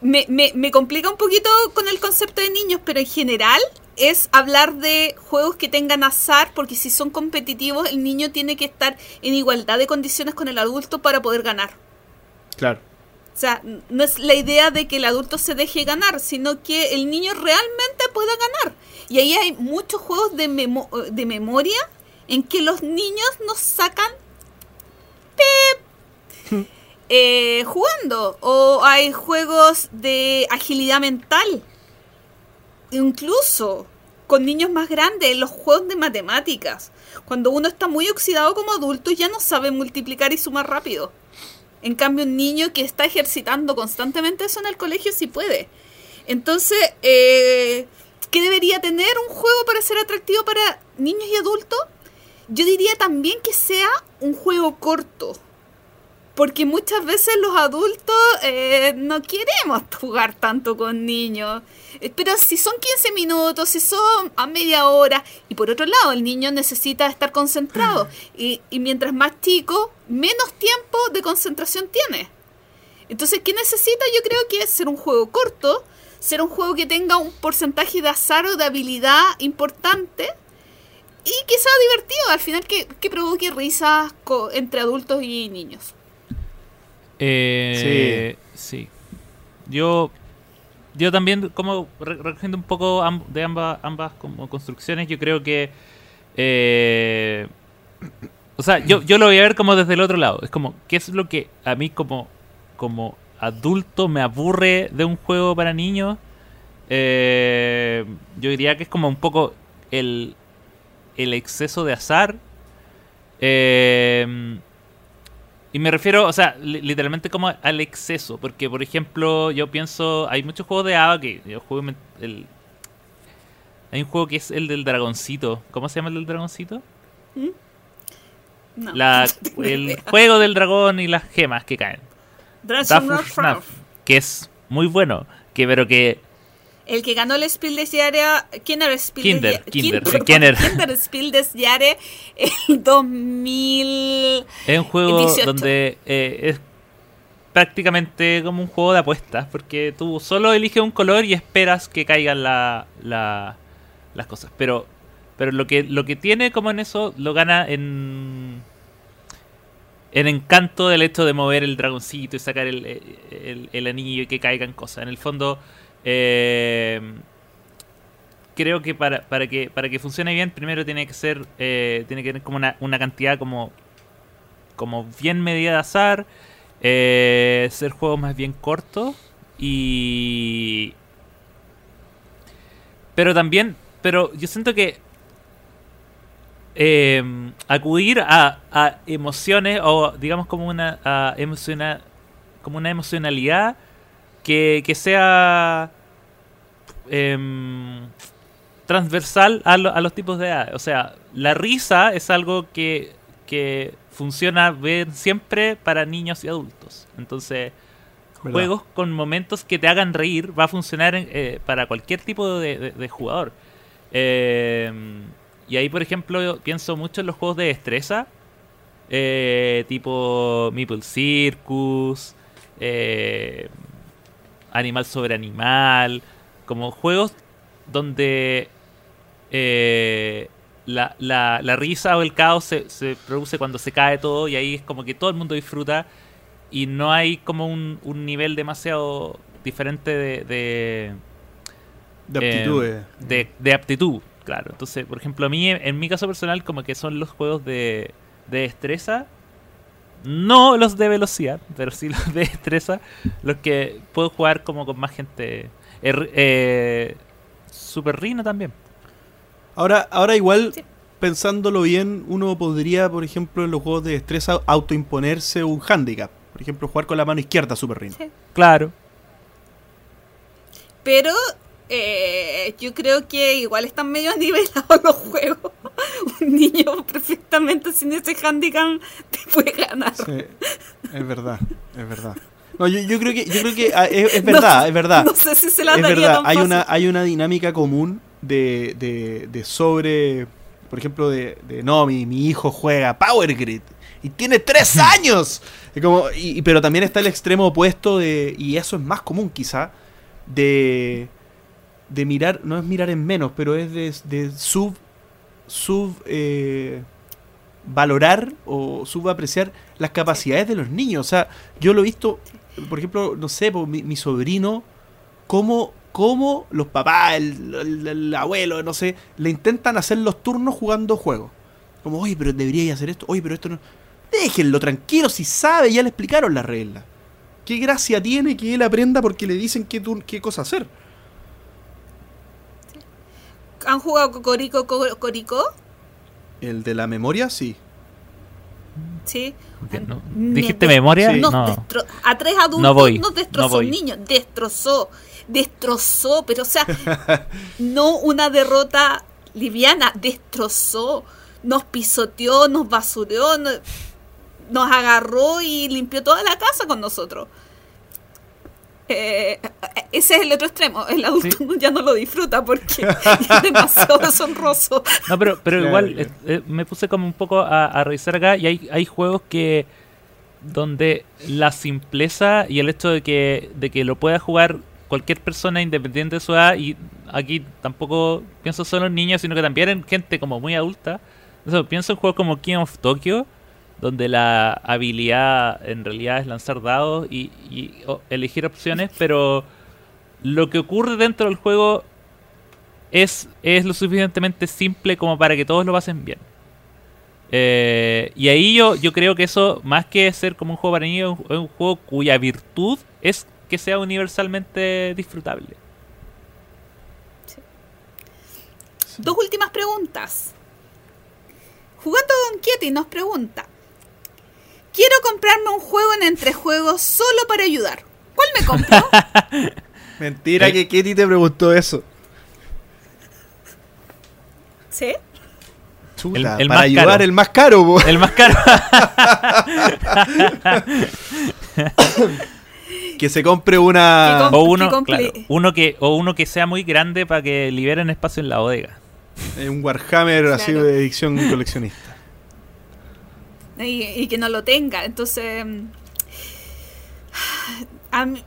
me, me, me complica un poquito con el concepto de niños, pero en general es hablar de juegos que tengan azar, porque si son competitivos, el niño tiene que estar en igualdad de condiciones con el adulto para poder ganar. Claro. O sea, no es la idea de que el adulto se deje ganar, sino que el niño realmente pueda ganar. Y ahí hay muchos juegos de, memo- de memoria en que los niños nos sacan pep, eh, jugando. O hay juegos de agilidad mental. Incluso con niños más grandes, los juegos de matemáticas. Cuando uno está muy oxidado como adulto, ya no sabe multiplicar y sumar rápido. En cambio, un niño que está ejercitando constantemente eso en el colegio sí puede. Entonces, eh, ¿qué debería tener un juego para ser atractivo para niños y adultos? Yo diría también que sea un juego corto. Porque muchas veces los adultos eh, no queremos jugar tanto con niños. Eh, Pero si son 15 minutos, si son a media hora. Y por otro lado, el niño necesita estar concentrado. Y, y mientras más chico, menos tiempo de concentración tiene. Entonces, ¿qué necesita? Yo creo que es ser un juego corto, ser un juego que tenga un porcentaje de azar o de habilidad importante y que sea divertido, al final que, que provoque risas entre adultos y niños. Eh, sí. Yo, yo también, como re- recogiendo un poco de ambas, ambas como construcciones, yo creo que. eh, o sea, yo, yo lo voy a ver como desde el otro lado. Es como, ¿qué es lo que a mí como, como adulto me aburre de un juego para niños? Eh, yo diría que es como un poco el, el exceso de azar. Eh, Y me refiero, o sea, li- literalmente como al exceso. Porque, por ejemplo, yo pienso. Hay muchos juegos de ABA que yo El, hay un juego que es el del dragoncito. ¿Cómo se llama el del dragoncito? No. La, no el juego del dragón y las gemas que caen. Snaf, que es muy bueno. Que, pero que El que ganó el Spiel des Jahres, Kinder Spiel Kinder, des Kinder, perdón, Kinder. Kinder Spiel des Jahres el 2000. Es un juego 18. donde eh, es prácticamente como un juego de apuestas, porque tú solo eliges un color y esperas que caigan la, la- las cosas. Pero, pero lo que lo que tiene como en eso lo gana en en encanto del hecho de mover el dragoncito y sacar el, el- el anillo y que caigan cosas. En el fondo, eh, creo que para, para que para que funcione bien, primero tiene que ser eh, tiene que tener como una, una cantidad como como bien medida de azar, eh, ser juegos más bien cortos y pero también, pero yo siento que eh, acudir a, a emociones o digamos como una a como una emocionalidad que, que sea em, transversal a, lo- a los tipos de edad. O sea, la risa es algo que, que funciona bien siempre para niños y adultos. Entonces, ¿Verdad? juegos con momentos que te hagan reír va a funcionar eh, para cualquier tipo de, de- de jugador. Eh, y ahí, por ejemplo, yo pienso mucho en los juegos de destreza, eh, tipo Meeple Circus, eh, Animal sobre Animal, como juegos donde eh, la, la- la risa o el caos se, se produce cuando se cae todo y ahí es como que todo el mundo disfruta y no hay como un, un nivel demasiado diferente de, de, De eh, aptitudes. de, de aptitud, claro. Entonces, por ejemplo, a mí, en, en mi caso personal, como que son los juegos de, de destreza, no los de velocidad, pero sí los de destreza, los que puedo jugar como con más gente. Er- eh, Super Rino también. Ahora, ahora igual, Sí. pensándolo bien, uno podría, por ejemplo, en los juegos de destreza, autoimponerse un handicap. Por ejemplo, jugar con la mano izquierda Super Ring. Sí. Claro. Pero eh, yo creo que igual están medio nivelados los juegos. Un niño perfectamente sin ese handicap te puede ganar. Sí, es verdad, es verdad. No, yo, yo creo que, yo creo que ah, es, es verdad, es verdad. No sé si se la es daría verdad, hay fácil. una, hay una dinámica común de, de, de sobre, por ejemplo, de, de no, mi, mi hijo juega Power Grid y tiene tres años. Y como, y, pero también está el extremo opuesto de, y eso es más común quizá, de, de mirar, no es mirar en menos, pero es de, de sub, sub, eh, valorar o subapreciar las capacidades de los niños. O sea, yo lo he visto, por ejemplo, no sé, mi, mi sobrino, cómo, cómo los papás, el, el- el abuelo, no sé, le intentan hacer los turnos jugando juegos. Como, oye, pero deberíais hacer esto, oye, pero esto no. Déjenlo tranquilo, si sabe, ya le explicaron las reglas. ¿Qué gracia tiene que él aprenda porque le dicen qué, qué cosa hacer? ¿Han jugado Cocorico Cocorico? El de la memoria, sí. Sí. ¿Dijiste memoria? Sí. nos No. a tres adultos No voy, nos destrozó no voy. un niño, destrozó, destrozó, pero o sea, no una derrota liviana, destrozó, nos pisoteó, nos basureó, no- nos agarró y limpió toda la casa con nosotros. Eh, ese es el otro extremo, el adulto ya no lo disfruta porque es demasiado deshonroso. No, pero, pero Claro, igual claro. eh, eh, me puse como un poco a, a revisar acá y hay, hay juegos que donde la simpleza y el hecho de que, de que lo pueda jugar cualquier persona independiente de su edad y aquí tampoco pienso solo en niños sino que también en gente como muy adulta Eso, pienso en juegos como King of Tokyo donde la habilidad en realidad es lanzar dados y, elegir opciones pero lo que ocurre dentro del juego es, es lo suficientemente simple como para que todos lo pasen bien. Eh, y ahí yo, yo creo que eso, más que ser como un juego para niños, es un juego cuya virtud es que sea universalmente disfrutable. Dos últimas preguntas. Jugando con Kieti nos pregunta: quiero comprarme un juego en entrejuegos solo para ayudar. ¿Cuál me compro? Mentira Eh. que Kitty te preguntó eso. ¿Sí? Chuta, El- el para más ayudar caro. el más caro, po. El más caro. que se compre una... Que o Que uno, comple- claro, uno que o uno que sea muy grande para que liberen espacio en la bodega. un Warhammer así de edición coleccionista. Y, que no lo tenga. Entonces, mm,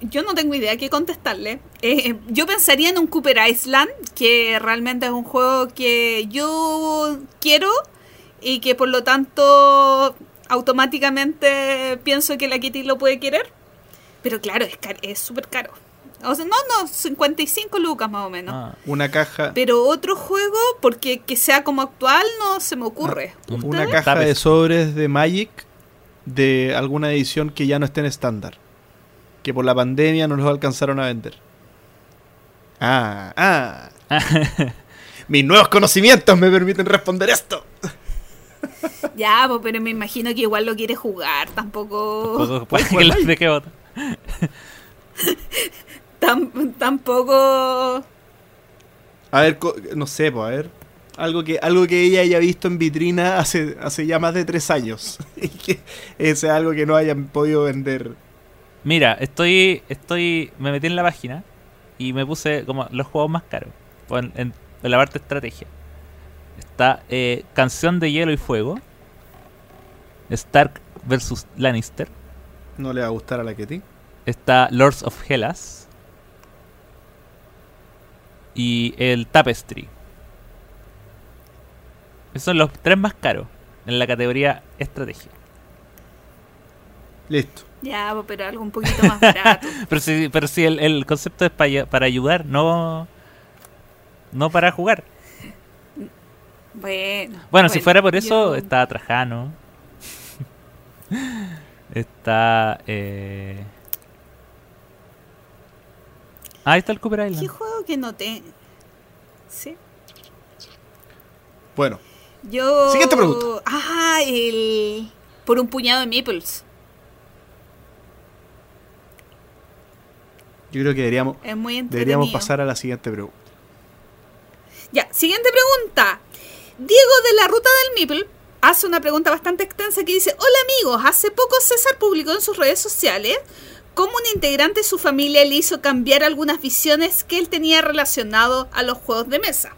yo no tengo idea qué contestarle. Eh, yo pensaría en un Cooper Island, que realmente es un juego que yo quiero y que por lo tanto automáticamente pienso que la Kitty lo puede querer. Pero claro, es súper caro. O sea, no, no, 55 lucas más o menos. Ah, Una caja... Pero otro juego, porque que sea como actual, no se me ocurre. un- Una caja de sobres de Magic de alguna edición que ya no esté en estándar. Que por la pandemia no los alcanzaron a vender. Ah, ah. Mis nuevos conocimientos me permiten responder esto. Ya, pues, pero me imagino que igual lo quiere jugar, tampoco... Puede que lo deje botar. tam- tampoco... A ver, co- no sé, pues, a ver. Algo que, algo que ella haya visto en vitrina hace, hace ya más de tres años. Y que ese es algo que no hayan podido vender. Mira, estoy, estoy, me metí en la página y me puse como los juegos más caros en, en- en la parte de estrategia. Está eh, Canción de Hielo y Fuego, Stark versus Lannister, No le va a gustar a la Ketty. está Lords of Hellas y el Tapestry. Esos son los tres más caros en la categoría estrategia. Listo. Ya, pues, pero algo un poquito más barato. Pero si, pero si el, el concepto es para, para ayudar, no, no para jugar. Bueno. Bueno, si fuera por eso, yo- está Trajano. está. Eh... Ah, ahí está el Cooper ¿Qué Island. juego que no te... Sí. Bueno, Yo... Siguiente pregunta. Ah, el... Por un puñado de meeples. yo creo que deberíamos, Es muy deberíamos pasar a la siguiente pregunta. Ya, siguiente pregunta. Diego de la Ruta del Meeple hace una pregunta bastante extensa que dice, hola amigos, hace poco César publicó en sus redes sociales cómo un integrante de su familia le hizo cambiar algunas visiones que él tenía relacionado a los juegos de mesa.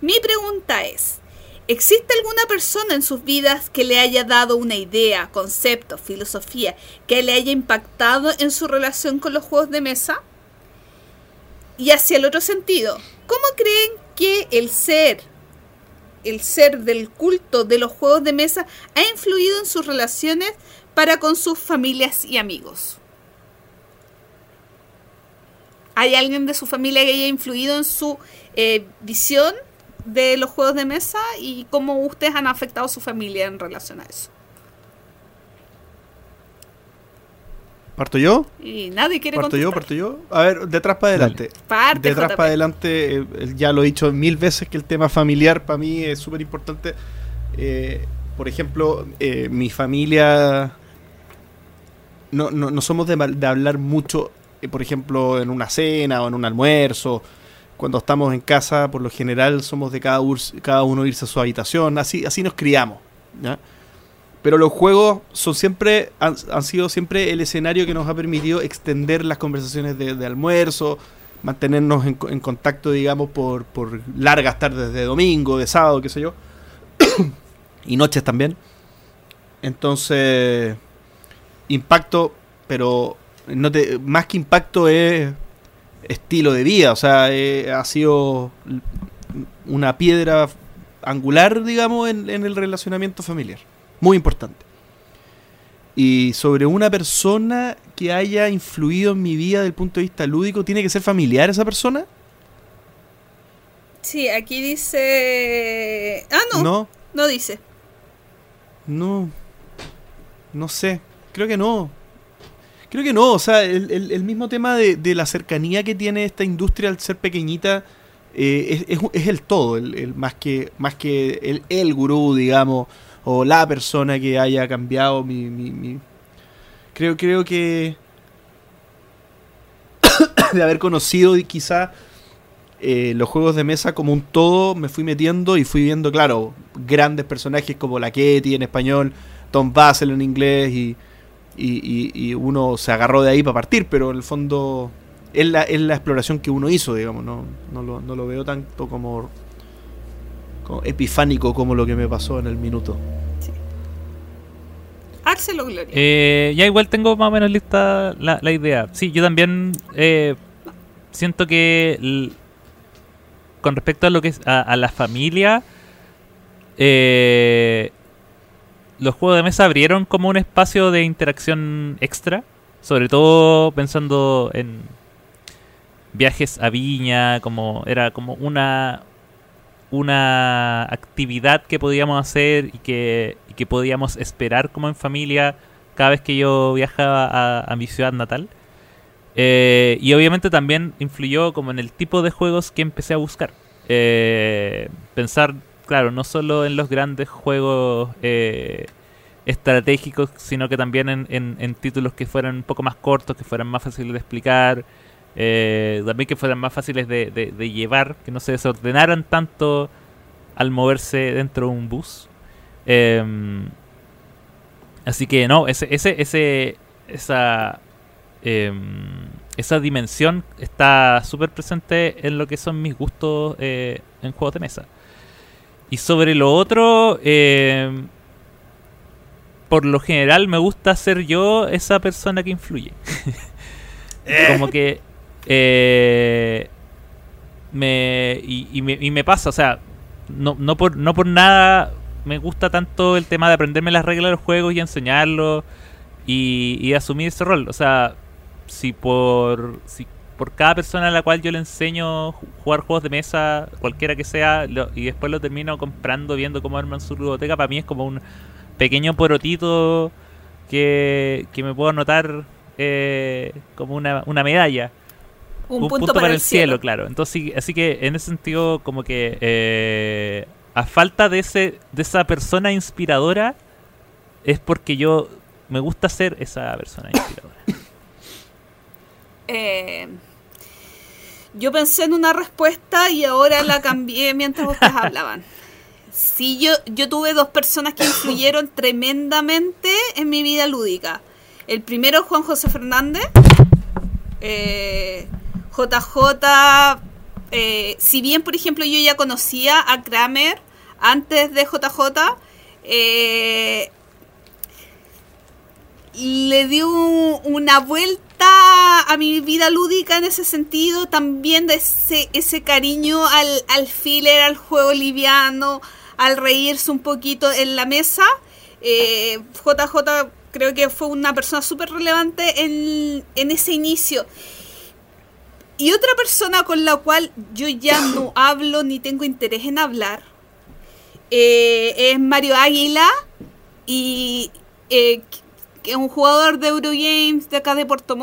Mi pregunta es, ¿existe alguna persona en sus vidas que le haya dado una idea, concepto, filosofía que le haya impactado en su relación con los juegos de mesa? Y hacia el otro sentido, ¿cómo creen que el ser, el ser del culto de los juegos de mesa ha influido en sus relaciones para con sus familias y amigos? ¿Hay alguien de su familia que haya influido en su eh, visión de los juegos de mesa y cómo ustedes han afectado a su familia en relación a eso? ¿Parto yo? Y nadie quiere ¿Parto yo? contestar. ¿Parto yo? A ver, detrás para adelante. Parte, detrás JP. para adelante, eh, eh, ya lo he dicho mil veces que el tema familiar para mí es súper importante. Eh, por ejemplo, eh, mi familia no, no, no somos de, hablar mucho, eh, por ejemplo, en una cena o en un almuerzo. Cuando estamos en casa, por lo general somos de cada, urs- cada uno irse a su habitación. Así, así nos criamos. Pero los juegos son siempre han, sido siempre el escenario que nos ha permitido extender las conversaciones de, almuerzo, mantenernos en, en contacto, digamos, por, por largas tardes de domingo, de sábado, qué sé yo, y noches también. Entonces, impacto, pero no te, más que impacto es estilo de vida, o sea, eh, ha sido una piedra angular, digamos, en, en el relacionamiento familiar. Muy importante. Y sobre una persona que haya influido en mi vida desde el punto de vista lúdico, ¿tiene que ser familiar esa persona? Sí, aquí dice... Ah, no, no, No, dice. no, no sé, creo que no. Creo que no, o sea, el, el- mismo tema de, de la cercanía que tiene esta industria al ser pequeñita eh, es, es- el todo, el, el- más que, más que el, el gurú, digamos, o la persona que haya cambiado mi... mi- mi- Creo, creo que... de haber conocido y quizá eh, los juegos de mesa como un todo me fui metiendo y fui viendo, claro, grandes personajes como la Ketty en español, Tom Basel en inglés y, y, y- y uno se agarró de ahí para partir, pero en el fondo es la, es la exploración que uno hizo, digamos, no, no, lo, no lo veo tanto como, como epifánico como lo que me pasó en el minuto. Árselo, Gloria. Eh, ya igual tengo más o menos lista la, la idea. Sí, yo también eh, siento que l- con respecto a lo que es a, a la familia, eh, los juegos de mesa abrieron como un espacio de interacción extra, sobre todo pensando en viajes a Viña, como era como una una actividad que podíamos hacer y que, y que podíamos esperar como en familia cada vez que yo viajaba a, a mi ciudad natal. Eh, y obviamente también influyó como en el tipo de juegos que empecé a buscar. Eh, pensar, claro, no solo en los grandes juegos eh, estratégicos, sino que también en, en- títulos que fueran un poco más cortos, que fueran más fáciles de explicar, eh, también que fueran más fáciles de, de- llevar, que no se desordenaran tanto al moverse dentro de un bus. Em, así que no, ese, ese, ese, esa, em, esa dimensión está súper presente en lo que son mis gustos eh, en juegos de mesa. Y sobre lo otro, em, por lo general me gusta ser yo esa persona que influye. Como que eh, me, y, y me y me pasa, o sea, no, no, por, no por nada me gusta tanto el tema de aprenderme las reglas de los juegos y enseñarlos y, y asumir ese rol. O sea, si por, si por cada persona a la cual yo le enseño ju- jugar juegos de mesa, cualquiera que sea, lo- y después lo termino comprando, viendo cómo arman su biblioteca, para mí es como un pequeño porotito que, que me puedo anotar eh, como una, una medalla un, punto, para, el cielo. claro. Entonces, sí, así que en ese sentido, como que eh, a falta de ese de esa persona inspiradora, es porque yo me gusta ser esa persona inspiradora. Eh, yo pensé en una respuesta y ahora la cambié mientras ustedes hablaban. Sí, yo, yo tuve dos personas que influyeron tremendamente en mi vida lúdica. El primero, Juan José Fernández. Eh, JJ, eh, si bien, por ejemplo, yo ya conocía a Kramer antes de JJ, eh, le dio un- una vuelta a mi vida lúdica en ese sentido, también de ese, ese cariño al, al filler, al juego liviano, al reírse un poquito en la mesa. Eh, JJ creo que fue una persona súper relevante en, en ese inicio. Y otra persona con la cual yo ya no hablo ni tengo interés en hablar eh, es Mario Águila y eh, que es un jugador de Eurogames de acá de Puerto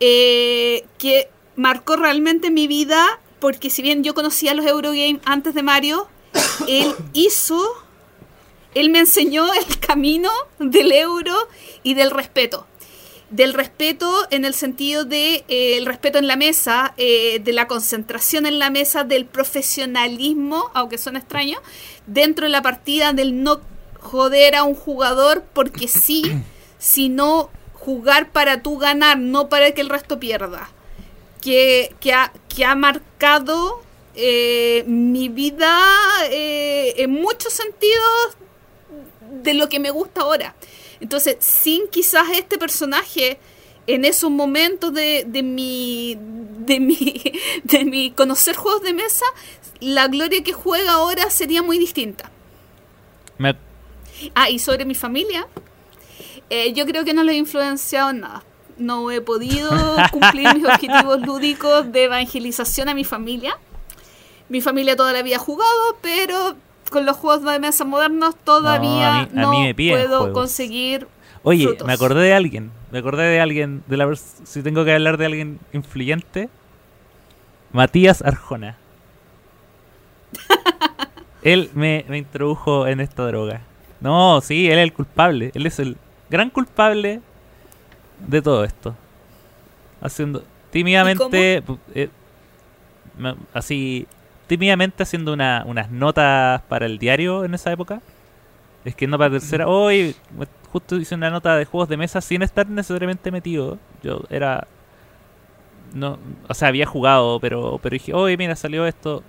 eh, que marcó realmente mi vida porque si bien yo conocía los Eurogames antes de Mario, él hizo, él me enseñó el camino del euro y del respeto. Del respeto en el sentido de eh, respeto en la mesa, eh, de la concentración en la mesa, del profesionalismo, aunque suene extraño, dentro de la partida, del no joder a un jugador porque sí, sino jugar para tú ganar, no para que el resto pierda. Que, que, ha, que ha marcado eh, mi vida eh, en muchos sentidos de lo que me gusta ahora. Entonces, sin quizás este personaje en esos momentos de, de mi de mi de mi conocer juegos de mesa, la gloria que juega ahora sería muy distinta. Me- Ah, y sobre mi familia, eh, yo creo que no lo he influenciado en nada. No he podido cumplir mis objetivos lúdicos de evangelización a mi familia. Mi familia toda la vida ha jugado, pero con los juegos de mesa modernos todavía a mí- a no, mí puedo juegos. conseguir Oye, frutos. me acordé de alguien. Me acordé de alguien. De la si tengo que hablar de alguien influyente, Matías Arjona. Él me, me introdujo en esta droga. No, sí, él es el culpable. Él es el gran culpable de todo esto. Haciendo tímidamente, eh, así, tímidamente haciendo una- unas notas para el diario en esa época. Escribiendo para tercera. Hoy, justo hice una nota de juegos de mesa sin estar necesariamente metido. Yo era. No, o sea, había jugado, pero, pero dije, oye, mira, salió esto.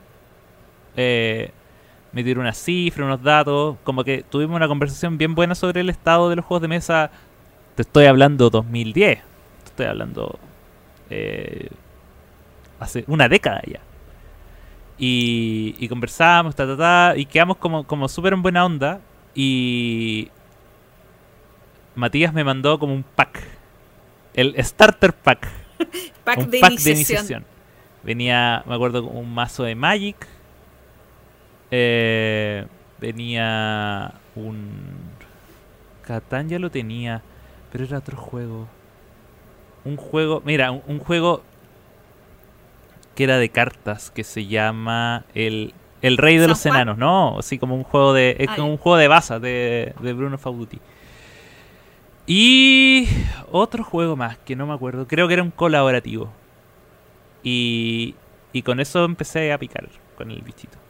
Eh, me tiró una cifra, unos datos. Como que tuvimos una conversación bien buena sobre el estado de los juegos de mesa. Te estoy hablando 2010. Te estoy hablando. eh, hace una década ya. Y, y conversamos, ta, ta, ta, y quedamos como, como súper en buena onda. Y Matías me mandó como un pack. El Starter Pack. Pack, un de, pack iniciación. de iniciación. Venía, me acuerdo, un mazo de Magic. Eh, venía un... Catán ya lo tenía, pero era otro juego. Un juego, mira, un, un juego que era de cartas que se llama el el Rey de ¿San los? Enanos, no, así como un juego de es Ah, como un juego de baza de, de Bruno Fauduti. Y otro juego más que no me acuerdo, creo que era un colaborativo. Y y con eso empecé a picar con el bichito.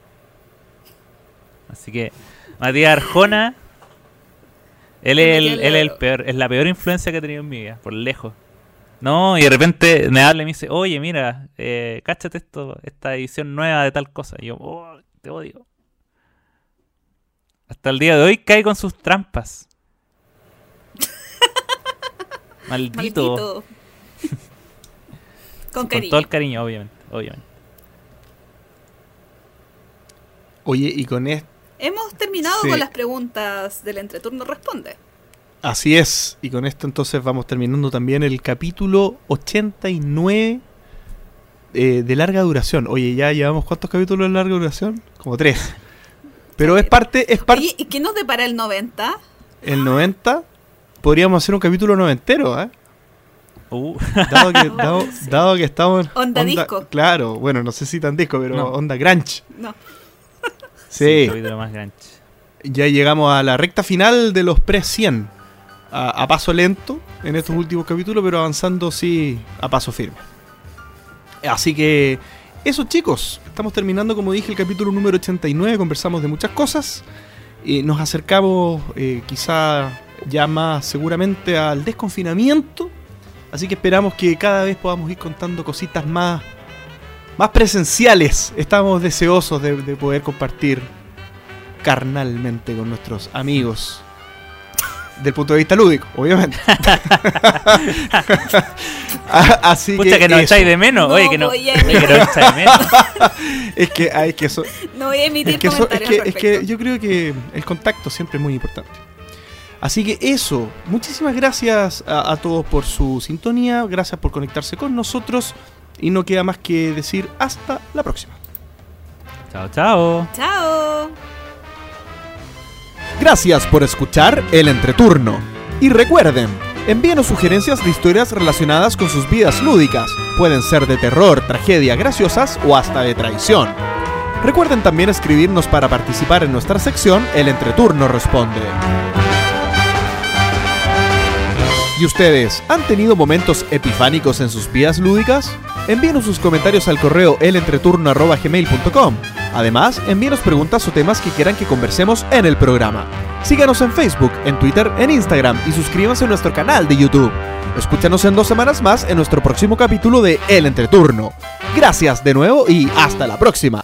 Así que Matías Arjona él es, el, él es el peor, es la peor influencia que he tenido en mi vida, por lejos. No, y de repente me habla y me dice, oye, mira, eh, cáchate esto, esta edición nueva de tal cosa. Y yo, oh, te odio. Hasta el día de hoy cae con sus trampas. Maldito. Maldito. Con Con cariño. todo el cariño, obviamente, obviamente. Oye, y con esto. Hemos terminado Sí. con las preguntas del entreturno responde. Así es, y con esto entonces vamos terminando también el capítulo 89 eh, de larga duración. Oye, ya llevamos cuántos capítulos de larga duración? Como tres. Pero es parte, es parte. Oye, ¿y qué nos depara el 90? El 90, podríamos hacer un capítulo noventero, ¿eh? Uh, Dado que, dado, sí. dado que estamos en Onda disco. Claro, bueno, no sé si tan disco, pero No. onda grunge. No. Sí, capítulo más grande. ya llegamos a la recta final de los pre-100. A, a paso lento en estos últimos capítulos, pero avanzando sí a paso firme. Así que eso chicos, estamos terminando como dije el capítulo número 89, conversamos de muchas cosas. y nos acercamos eh, quizá ya más seguramente al desconfinamiento. Así que esperamos que cada vez podamos ir contando cositas más, más presenciales. Estamos deseosos de, de poder compartir carnalmente con nuestros amigos. Del punto de vista lúdico, obviamente. Así Pucha que nos eso. echáis de menos. No Oye, que no, voy a oye, que nos echáis de menos. Es que, ay, es que eso, No voy a emitir es que, eso- es, que, es que yo creo que el contacto siempre es muy importante. Así que eso, muchísimas gracias a, a todos por su sintonía, gracias por conectarse con nosotros y no queda más que decir hasta la próxima. Chao, chao. Chao. Gracias por escuchar el entreturno. Y recuerden, envíenos sugerencias de historias relacionadas con sus vidas lúdicas. Pueden ser de terror, tragedia, graciosas o hasta de traición. Recuerden también escribirnos para participar en nuestra sección El entreturno responde. ¿Y ustedes han tenido momentos epifánicos en sus vidas lúdicas? Envíenos sus comentarios al correo elentreturno.gmail.com. Además, envíenos preguntas o temas que quieran que conversemos en el programa. Síganos en Facebook, en Twitter, en Instagram y suscríbanse a nuestro canal de YouTube. Escúchanos en dos semanas más en nuestro próximo capítulo de El Entreturno. Gracias de nuevo y hasta la próxima.